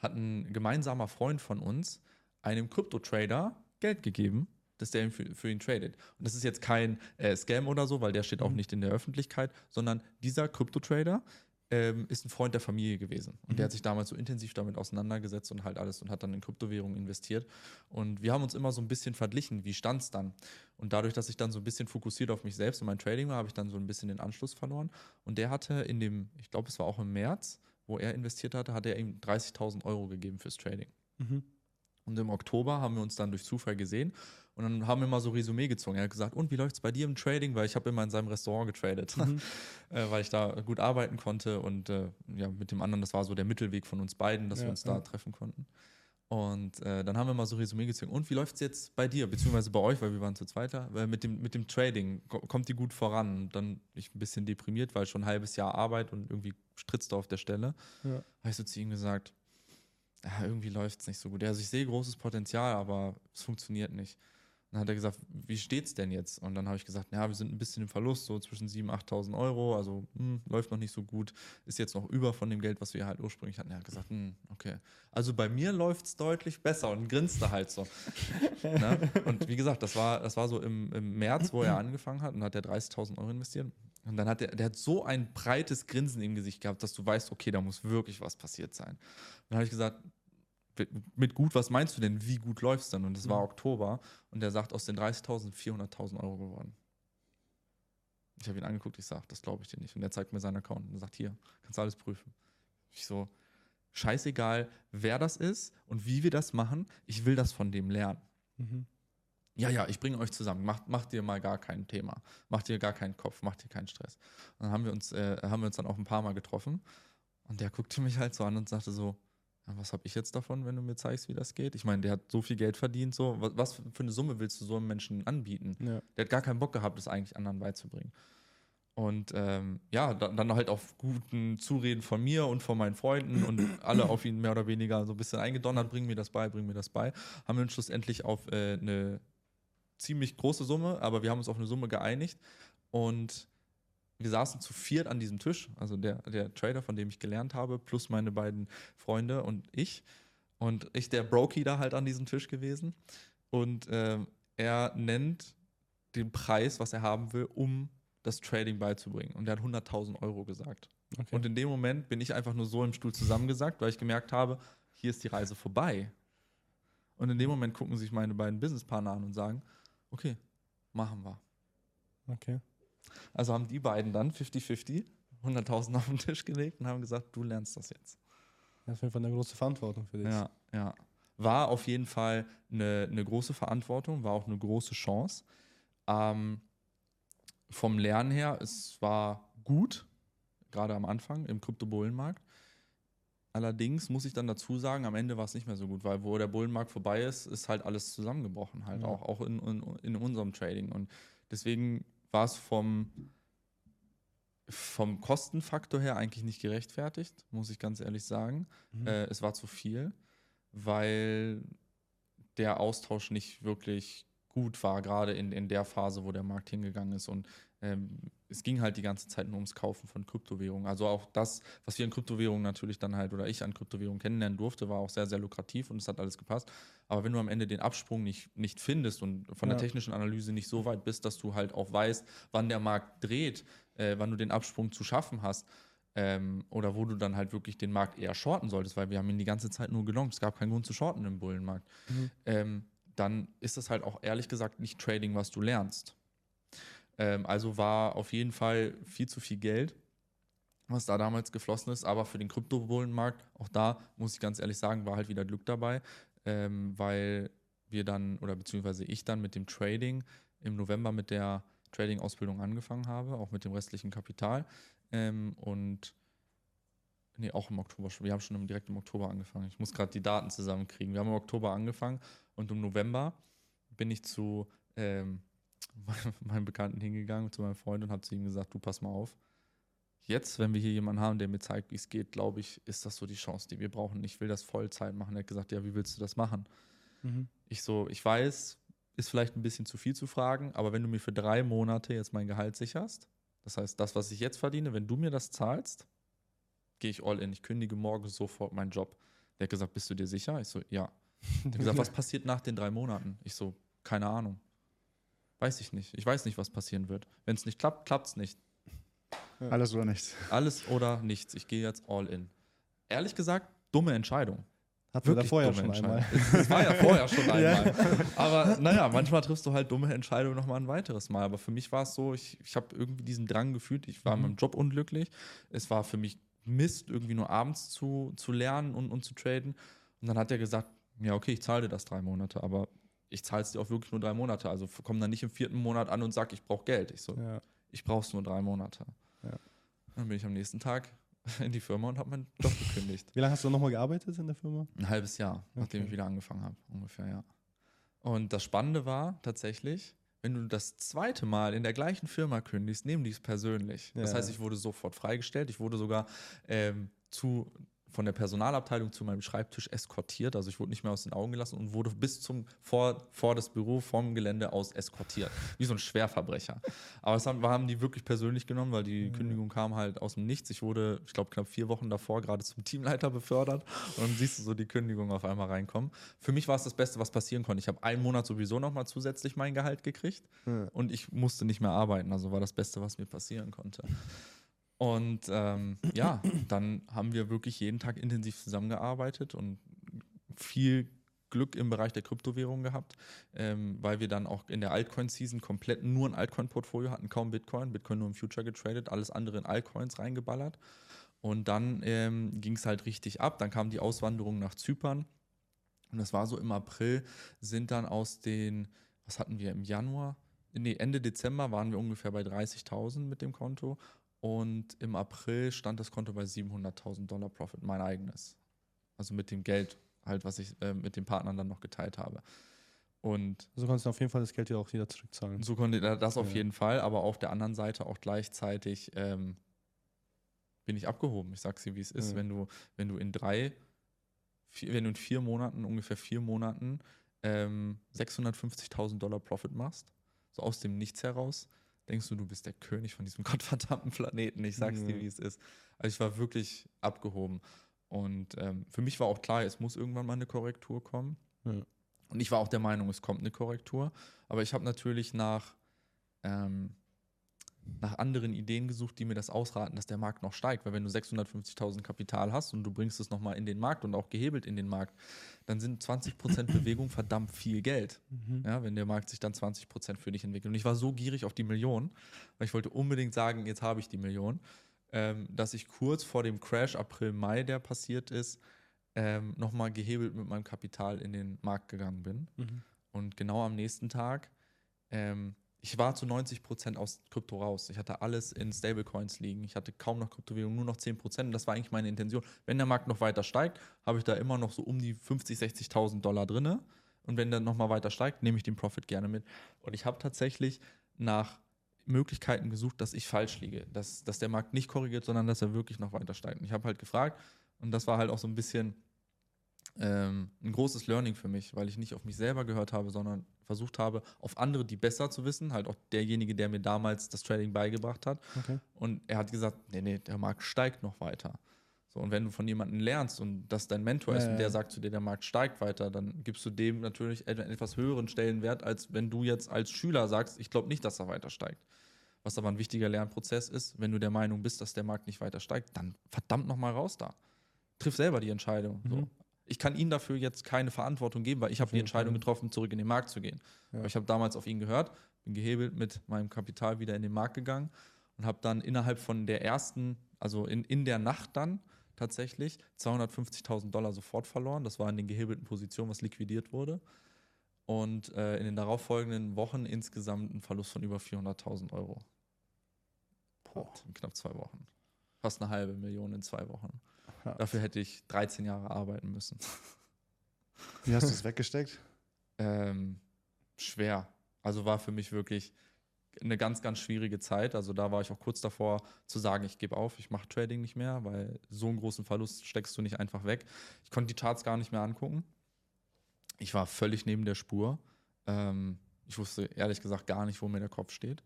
hat ein gemeinsamer Freund von uns einem Krypto-Trader Geld gegeben, dass der ihn für, für ihn tradet. Und das ist jetzt kein äh, Scam oder so, weil der steht auch nicht in der Öffentlichkeit, sondern dieser Krypto-Trader ähm, ist ein Freund der Familie gewesen. Und der hat sich damals so intensiv damit auseinandergesetzt und halt alles und hat dann in Kryptowährungen investiert. Und wir haben uns immer so ein bisschen verglichen, wie stand es dann? Und dadurch, dass ich dann so ein bisschen fokussiert auf mich selbst und mein Trading war, habe ich dann so ein bisschen den Anschluss verloren. Und der hatte in dem, ich glaube, es war auch im März, wo er investiert hatte, hat er ihm 30.000 Euro gegeben fürs Trading. Mhm. Und im Oktober haben wir uns dann durch Zufall gesehen und dann haben wir mal so Resümee gezogen. Er hat gesagt, und wie läuft es bei dir im Trading? Weil ich habe immer in seinem Restaurant getradet, *laughs* äh, weil ich da gut arbeiten konnte und äh, ja, mit dem anderen, das war so der Mittelweg von uns beiden, dass Ja, wir uns da ja. treffen konnten. Und äh, dann haben wir mal so Resümee gezogen. Und wie läuft es jetzt bei dir, beziehungsweise bei euch, weil wir waren zu zweiter, weil mit dem, mit dem Trading, ko- kommt die gut voran? Und dann ich ein bisschen deprimiert, weil schon ein halbes Jahr Arbeit und irgendwie strittst du auf der Stelle. Ja. Habe ich so zu ihm gesagt, ja, irgendwie läuft es nicht so gut. Also ich sehe großes Potenzial, aber es funktioniert nicht. Dann hat er gesagt, wie steht's denn jetzt? Und dann habe ich gesagt, ja, wir sind ein bisschen im Verlust, so zwischen 7.000, 8.000 Euro, also hm, läuft noch nicht so gut, ist jetzt noch über von dem Geld, was wir halt ursprünglich hatten. Er hat gesagt, hm, okay. Also bei mir läuft es deutlich besser und grinste halt so. ne? Und wie gesagt, das war, das war so im, im März, wo er angefangen hat und hat er 30.000 Euro investiert. Und dann hat er, der hat so ein breites Grinsen im Gesicht gehabt, dass du weißt, okay, da muss wirklich was passiert sein. Dann habe ich gesagt, mit gut, was meinst du denn, wie gut läuft es denn? Und es war Oktober und der sagt, aus den 30.000 400.000 Euro geworden. Ich habe ihn angeguckt, ich sage, das glaube ich dir nicht. Und er zeigt mir seinen Account und sagt, hier, kannst du alles prüfen. Ich so, scheißegal, wer das ist und wie wir das machen, ich will das von dem lernen. Mhm. Ja, ja, ich bringe euch zusammen. Macht, macht dir mal gar kein Thema. Macht dir gar keinen Kopf, macht dir keinen Stress. Und dann haben wir uns, äh, haben wir uns dann auch ein paar Mal getroffen. Und der guckte mich halt so an und sagte so, was habe ich jetzt davon, wenn du mir zeigst, wie das geht? Ich meine, der hat so viel Geld verdient, so, was, was für eine Summe willst du so einem Menschen anbieten? Ja. Der hat gar keinen Bock gehabt, das eigentlich anderen beizubringen. Und ähm, ja, dann, dann halt auf guten Zureden von mir und von meinen Freunden und alle auf ihn mehr oder weniger so ein bisschen eingedonnert, bring mir das bei, bring mir das bei, haben wir uns schlussendlich auf äh, eine ziemlich große Summe, aber wir haben uns auf eine Summe geeinigt und wir saßen zu viert an diesem Tisch, also der, der Trader, von dem ich gelernt habe, plus meine beiden Freunde und ich. Und ich der Brokey da halt an diesem Tisch gewesen. Und ähm, er nennt den Preis, was er haben will, um das Trading beizubringen. Und er hat 100.000 Euro gesagt. Okay. Und in dem Moment bin ich einfach nur so im Stuhl zusammengesackt, weil ich gemerkt habe, hier ist die Reise vorbei. Und in dem Moment gucken sich meine beiden Businesspartner an und sagen, okay, machen wir. okay. Also haben die beiden dann 50-50 100.000 auf den Tisch gelegt und haben gesagt, du lernst das jetzt. Das ist auf jeden Fall eine große Verantwortung für dich. Ja, ja. War auf jeden Fall eine, eine große Verantwortung, war auch eine große Chance. Ähm, vom Lernen her, es war gut, gerade am Anfang im Krypto-Bullenmarkt. Allerdings muss ich dann dazu sagen, am Ende war es nicht mehr so gut, weil wo der Bullenmarkt vorbei ist, ist halt alles zusammengebrochen, halt Ja. auch, auch in, in, in unserem Trading. Und deswegen war es vom, vom Kostenfaktor her eigentlich nicht gerechtfertigt, muss ich ganz ehrlich sagen. Mhm. Äh, es war zu viel, weil der Austausch nicht wirklich gut war, gerade in, in der Phase, wo der Markt hingegangen ist. Und ähm, es ging halt die ganze Zeit nur ums Kaufen von Kryptowährungen. Also auch das, was wir in Kryptowährungen natürlich dann halt oder ich an Kryptowährungen kennenlernen durfte, war auch sehr, sehr lukrativ und es hat alles gepasst. Aber wenn du am Ende den Absprung nicht, nicht findest und von der Ja. technischen Analyse nicht so weit bist, dass du halt auch weißt, wann der Markt dreht, äh, wann du den Absprung zu schaffen hast, ähm, oder wo du dann halt wirklich den Markt eher shorten solltest, weil wir haben ihn die ganze Zeit nur gelongt. Es gab keinen Grund zu shorten im Bullenmarkt. Mhm. Ähm, dann ist das halt auch ehrlich gesagt nicht Trading, was du lernst. Ähm, also war auf jeden Fall viel zu viel Geld, was da damals geflossen ist. Aber für den Kryptobullenmarkt, auch da muss ich ganz ehrlich sagen, war halt wieder Glück dabei, ähm, weil wir dann, oder beziehungsweise ich dann mit dem Trading im November mit der Trading-Ausbildung angefangen habe, auch mit dem restlichen Kapital. Ähm, und nee, auch im Oktober schon. Wir haben schon direkt im Oktober angefangen. Ich muss gerade die Daten zusammenkriegen. Wir haben im Oktober angefangen und im November bin ich zu ähm, *laughs* meinem Bekannten hingegangen, zu meinem Freund und habe zu ihm gesagt, du pass mal auf. Jetzt, wenn wir hier jemanden haben, der mir zeigt, wie es geht, glaube ich, ist das so die Chance, die wir brauchen. Ich will das Vollzeit machen. Er hat gesagt, ja, wie willst du das machen? Mhm. Ich so, ich weiß, ist vielleicht ein bisschen zu viel zu fragen, aber wenn du mir für drei Monate jetzt mein Gehalt sicherst, das heißt, das, was ich jetzt verdiene, wenn du mir das zahlst, gehe ich all in. Ich kündige morgen sofort meinen Job. Der hat gesagt, bist du dir sicher? Ich so, ja. Der hat gesagt, *laughs* was passiert nach den drei Monaten? Ich so, keine Ahnung. Weiß ich nicht. Ich weiß nicht, was passieren wird. Wenn es nicht klappt, klappt es nicht. Alles oder nichts. Alles oder nichts. Ich gehe jetzt all in. Ehrlich gesagt, dumme Entscheidung. Hatten wir da Wirklich vorher dumme schon einmal. Entscheidung. Es war ja vorher *laughs* schon Ja. einmal. Aber naja, manchmal triffst du halt dumme Entscheidungen nochmal ein weiteres Mal. Aber für mich war es so, ich, ich habe irgendwie diesen Drang gefühlt, ich war Mhm. in meinem Job unglücklich. Es war für mich Mist, irgendwie nur abends zu, zu lernen und, und zu traden. Und dann hat er gesagt, ja, okay, ich zahle dir das drei Monate, aber ich zahle es dir auch wirklich nur drei Monate. Also komm dann nicht im vierten Monat an und sag, ich brauche Geld. Ich so, Ja. ich brauche es nur drei Monate. Ja. Dann bin ich am nächsten Tag *laughs* in die Firma und habe meinen Job gekündigt. Wie lange hast du nochmal gearbeitet in der Firma? Ein halbes Jahr, nachdem Okay. ich wieder angefangen habe, ungefähr, ja. Und das Spannende war tatsächlich, wenn du das zweite Mal in der gleichen Firma kündigst, nehmen die es persönlich. Das Ja. heißt, ich wurde sofort freigestellt. Ich wurde sogar ähm, zu, von der Personalabteilung zu meinem Schreibtisch eskortiert. Also ich wurde nicht mehr aus den Augen gelassen und wurde bis zum vor, vor das Büro vom Gelände aus eskortiert. Wie so ein Schwerverbrecher. Aber das haben, haben die wirklich persönlich genommen, weil die Kündigung kam halt aus dem Nichts. Ich wurde, ich glaube, knapp vier Wochen davor gerade zum Teamleiter befördert. Und dann siehst du so die Kündigung auf einmal reinkommen. Für mich war es das Beste, was passieren konnte. Ich habe einen Monat sowieso nochmal zusätzlich mein Gehalt gekriegt Ja. und ich musste nicht mehr arbeiten. Also war das Beste, was mir passieren konnte. Und ähm, ja, dann haben wir wirklich jeden Tag intensiv zusammengearbeitet und viel Glück im Bereich der Kryptowährung gehabt, ähm, weil wir dann auch in der Altcoin-Season komplett nur ein Altcoin-Portfolio hatten, kaum Bitcoin, Bitcoin nur im Future getradet, alles andere in Altcoins reingeballert. Und dann ähm, ging es halt richtig ab. Dann kam die Auswanderung nach Zypern. Und das war so im April, sind dann aus den, was hatten wir im Januar? Nee, Ende Dezember waren wir ungefähr bei 30.000 mit dem Konto. Und im April stand das Konto bei 700.000 Dollar Profit, mein eigenes. Also mit dem Geld, halt, was ich äh, mit den Partnern dann noch geteilt habe. Und Also kannst du auf jeden Fall das Geld dir auch wieder zurückzahlen. so konnte das auf Ja. jeden Fall, aber auf der anderen Seite auch gleichzeitig ähm, bin ich abgehoben. Ich sag's dir, wie es ist. Ja. Wenn du, wenn du in drei, vier, wenn du in vier Monaten, ungefähr vier Monaten, ähm, 650.000 Dollar Profit machst, so aus dem Nichts heraus, denkst du, du bist der König von diesem *laughs* gottverdammten Planeten. Ich sag's dir, Ja. wie es ist. Also ich war wirklich abgehoben. Und ähm, für mich war auch klar, es muss irgendwann mal eine Korrektur kommen. Ja. Und ich war auch der Meinung, es kommt eine Korrektur. Aber ich habe natürlich nach, ähm, nach anderen Ideen gesucht, die mir das ausraten, dass der Markt noch steigt. Weil wenn du 650.000 Kapital hast und du bringst es nochmal in den Markt und auch gehebelt in den Markt, dann sind 20% *laughs* Bewegung verdammt viel Geld. Mhm. Ja, wenn der Markt sich dann 20% für dich entwickelt. Und ich war so gierig auf die Million, weil ich wollte unbedingt sagen, jetzt habe ich die Million, ähm, dass ich kurz vor dem Crash April, Mai, der passiert ist, ähm, nochmal gehebelt mit meinem Kapital in den Markt gegangen bin. Mhm. Und genau am nächsten Tag ähm, ich war zu 90 Prozent aus Krypto raus. Ich hatte alles in Stablecoins liegen. Ich hatte kaum noch Kryptowährung, nur noch 10 Prozent. Und das war eigentlich meine Intention. Wenn der Markt noch weiter steigt, habe ich da immer noch so um die 50, 60.000 Dollar drin. Und wenn der nochmal weiter steigt, nehme ich den Profit gerne mit. Und ich habe tatsächlich nach Möglichkeiten gesucht, dass ich falsch liege. Dass, dass der Markt nicht korrigiert, sondern dass er wirklich noch weiter steigt. Und ich habe halt gefragt, und das war halt auch so ein bisschen ähm, ein großes Learning für mich, weil ich nicht auf mich selber gehört habe, sondern versucht habe, auf andere, die besser zu wissen, halt auch derjenige, der mir damals das Trading beigebracht hat. Okay. Und er hat gesagt, nee, nee, der Markt steigt noch weiter. So, und wenn du von jemandem lernst und das dein Mentor ist Ja, und der ja. sagt zu dir, der Markt steigt weiter, dann gibst du dem natürlich einen etwas höheren Stellenwert, als wenn du jetzt als Schüler sagst, ich glaube nicht, dass er weiter steigt. Was aber ein wichtiger Lernprozess ist, wenn du der Meinung bist, dass der Markt nicht weiter steigt, dann verdammt nochmal raus da. Triff selber die Entscheidung. So. Ich kann ihm dafür jetzt keine Verantwortung geben, weil ich habe die Entscheidung getroffen, zurück in den Markt zu gehen. Ja. Ich habe damals auf ihn gehört, bin gehebelt mit meinem Kapital wieder in den Markt gegangen und habe dann innerhalb von der ersten, also in, in der Nacht dann tatsächlich 250.000 Dollar sofort verloren. Das war in den gehebelten Positionen, was liquidiert wurde. Und äh, in den darauffolgenden Wochen insgesamt ein Verlust von über 400.000 Euro. Boah. In knapp zwei Wochen. Fast eine halbe Million in zwei Wochen. Ja. Dafür hätte ich 13 Jahre arbeiten müssen. *laughs* Wie hast du es weggesteckt? Ähm, schwer. Also war für mich wirklich eine ganz, ganz schwierige Zeit. Also da war ich auch kurz davor zu sagen, ich gebe auf, ich mache Trading nicht mehr, weil so einen großen Verlust steckst du nicht einfach weg. Ich konnte die Charts gar nicht mehr angucken. Ich war völlig neben der Spur. Ähm, ich wusste ehrlich gesagt gar nicht, wo mir der Kopf steht.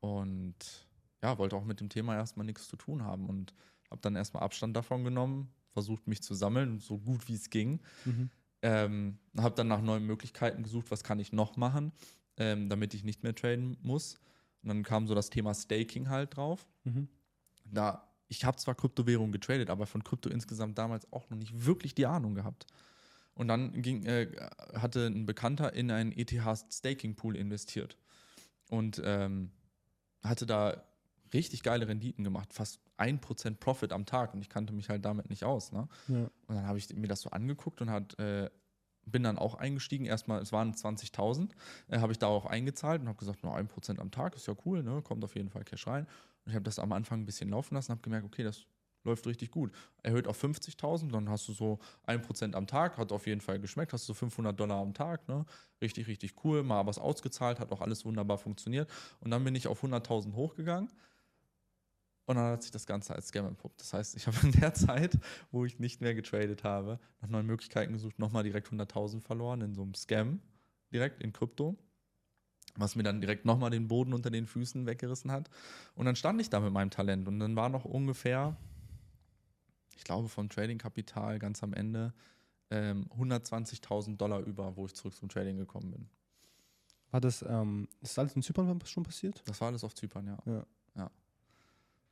Und ja, wollte auch mit dem Thema erstmal nichts zu tun haben und habe dann erstmal Abstand davon genommen, versucht mich zu sammeln, so gut wie es ging. Mhm. Ähm, habe dann nach neuen Möglichkeiten gesucht, was kann ich noch machen, ähm, damit ich nicht mehr traden muss. Und dann kam so das Thema Staking halt drauf. Mhm. Da, ich habe zwar Kryptowährungen getradet, aber von Krypto insgesamt damals auch noch nicht wirklich die Ahnung gehabt. Und dann ging, äh, hatte ein Bekannter in einen ETH Staking Pool investiert und ähm, hatte da richtig geile Renditen gemacht, fast 1% Profit am Tag und ich kannte mich halt damit nicht aus. Ne? Ja. Und dann habe ich mir das so angeguckt und hat, äh, bin dann auch eingestiegen. Erstmal, es waren 20.000, äh, habe ich da auch eingezahlt und habe gesagt, nur 1% am Tag ist ja cool, ne? kommt auf jeden Fall Cash rein. Und ich habe das am Anfang ein bisschen laufen lassen, habe gemerkt, okay, das läuft richtig gut. Erhöht auf 50.000, dann hast du so 1% am Tag, hat auf jeden Fall geschmeckt, hast du 500 Dollar am Tag, ne? richtig, richtig cool, mal was ausgezahlt, hat auch alles wunderbar funktioniert. Und dann bin ich auf 100.000 hochgegangen. Und dann hat sich das Ganze als Scam entpuppt. Das heißt, ich habe in der Zeit, wo ich nicht mehr getradet habe, nach neuen Möglichkeiten gesucht, nochmal direkt 100.000 verloren in so einem Scam, direkt in Krypto, was mir dann direkt nochmal den Boden unter den Füßen weggerissen hat. Und dann stand ich da mit meinem Talent und dann war noch ungefähr, ich glaube, vom Trading-Kapital ganz am Ende ähm, 120.000 Dollar über, wo ich zurück zum Trading gekommen bin. War das, ähm, ist alles in Zypern schon passiert? Das war alles auf Zypern, ja. Ja. ja.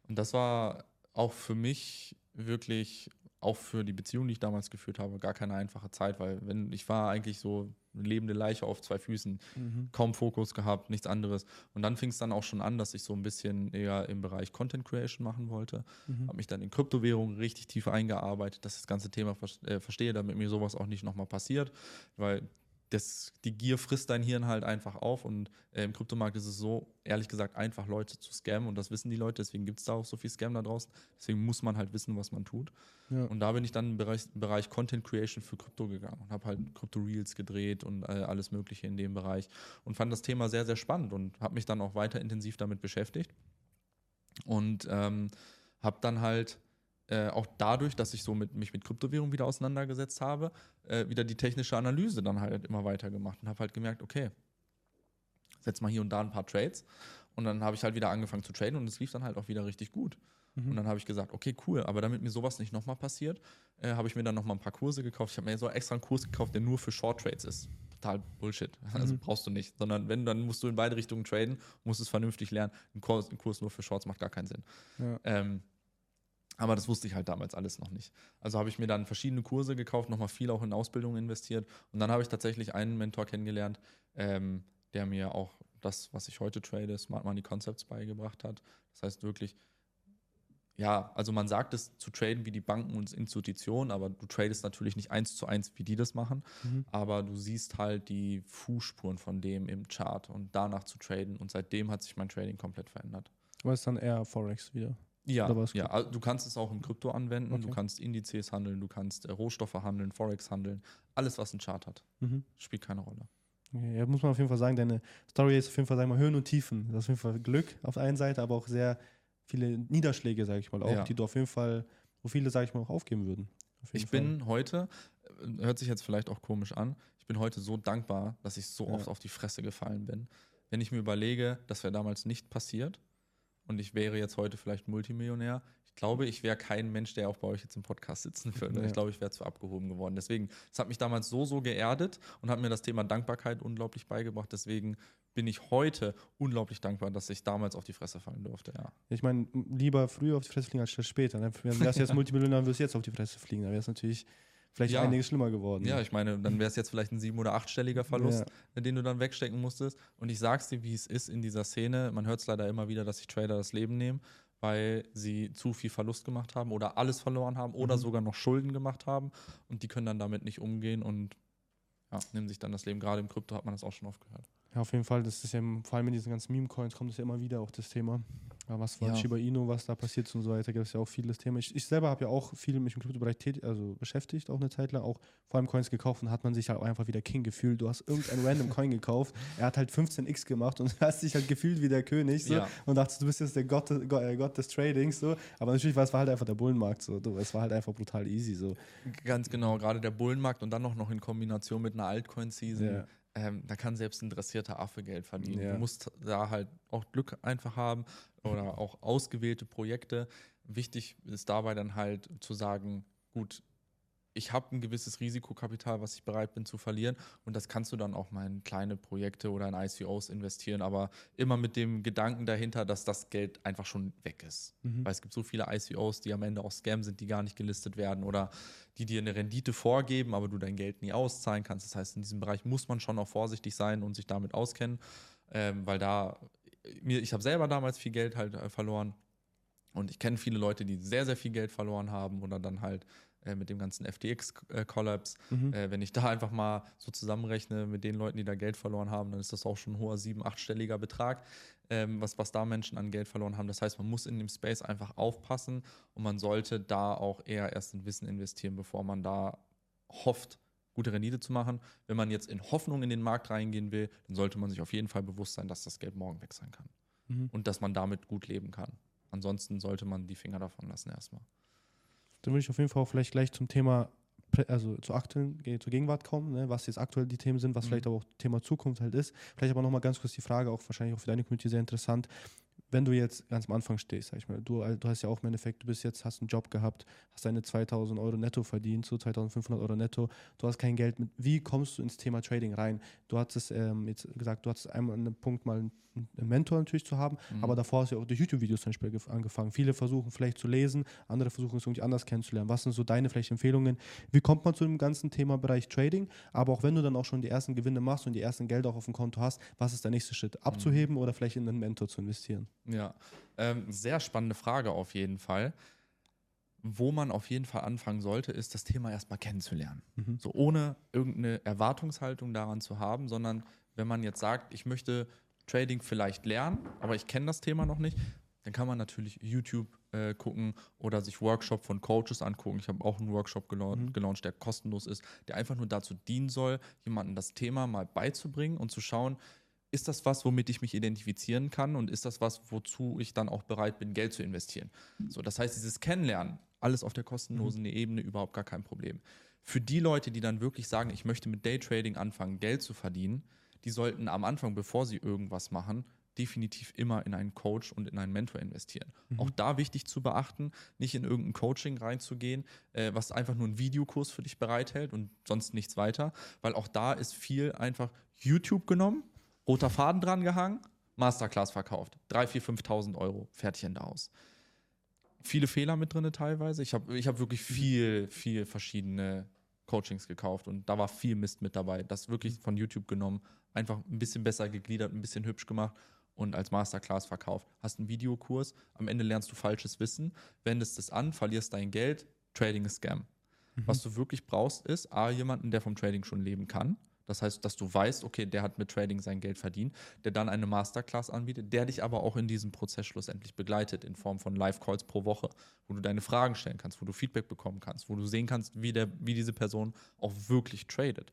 Und das war auch für mich wirklich, auch für die Beziehung, die ich damals geführt habe, gar keine einfache Zeit, weil wenn ich war eigentlich so eine lebende Leiche auf zwei Füßen, Mhm. kaum Fokus gehabt, nichts anderes. Und dann fing es dann auch schon an, dass ich so ein bisschen eher im Bereich Content Creation machen wollte. Mhm. Habe mich dann in Kryptowährungen richtig tief eingearbeitet, dass ich das ganze Thema ver- äh, verstehe, damit mir sowas auch nicht nochmal passiert, weil das, die Gier frisst dein Hirn halt einfach auf und äh, im Kryptomarkt ist es so, ehrlich gesagt, einfach Leute zu scammen und das wissen die Leute, deswegen gibt es da auch so viel Scam da draußen, deswegen muss man halt wissen, was man tut. Ja. Und da bin ich dann im Bereich, Bereich Content Creation für Krypto gegangen und habe halt Krypto-Reels gedreht und äh, alles Mögliche in dem Bereich und fand das Thema sehr, sehr spannend und habe mich dann auch weiter intensiv damit beschäftigt. Und ähm, habe dann halt äh, auch dadurch, dass ich so mit, mich mit Kryptowährung wieder auseinandergesetzt habe, äh, wieder die technische Analyse dann halt immer weiter gemacht und habe halt gemerkt, okay, setz mal hier und da ein paar Trades. Und dann habe ich halt wieder angefangen zu traden und es lief dann halt auch wieder richtig gut. Mhm. Und dann habe ich gesagt, okay, cool, aber damit mir sowas nicht nochmal passiert, äh, habe ich mir dann nochmal ein paar Kurse gekauft. Ich habe mir so extra einen Kurs gekauft, der nur für Short Trades ist. Total Bullshit. *laughs* Also Mhm. brauchst du nicht. Sondern wenn, dann musst du in beide Richtungen traden, musst es vernünftig lernen. Ein Kurs, ein Kurs nur für Shorts macht gar keinen Sinn. Ja. Ähm, aber das wusste ich halt damals alles noch nicht. Also habe ich mir dann verschiedene Kurse gekauft, nochmal viel auch in Ausbildung investiert. Und dann habe ich tatsächlich einen Mentor kennengelernt, ähm, der mir auch das, was ich heute trade, Smart Money Concepts beigebracht hat. Das heißt wirklich ja, also man sagt es zu traden wie die Banken und Institutionen, aber du tradest natürlich nicht eins zu eins, wie die das machen. Mhm. Aber du siehst halt die Fußspuren von dem im Chart und danach zu traden. Und seitdem hat sich mein Trading komplett verändert. Aber ist dann eher Forex wieder. Ja, ja also du kannst es auch im Krypto anwenden, du Okay. kannst Indizes handeln, du kannst äh, Rohstoffe handeln, Forex handeln, alles, was ein Chart hat, Mhm. spielt keine Rolle. Okay, ja, muss man auf jeden Fall sagen, deine Story ist auf jeden Fall, sagen wir Höhen und Tiefen. Das ist auf jeden Fall Glück auf der einen Seite, aber auch sehr viele Niederschläge, sage ich mal, auch, Ja. die du auf jeden Fall, wo viele, sage ich mal, auch aufgeben würden. Auf Ich Fall. bin heute, äh, hört sich jetzt vielleicht auch komisch an, ich bin heute so dankbar, dass ich so Ja. oft auf die Fresse gefallen bin. Wenn ich mir überlege, das wäre damals nicht passiert und ich wäre jetzt heute vielleicht Multimillionär, ich glaube, ich wäre kein Mensch, der auch bei euch jetzt im Podcast sitzen würde. Ja. Ich glaube, ich wäre zu abgehoben geworden. Deswegen, es hat mich damals so, so geerdet und hat mir das Thema Dankbarkeit unglaublich beigebracht. Deswegen bin ich heute unglaublich dankbar, dass ich damals auf die Fresse fallen durfte. Ja. Ich meine, lieber früher auf die Fresse fliegen als später. Ne? Wenn du jetzt *laughs* Multimillionär wirst jetzt auf die Fresse fliegen, dann wäre es natürlich vielleicht Ja. einiges schlimmer geworden. Ja, ich meine, dann wäre es jetzt vielleicht ein sieben- oder achtstelliger Verlust, den du dann wegstecken musstest. Und ich sag's dir, wie es ist in dieser Szene. Man hört es leider immer wieder, dass sich Trader das Leben nehmen, weil sie zu viel Verlust gemacht haben oder alles verloren haben oder Mhm. sogar noch Schulden gemacht haben. Und die können dann damit nicht umgehen und ja, nehmen sich dann das Leben. Gerade im Krypto hat man das auch schon oft gehört. Ja, auf jeden Fall, das ist ja vor allem in diesen ganzen Meme-Coins kommt es ja immer wieder auch das Thema. Ja, was war Ja. Shiba Inu, was da passiert und so weiter, gibt es ja auch vieles Thema. Ich, ich selber habe ja auch viel mich im Kryptobereich also beschäftigt, auch eine Zeit lang, auch vor allem Coins gekauft und hat man sich halt auch einfach wieder King gefühlt. Du hast irgendeinen *laughs* random Coin gekauft, er hat halt 15x gemacht und *laughs* hast dich halt gefühlt wie der König so, Ja. und dachtest, du bist jetzt der Gott, des- Gott, äh, Gott des Tradings. So. Aber natürlich war es war halt einfach der Bullenmarkt. So. Du, es war halt einfach brutal easy. So. Ganz genau, gerade der Bullenmarkt und dann noch, noch in Kombination mit einer Altcoin-Season. Ja. Ähm, da kann selbst ein dressierter Affe Geld verdienen. Ja. Du musst da halt auch Glück einfach haben oder *laughs* auch ausgewählte Projekte. Wichtig ist dabei dann halt zu sagen, gut, ich habe ein gewisses Risikokapital, was ich bereit bin zu verlieren und das kannst du dann auch mal in kleine Projekte oder in ICOs investieren, aber immer mit dem Gedanken dahinter, dass das Geld einfach schon weg ist. Mhm. Weil es gibt so viele ICOs, die am Ende auch Scam sind, die gar nicht gelistet werden oder die dir eine Rendite vorgeben, aber du dein Geld nie auszahlen kannst. Das heißt, in diesem Bereich muss man schon auch vorsichtig sein und sich damit auskennen, ähm, weil da, mir, ich habe selber damals viel Geld halt äh, verloren und ich kenne viele Leute, die sehr, sehr viel Geld verloren haben oder dann halt äh, mit dem ganzen FTX-Collapse. Mhm. Äh, wenn ich da einfach mal so zusammenrechne mit den Leuten, die da Geld verloren haben, dann ist das auch schon ein hoher sieben-, achtstelliger Betrag, ähm, was, was da Menschen an Geld verloren haben. Das heißt, man muss in dem Space einfach aufpassen und man sollte da auch eher erst in Wissen investieren, bevor man da hofft, gute Rendite zu machen. Wenn man jetzt in Hoffnung in den Markt reingehen will, dann sollte man sich auf jeden Fall bewusst sein, dass das Geld morgen weg sein kann Mhm. und dass man damit gut leben kann. Ansonsten sollte man die Finger davon lassen erstmal. Dann würde ich auf jeden Fall auch vielleicht gleich zum Thema, also zur aktuellen, zur Gegenwart kommen, ne, was jetzt aktuell die Themen sind, was Mhm. vielleicht aber auch Thema Zukunft halt ist. Vielleicht aber nochmal ganz kurz die Frage, auch wahrscheinlich auch für deine Community sehr interessant. Wenn du jetzt ganz am Anfang stehst, sag ich mal, du, du hast ja auch im Endeffekt, du bist jetzt, hast einen Job gehabt, hast deine 2000 Euro netto verdient, so 2500 Euro netto, du hast kein Geld mit. Wie kommst du ins Thema Trading rein? Du hattest ähm, jetzt gesagt, du hattest einmal einen Punkt mal einen, einen Mentor natürlich zu haben, Mhm. aber davor hast du ja auch durch YouTube-Videos zum Beispiel gef- angefangen. Viele versuchen vielleicht zu lesen, andere versuchen es irgendwie anders kennenzulernen. Was sind so deine vielleicht Empfehlungen? Wie kommt man zu dem ganzen Thema Bereich Trading? Aber auch wenn du dann auch schon die ersten Gewinne machst und die ersten Gelder auch auf dem Konto hast, was ist der nächste Schritt? Abzuheben oder vielleicht in einen Mentor zu investieren? Ja, ähm, sehr spannende Frage auf jeden Fall. Wo man auf jeden Fall anfangen sollte, ist das Thema erstmal kennenzulernen. Mhm. So ohne irgendeine Erwartungshaltung daran zu haben, sondern wenn man jetzt sagt, ich möchte Trading vielleicht lernen, aber ich kenne das Thema noch nicht, dann kann man natürlich YouTube äh, gucken oder sich Workshop von Coaches angucken. Ich habe auch einen Workshop gelau Mhm. gelauncht, der kostenlos ist, der einfach nur dazu dienen soll, jemandem das Thema mal beizubringen und zu schauen, ist das was, womit ich mich identifizieren kann und ist das was, wozu ich dann auch bereit bin, Geld zu investieren. So, das heißt, dieses Kennenlernen, alles auf der kostenlosen Ebene, überhaupt gar kein Problem. Für die Leute, die dann wirklich sagen, ich möchte mit Daytrading anfangen, Geld zu verdienen, die sollten am Anfang, bevor sie irgendwas machen, definitiv immer in einen Coach und in einen Mentor investieren. Auch da wichtig zu beachten, nicht in irgendein Coaching reinzugehen, äh, was einfach nur einen Videokurs für dich bereithält und sonst nichts weiter, weil auch da ist viel einfach YouTube genommen, roter Faden dran gehangen, Masterclass verkauft. 3.000, 4.000, 5.000 Euro, fertig Ende aus. Viele Fehler mit drin teilweise. Ich habe ich hab wirklich viel, viel verschiedene Coachings gekauft und da war viel Mist mit dabei. Das wirklich von YouTube genommen, einfach ein bisschen besser gegliedert, ein bisschen hübsch gemacht und als Masterclass verkauft. Hast einen Videokurs, am Ende lernst du falsches Wissen, wendest es an, verlierst dein Geld, Trading ist Scam. Was du wirklich brauchst, ist A, jemanden, der vom Trading schon leben kann. Das heißt, dass du weißt, okay, der hat mit Trading sein Geld verdient, der dann eine Masterclass anbietet, der dich aber auch in diesem Prozess schlussendlich begleitet in Form von Live-Calls pro Woche, wo du deine Fragen stellen kannst, wo du Feedback bekommen kannst, wo du sehen kannst, wie, der, wie diese Person auch wirklich tradet.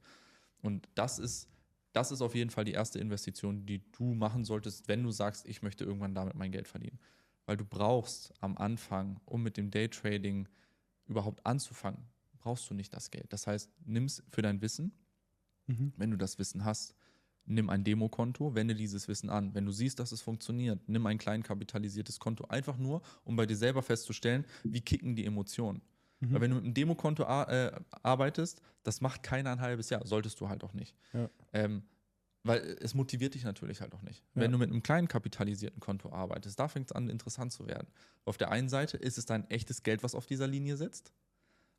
Und das ist, das ist auf jeden Fall die erste Investition, die du machen solltest, wenn du sagst, ich möchte irgendwann damit mein Geld verdienen. Weil du brauchst am Anfang, um mit dem Daytrading überhaupt anzufangen, brauchst du nicht das Geld. Das heißt, nimm es für dein Wissen, Mhm. wenn du das Wissen hast, nimm ein Demokonto, wende dieses Wissen an. Wenn du siehst, dass es funktioniert, nimm ein klein kapitalisiertes Konto. Einfach nur, um bei dir selber festzustellen, wie kicken die Emotionen. Weil wenn du mit einem Demokonto ar äh, arbeitest, das macht keiner ein halbes Jahr. Solltest du halt auch nicht. Ja. Ähm, weil es motiviert dich natürlich halt auch nicht. Ja. Wenn du mit einem kleinen kapitalisierten Konto arbeitest, da fängt es an, interessant zu werden. Auf der einen Seite ist es dein echtes Geld, was auf dieser Linie sitzt.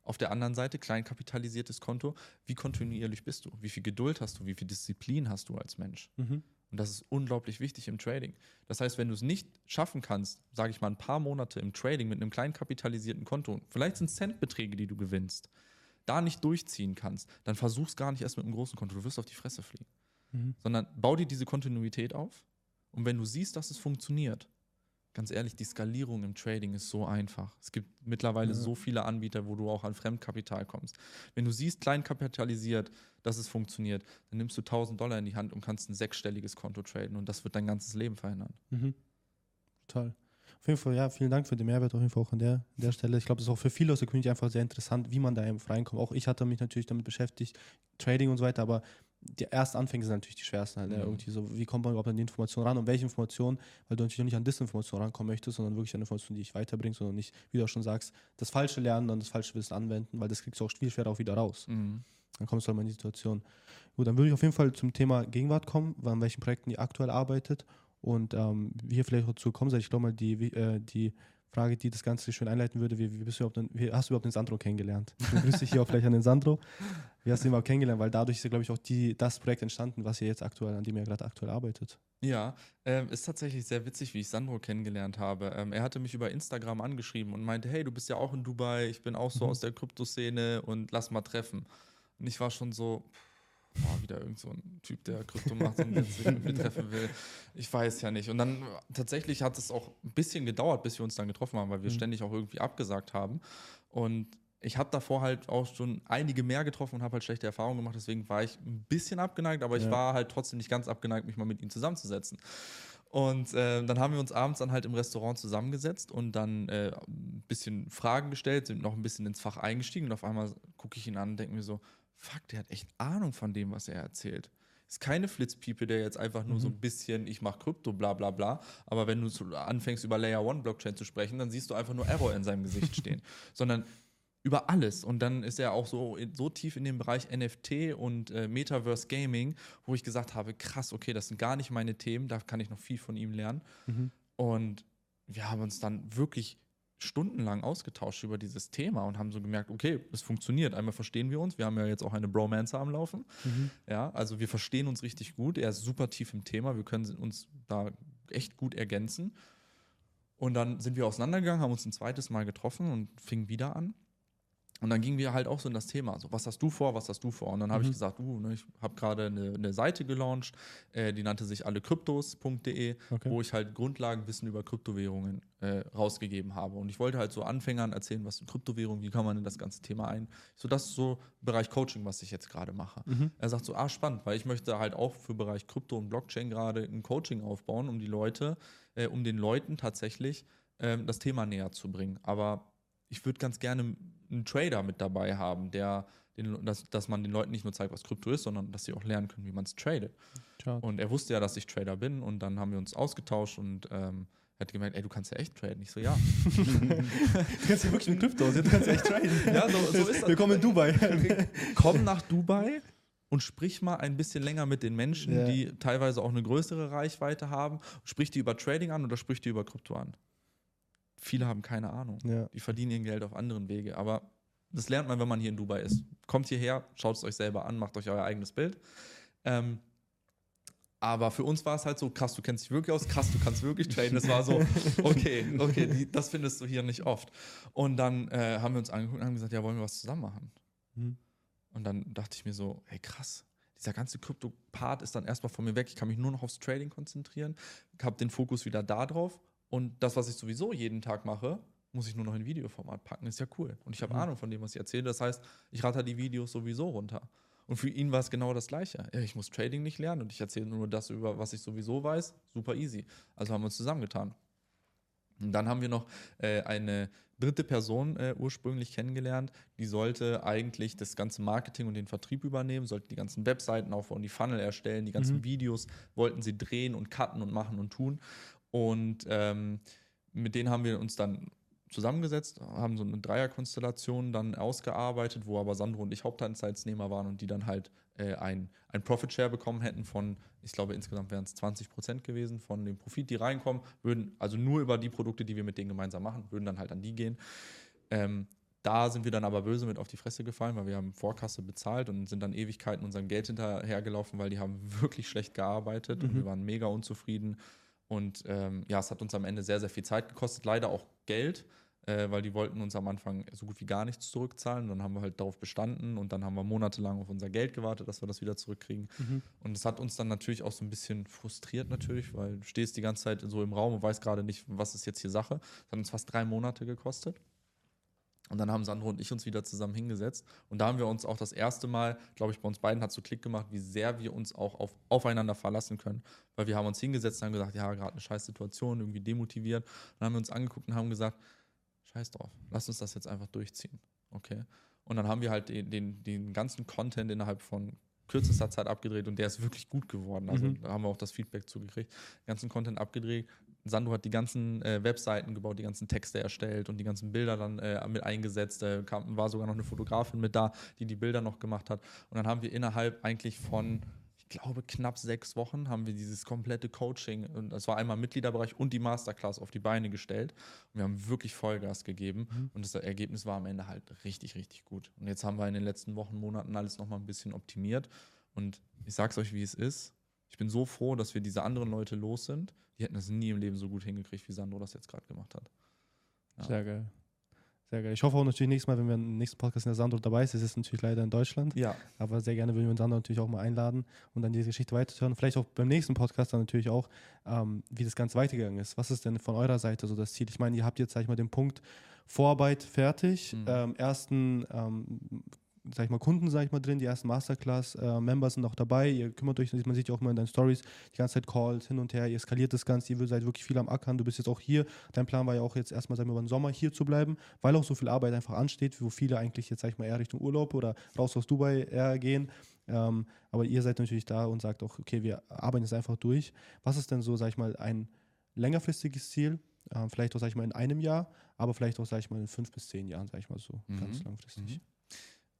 Auf der anderen Seite, klein kapitalisiertes Konto, wie kontinuierlich bist du? Wie viel Geduld hast du? Wie viel Disziplin hast du als Mensch? Mhm. Und das ist unglaublich wichtig im Trading. Das heißt, wenn du es nicht schaffen kannst, sage ich mal, ein paar Monate im Trading mit einem klein kapitalisierten Konto, vielleicht sind es Centbeträge, die du gewinnst, da nicht durchziehen kannst, dann versuch's gar nicht erst mit einem großen Konto. Du wirst auf die Fresse fliegen. Mhm. Sondern bau dir diese Kontinuität auf. Und wenn du siehst, dass es funktioniert, ganz ehrlich, die Skalierung im Trading ist so einfach. Es gibt mittlerweile Ja. so viele Anbieter, wo du auch an Fremdkapital kommst. Wenn du siehst, klein kapitalisiert, dass es funktioniert, dann nimmst du 1000 Dollar in die Hand und kannst ein sechsstelliges Konto traden und das wird dein ganzes Leben verändern. Mhm. Total. Auf jeden Fall, ja, vielen Dank für den Mehrwert auf jeden Fall auch an der, der Stelle. Ich glaube, das ist auch für viele aus der Community einfach sehr interessant, wie man da eben reinkommt. Auch ich hatte mich natürlich damit beschäftigt, Trading und so weiter, aber die ersten Anfänge sind natürlich die schwersten halt. Ne? Mhm. Irgendwie so, wie kommt man überhaupt an die Information ran und welche Information, weil du natürlich auch nicht an Disinformation rankommen möchtest, sondern wirklich an Informationen, die dich weiterbringt, sondern nicht, wie du auch schon sagst, das Falsche lernen, dann das falsche Wissen anwenden, weil das kriegst du auch viel schwerer auch wieder raus. Mhm. Dann kommst du halt mal in die Situation. Gut, dann würde ich auf jeden Fall zum Thema Gegenwart kommen, an welchen Projekten ihr aktuell arbeitet und ähm, wie ihr vielleicht dazu gekommen seid. Ich glaube mal, die, äh, die Frage, die das Ganze schön einleiten würde, wie, wie, bist du überhaupt, denn- wie hast du überhaupt den Sandro kennengelernt? Ich begrüße dich hier auch vielleicht an den Sandro. Wie hast du ihn überhaupt kennengelernt? Weil dadurch ist ja, glaube ich, auch die, das Projekt entstanden, was ihr jetzt aktuell, an dem ihr gerade aktuell arbeitet. Ja, ähm, ist tatsächlich sehr witzig, wie ich Sandro kennengelernt habe. Ähm, er hatte mich über Instagram angeschrieben und meinte, hey, du bist ja auch in Dubai, ich bin auch so Mhm. aus der Kryptoszene und lass mal treffen. Und ich war schon so, pff, boah, wieder irgend so ein Typ, der Krypto macht und jetzt sich mit mir treffen will. Ich weiß ja nicht. Und dann tatsächlich hat es auch ein bisschen gedauert, bis wir uns dann getroffen haben, weil wir Mhm. ständig auch irgendwie abgesagt haben. Und ich habe davor halt auch schon einige mehr getroffen und habe halt schlechte Erfahrungen gemacht. Deswegen war ich ein bisschen abgeneigt, aber ich Ja. war halt trotzdem nicht ganz abgeneigt, mich mal mit ihm zusammenzusetzen. Und äh, dann haben wir uns abends dann halt im Restaurant zusammengesetzt und dann äh, ein bisschen Fragen gestellt, sind noch ein bisschen ins Fach eingestiegen und auf einmal gucke ich ihn an und denke mir so, fuck, der hat echt Ahnung von dem, was er erzählt. Ist keine Flitzpiepe, der jetzt einfach nur so ein bisschen, ich mache Krypto, bla bla bla. Aber wenn du anfängst, über Layer One Blockchain zu sprechen, dann siehst du einfach nur Error in seinem Gesicht *laughs* stehen. Sondern über alles. Und dann ist er auch so, so tief in dem Bereich NFT und äh, Metaverse Gaming, wo ich gesagt habe, krass, okay, das sind gar nicht meine Themen, da kann ich noch viel von ihm lernen. Mhm. Und wir haben uns dann wirklich stundenlang ausgetauscht über dieses Thema und haben so gemerkt, okay, es funktioniert. Einmal verstehen wir uns. Wir haben ja jetzt auch eine Bromance am Laufen. Mhm. Ja, also wir verstehen uns richtig gut. Er ist super tief im Thema. Wir können uns da echt gut ergänzen. Und dann sind wir auseinandergegangen, haben uns ein zweites Mal getroffen und fingen wieder an. Und dann gingen wir halt auch so in das Thema. So, was hast du vor, was hast du vor? Und dann habe Mhm. ich gesagt, uh, ne, ich habe gerade eine, eine Seite gelauncht, äh, die nannte sich allekryptos.de, Okay. wo ich halt Grundlagenwissen über Kryptowährungen äh, rausgegeben habe. Und ich wollte halt so Anfängern erzählen, was sind Kryptowährungen, wie kann man in das ganze Thema ein. So, das ist so Bereich Coaching, was ich jetzt gerade mache. Mhm. Er sagt so, ah, spannend, weil ich möchte halt auch für Bereich Krypto und Blockchain gerade ein Coaching aufbauen, um die Leute, äh, um den Leuten tatsächlich ähm, das Thema näher zu bringen. Aber ich würde ganz gerne einen Trader mit dabei haben, der den, dass, dass man den Leuten nicht nur zeigt, was Krypto ist, sondern dass sie auch lernen können, wie man es tradet. Ciao. Und er wusste ja, dass ich Trader bin und dann haben wir uns ausgetauscht und ähm, er hat gemerkt, ey, du kannst ja echt traden. Ich so, ja. *laughs* Du kannst ja wirklich mit Krypto, du kannst echt traden. Ja, so- so ist das. Willkommen in Dubai. *laughs* komm nach Dubai und sprich mal ein bisschen länger mit den Menschen, Ja. die teilweise auch eine größere Reichweite haben. Sprich die über Trading an oder sprich die über Krypto an. Viele haben keine Ahnung. Ja. Die verdienen ihr Geld auf anderen Wege. Aber das lernt man, wenn man hier in Dubai ist. Kommt hierher, schaut es euch selber an, macht euch euer eigenes Bild. Ähm, Aber für uns war es halt so, krass, du kennst dich wirklich aus, krass, du kannst wirklich traden. Das war so, *laughs* okay, okay, die, das findest du hier nicht oft. Und dann äh, haben wir uns angeguckt und haben gesagt, ja, wollen wir was zusammen machen? Mhm. Und dann dachte ich mir so, hey krass, dieser ganze Krypto-Part ist dann erstmal von mir weg. Ich kann mich nur noch aufs Trading konzentrieren, habe den Fokus wieder da drauf. Und das, was ich sowieso jeden Tag mache, muss ich nur noch in Videoformat packen. Ist ja cool. Und ich habe Mhm. Ahnung von dem, was ich erzähle. Das heißt, ich ratter die Videos sowieso runter. Und für ihn war es genau das Gleiche. Ja, ich muss Trading nicht lernen und ich erzähle nur das, über was ich sowieso weiß. Super easy. Also haben wir uns zusammengetan. Und dann haben wir noch äh, eine dritte Person äh, ursprünglich kennengelernt, die sollte eigentlich das ganze Marketing und den Vertrieb übernehmen, sollte die ganzen Webseiten aufbauen, die Funnel erstellen, die ganzen Mhm. Videos wollten sie drehen und cutten und machen und tun. Und ähm, mit denen haben wir uns dann zusammengesetzt, haben so eine Dreierkonstellation dann ausgearbeitet, wo aber Sandro und ich Hauptanteilsnehmer waren und die dann halt äh, ein, ein Profit Share bekommen hätten von, ich glaube insgesamt wären es 20 Prozent gewesen von dem Profit, die reinkommen, würden also nur über die Produkte, die wir mit denen gemeinsam machen, würden dann halt an die gehen. Ähm, da sind wir dann aber böse mit auf die Fresse gefallen, weil wir haben Vorkasse bezahlt und sind dann Ewigkeiten unserem Geld hinterhergelaufen, weil die haben wirklich schlecht gearbeitet und Mhm. wir waren mega unzufrieden. Und ähm, ja, es hat uns am Ende sehr, sehr viel Zeit gekostet, leider auch Geld, äh, weil die wollten uns am Anfang so gut wie gar nichts zurückzahlen. Dann haben wir halt darauf bestanden und dann haben wir monatelang auf unser Geld gewartet, dass wir das wieder zurückkriegen. Mhm. Und das hat uns dann natürlich auch so ein bisschen frustriert natürlich, weil du stehst die ganze Zeit so im Raum und weißt gerade nicht, was ist jetzt hier Sache. Das hat uns fast drei Monate gekostet. Und dann haben Sandro und ich uns wieder zusammen hingesetzt. Und da haben wir uns auch das erste Mal, glaube ich, bei uns beiden hat so Klick gemacht, wie sehr wir uns auch auf, aufeinander verlassen können. Weil wir haben uns hingesetzt und haben gesagt, ja, gerade eine scheiß Situation, irgendwie demotiviert. Und dann haben wir uns angeguckt und haben gesagt, scheiß drauf, lass uns das jetzt einfach durchziehen. Okay. Und dann haben wir halt den, den, den ganzen Content innerhalb von kürzester Zeit abgedreht und der ist wirklich gut geworden. Also Mhm. da haben wir auch das Feedback zugekriegt. Den ganzen Content abgedreht. Sandro hat die ganzen äh, Webseiten gebaut, die ganzen Texte erstellt und die ganzen Bilder dann äh, mit eingesetzt. Da kam, war sogar noch eine Fotografin mit da, die die Bilder noch gemacht hat. Und dann haben wir innerhalb eigentlich von, ich glaube, knapp sechs Wochen haben wir dieses komplette Coaching, und das war einmal Mitgliederbereich und die Masterclass auf die Beine gestellt. Und wir haben wirklich Vollgas gegeben. Mhm. Und das Ergebnis war am Ende halt richtig, richtig gut. Und jetzt haben wir in den letzten Wochen, Monaten alles nochmal ein bisschen optimiert. Und ich sag's euch, wie es ist. Ich bin so froh, dass wir diese anderen Leute los sind. Die hätten das nie im Leben so gut hingekriegt, wie Sandro das jetzt gerade gemacht hat. Ja. Sehr geil. Sehr geil. Ich hoffe auch natürlich nächstes Mal, wenn wir im nächsten Podcast in der Sandro dabei ist, es ist natürlich leider in Deutschland, Ja, aber sehr gerne würden wir den Sandro natürlich auch mal einladen und dann diese Geschichte weiterzuhören. Vielleicht auch beim nächsten Podcast dann natürlich auch, ähm, wie das Ganze weitergegangen ist. Was ist denn von eurer Seite so das Ziel? Ich meine, ihr habt jetzt, sag ich mal, den Punkt Vorarbeit fertig, Mhm. ähm, ersten, ähm, sag ich mal, Kunden, sag ich mal, drin, die ersten Masterclass-Members sind auch dabei. Ihr kümmert euch, man sieht ja auch immer in deinen Stories, die ganze Zeit Calls hin und her, ihr skaliert das Ganze, ihr seid wirklich viel am Ackern, du bist jetzt auch hier. Dein Plan war ja auch jetzt erstmal, sagen wir mal, im Sommer hier zu bleiben, weil auch so viel Arbeit einfach ansteht, wo viele eigentlich jetzt, sag ich mal, eher Richtung Urlaub oder raus aus Dubai eher gehen. Ähm, aber ihr seid natürlich da und sagt auch, okay, wir arbeiten jetzt einfach durch. Was ist denn so, sag ich mal, ein längerfristiges Ziel? Ähm, vielleicht auch, sag ich mal, in einem Jahr, aber vielleicht auch, sag ich mal, in fünf bis zehn Jahren, sag ich mal so, Mhm. ganz langfristig. Mhm.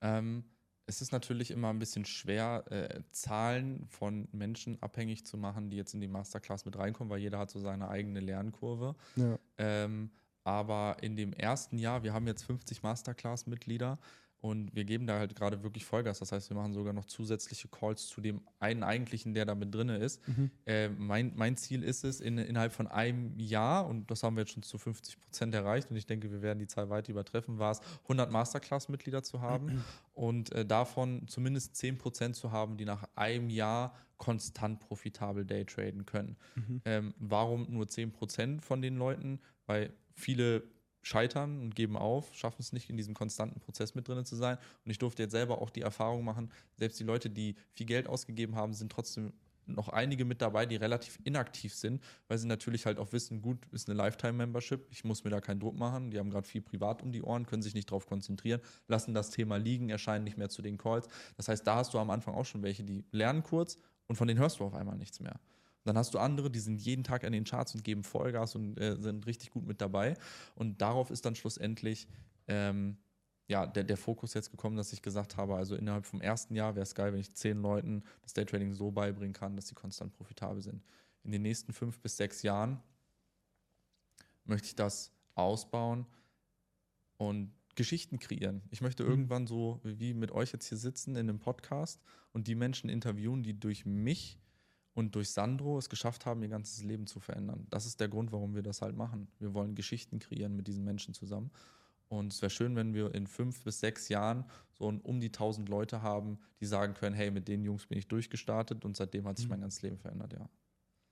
Ähm, es ist natürlich immer ein bisschen schwer, äh, Zahlen von Menschen abhängig zu machen, die jetzt in die Masterclass mit reinkommen, weil jeder hat so seine eigene Lernkurve. Ja. Ähm, aber in dem ersten Jahr, wir haben jetzt 50 Masterclass-Mitglieder und wir geben da halt gerade wirklich Vollgas. Das heißt, wir machen sogar noch zusätzliche Calls zu dem einen eigentlichen, der da mit drin ist. Mhm. Äh, mein, mein Ziel ist es, in, innerhalb von einem Jahr, und das haben wir jetzt schon zu 50 Prozent erreicht, und ich denke, wir werden die Zahl weit übertreffen, war es, 100 Masterclass-Mitglieder zu haben und äh, davon zumindest 10 Prozent zu haben, die nach einem Jahr konstant profitabel daytraden können. Mhm. Ähm, warum nur 10 Prozent von den Leuten? Weil viele scheitern und geben auf, schaffen es nicht, in diesem konstanten Prozess mit drin zu sein. Und ich durfte jetzt selber auch die Erfahrung machen, selbst die Leute, die viel Geld ausgegeben haben, sind trotzdem noch einige mit dabei, die relativ inaktiv sind, weil sie natürlich halt auch wissen, gut, ist eine Lifetime-Membership, ich muss mir da keinen Druck machen, die haben gerade viel privat um die Ohren, können sich nicht darauf konzentrieren, lassen das Thema liegen, erscheinen nicht mehr zu den Calls. Das heißt, da hast du am Anfang auch schon welche, die lernen kurz und von denen hörst du auf einmal nichts mehr. Dann hast du andere, die sind jeden Tag an den Charts und geben Vollgas und äh, sind richtig gut mit dabei. Und darauf ist dann schlussendlich ähm, ja, der, der Fokus jetzt gekommen, dass ich gesagt habe, also innerhalb vom ersten Jahr wäre es geil, wenn ich zehn Leuten das Daytrading so beibringen kann, dass sie konstant profitabel sind. In den nächsten fünf bis sechs Jahren möchte ich das ausbauen und Geschichten kreieren. Ich möchte Mhm. irgendwann so wie mit euch jetzt hier sitzen in einem Podcast und die Menschen interviewen, die durch mich und durch Sandro es geschafft haben, ihr ganzes Leben zu verändern. Das ist der Grund, warum wir das halt machen. Wir wollen Geschichten kreieren mit diesen Menschen zusammen. Und es wäre schön, wenn wir in fünf bis sechs Jahren so um die tausend Leute haben, die sagen können, hey, mit den Jungs bin ich durchgestartet und seitdem hat sich mhm. mein ganzes Leben verändert, ja.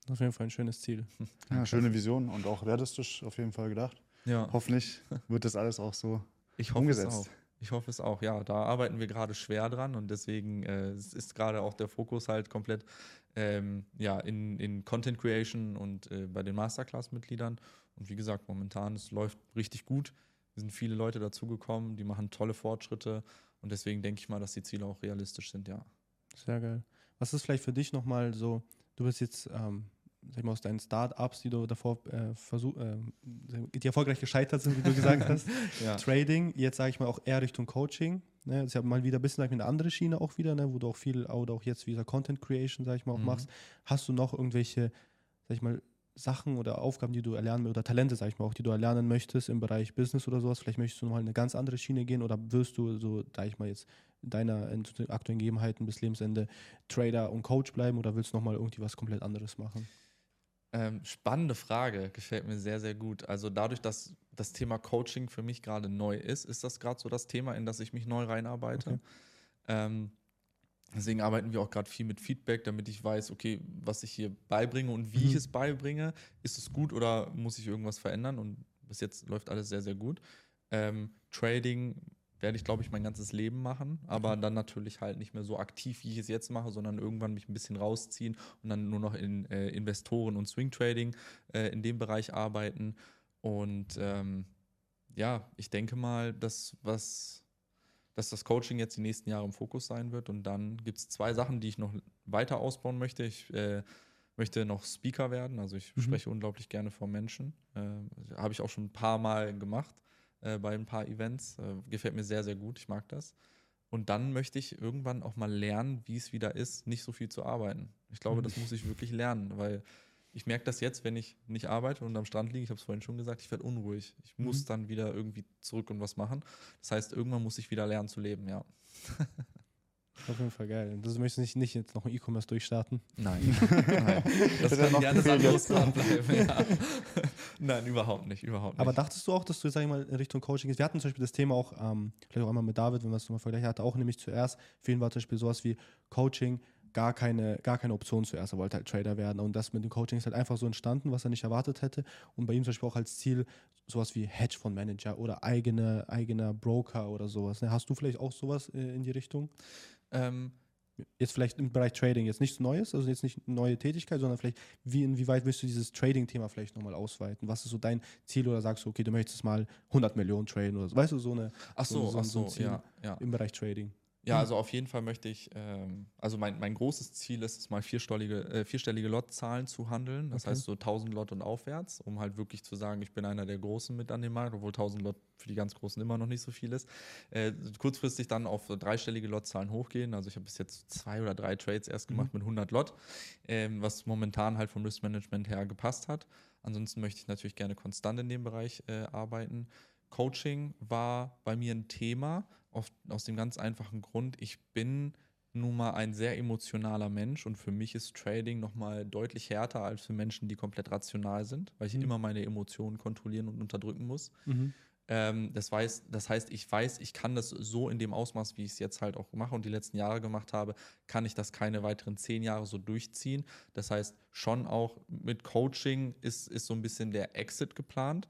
Auf jeden Fall ein schönes Ziel. *laughs* Ja, schöne Vision und auch realistisch auf jeden Fall gedacht. Ja. Hoffentlich *laughs* wird das alles auch so ich hoffe umgesetzt. Es auch. Ich hoffe es auch, ja. Da arbeiten wir gerade schwer dran und deswegen äh, ist gerade auch der Fokus halt komplett ähm, ja, in, in Content Creation und äh, bei den Masterclass-Mitgliedern. Und wie gesagt, momentan, es läuft richtig gut. Es sind viele Leute dazugekommen, die machen tolle Fortschritte und deswegen denke ich mal, dass die Ziele auch realistisch sind, ja. Sehr geil. Was ist vielleicht für dich nochmal so, du bist jetzt ähm, sag ich mal, aus deinen Start-ups, die du davor äh, versuch, äh, die erfolgreich gescheitert sind, wie du gesagt hast, *laughs* ja. Trading, jetzt sage ich mal auch eher Richtung Coaching. Ne? Das ist ja mal wieder ein bisschen eine andere Schiene auch wieder, ne? wo du auch viel, oder auch jetzt wieder Content Creation, sage ich mal, auch mhm. machst. Hast du noch irgendwelche, sag ich mal, Sachen oder Aufgaben, die du erlernen oder Talente, sag ich mal, auch die du erlernen möchtest im Bereich Business oder sowas? Vielleicht möchtest du nochmal eine ganz andere Schiene gehen oder wirst du so, sag ich mal, jetzt in deiner in aktuellen Gegebenheiten bis Lebensende Trader und Coach bleiben oder willst du nochmal irgendwie was komplett anderes machen? Ähm, spannende Frage, gefällt mir sehr, sehr gut. Also dadurch, dass das Thema Coaching für mich gerade neu ist, ist das gerade so das Thema, in das ich mich neu reinarbeite. Okay. Ähm, deswegen arbeiten wir auch gerade viel mit Feedback, damit ich weiß, okay, was ich hier beibringe und wie mhm. ich es beibringe. Ist es gut oder muss ich irgendwas verändern? Und bis jetzt läuft alles sehr, sehr gut. Ähm, Trading werde ich, glaube ich, mein ganzes Leben machen, aber dann natürlich halt nicht mehr so aktiv, wie ich es jetzt mache, sondern irgendwann mich ein bisschen rausziehen und dann nur noch in äh, Investoren und Swing Trading äh, in dem Bereich arbeiten. Und ähm, ja, ich denke mal, dass was dass das Coaching jetzt die nächsten Jahre im Fokus sein wird. Und dann gibt es zwei Sachen, die ich noch weiter ausbauen möchte. Ich äh, möchte noch Speaker werden. Also ich mhm. spreche unglaublich gerne vor Menschen. Äh, Habe ich auch schon ein paar Mal gemacht äh, bei ein paar Events. Äh, gefällt mir sehr, sehr gut. Ich mag das. Und dann möchte ich irgendwann auch mal lernen, wie es wieder ist, nicht so viel zu arbeiten. Ich glaube, das muss ich wirklich lernen, weil ich merke das jetzt, wenn ich nicht arbeite und am Strand liege, ich habe es vorhin schon gesagt, ich werde unruhig. Ich muss mhm. dann wieder irgendwie zurück und was machen. Das heißt, irgendwann muss ich wieder lernen zu leben, ja. *laughs* Auf jeden Fall geil. Du möchtest nicht, nicht jetzt noch E-Commerce durchstarten? Nein. *laughs* Nein. Das, das kann gerne anderes bleiben. Ja. *laughs* Nein, überhaupt nicht, überhaupt nicht. Aber dachtest du auch, dass du, sag ich mal, in Richtung Coaching gehst? Wir hatten zum Beispiel das Thema auch, ähm, vielleicht auch einmal mit David, wenn wir es nochmal vergleichen, hatte auch nämlich zuerst, für ihn war zum Beispiel sowas wie Coaching gar keine, gar keine Option zuerst. Er wollte halt Trader werden und das mit dem Coaching ist halt einfach so entstanden, was er nicht erwartet hätte. Und bei ihm zum Beispiel auch als Ziel sowas wie Hedgefondsmanager oder eigene, eigener Broker oder sowas. Ne? Hast du vielleicht auch sowas äh, in die Richtung? Ähm, jetzt vielleicht im Bereich Trading, jetzt nichts Neues, also jetzt nicht eine neue Tätigkeit, sondern vielleicht, wie, inwieweit willst du dieses Trading-Thema vielleicht nochmal ausweiten? Was ist so dein Ziel oder sagst du, okay, du möchtest mal 100 Millionen traden oder so? Weißt du, so eine. Ach so, so, ach so, so ja, ja. Im Bereich Trading. Ja, also auf jeden Fall möchte ich, ähm, also mein, mein großes Ziel ist es mal vierstellige, äh, vierstellige Lotzahlen zu handeln. Das okay. heißt so 1000 Lot und aufwärts, um halt wirklich zu sagen, ich bin einer der Großen mit an dem Markt, obwohl 1000 Lot für die ganz Großen immer noch nicht so viel ist. Äh, kurzfristig dann auf dreistellige Lotzahlen hochgehen. Also ich habe bis jetzt zwei oder drei Trades erst gemacht mhm. mit 100 Lot, ähm, was momentan halt vom Risk Management her gepasst hat. Ansonsten möchte ich natürlich gerne konstant in dem Bereich äh, arbeiten. Coaching war bei mir ein Thema, auf, aus dem ganz einfachen Grund, ich bin nun mal ein sehr emotionaler Mensch und für mich ist Trading nochmal deutlich härter als für Menschen, die komplett rational sind, weil ich mhm. immer meine Emotionen kontrollieren und unterdrücken muss. Mhm. Ähm, das, weiß, das heißt, ich weiß, ich kann das so in dem Ausmaß, wie ich es jetzt halt auch mache und die letzten Jahre gemacht habe, kann ich das keine weiteren zehn Jahre so durchziehen. Das heißt, schon auch mit Coaching ist, ist so ein bisschen der Exit geplant.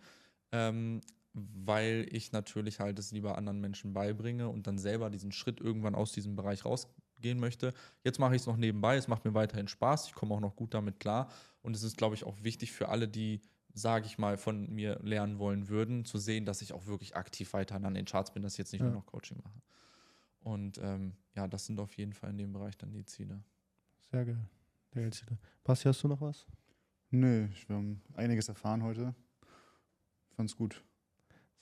Ähm, weil ich natürlich halt es lieber anderen Menschen beibringe und dann selber diesen Schritt irgendwann aus diesem Bereich rausgehen möchte. Jetzt mache ich es noch nebenbei, es macht mir weiterhin Spaß, ich komme auch noch gut damit klar und es ist, glaube ich, auch wichtig für alle, die, sage ich mal, von mir lernen wollen würden, zu sehen, dass ich auch wirklich aktiv weiterhin an den Charts bin, dass ich jetzt nicht ja. nur noch Coaching mache. Und ähm, ja, das sind auf jeden Fall in dem Bereich dann die Ziele. Sehr geil. Sehr geil Ziele. Basti, hast du noch was? Nö, wir haben einiges erfahren heute. Fand's gut.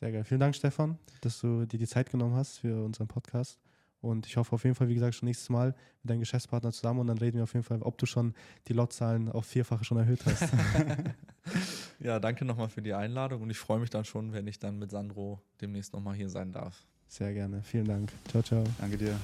Sehr geil. Vielen Dank, Stefan, dass du dir die Zeit genommen hast für unseren Podcast. Und ich hoffe auf jeden Fall, wie gesagt, schon nächstes Mal mit deinem Geschäftspartner zusammen und dann reden wir auf jeden Fall, ob du schon die Lotzahlen auf vierfache schon erhöht hast. *laughs* ja, danke nochmal für die Einladung und ich freue mich dann schon, wenn ich dann mit Sandro demnächst nochmal hier sein darf. Sehr gerne. Vielen Dank. Ciao, ciao. Danke dir.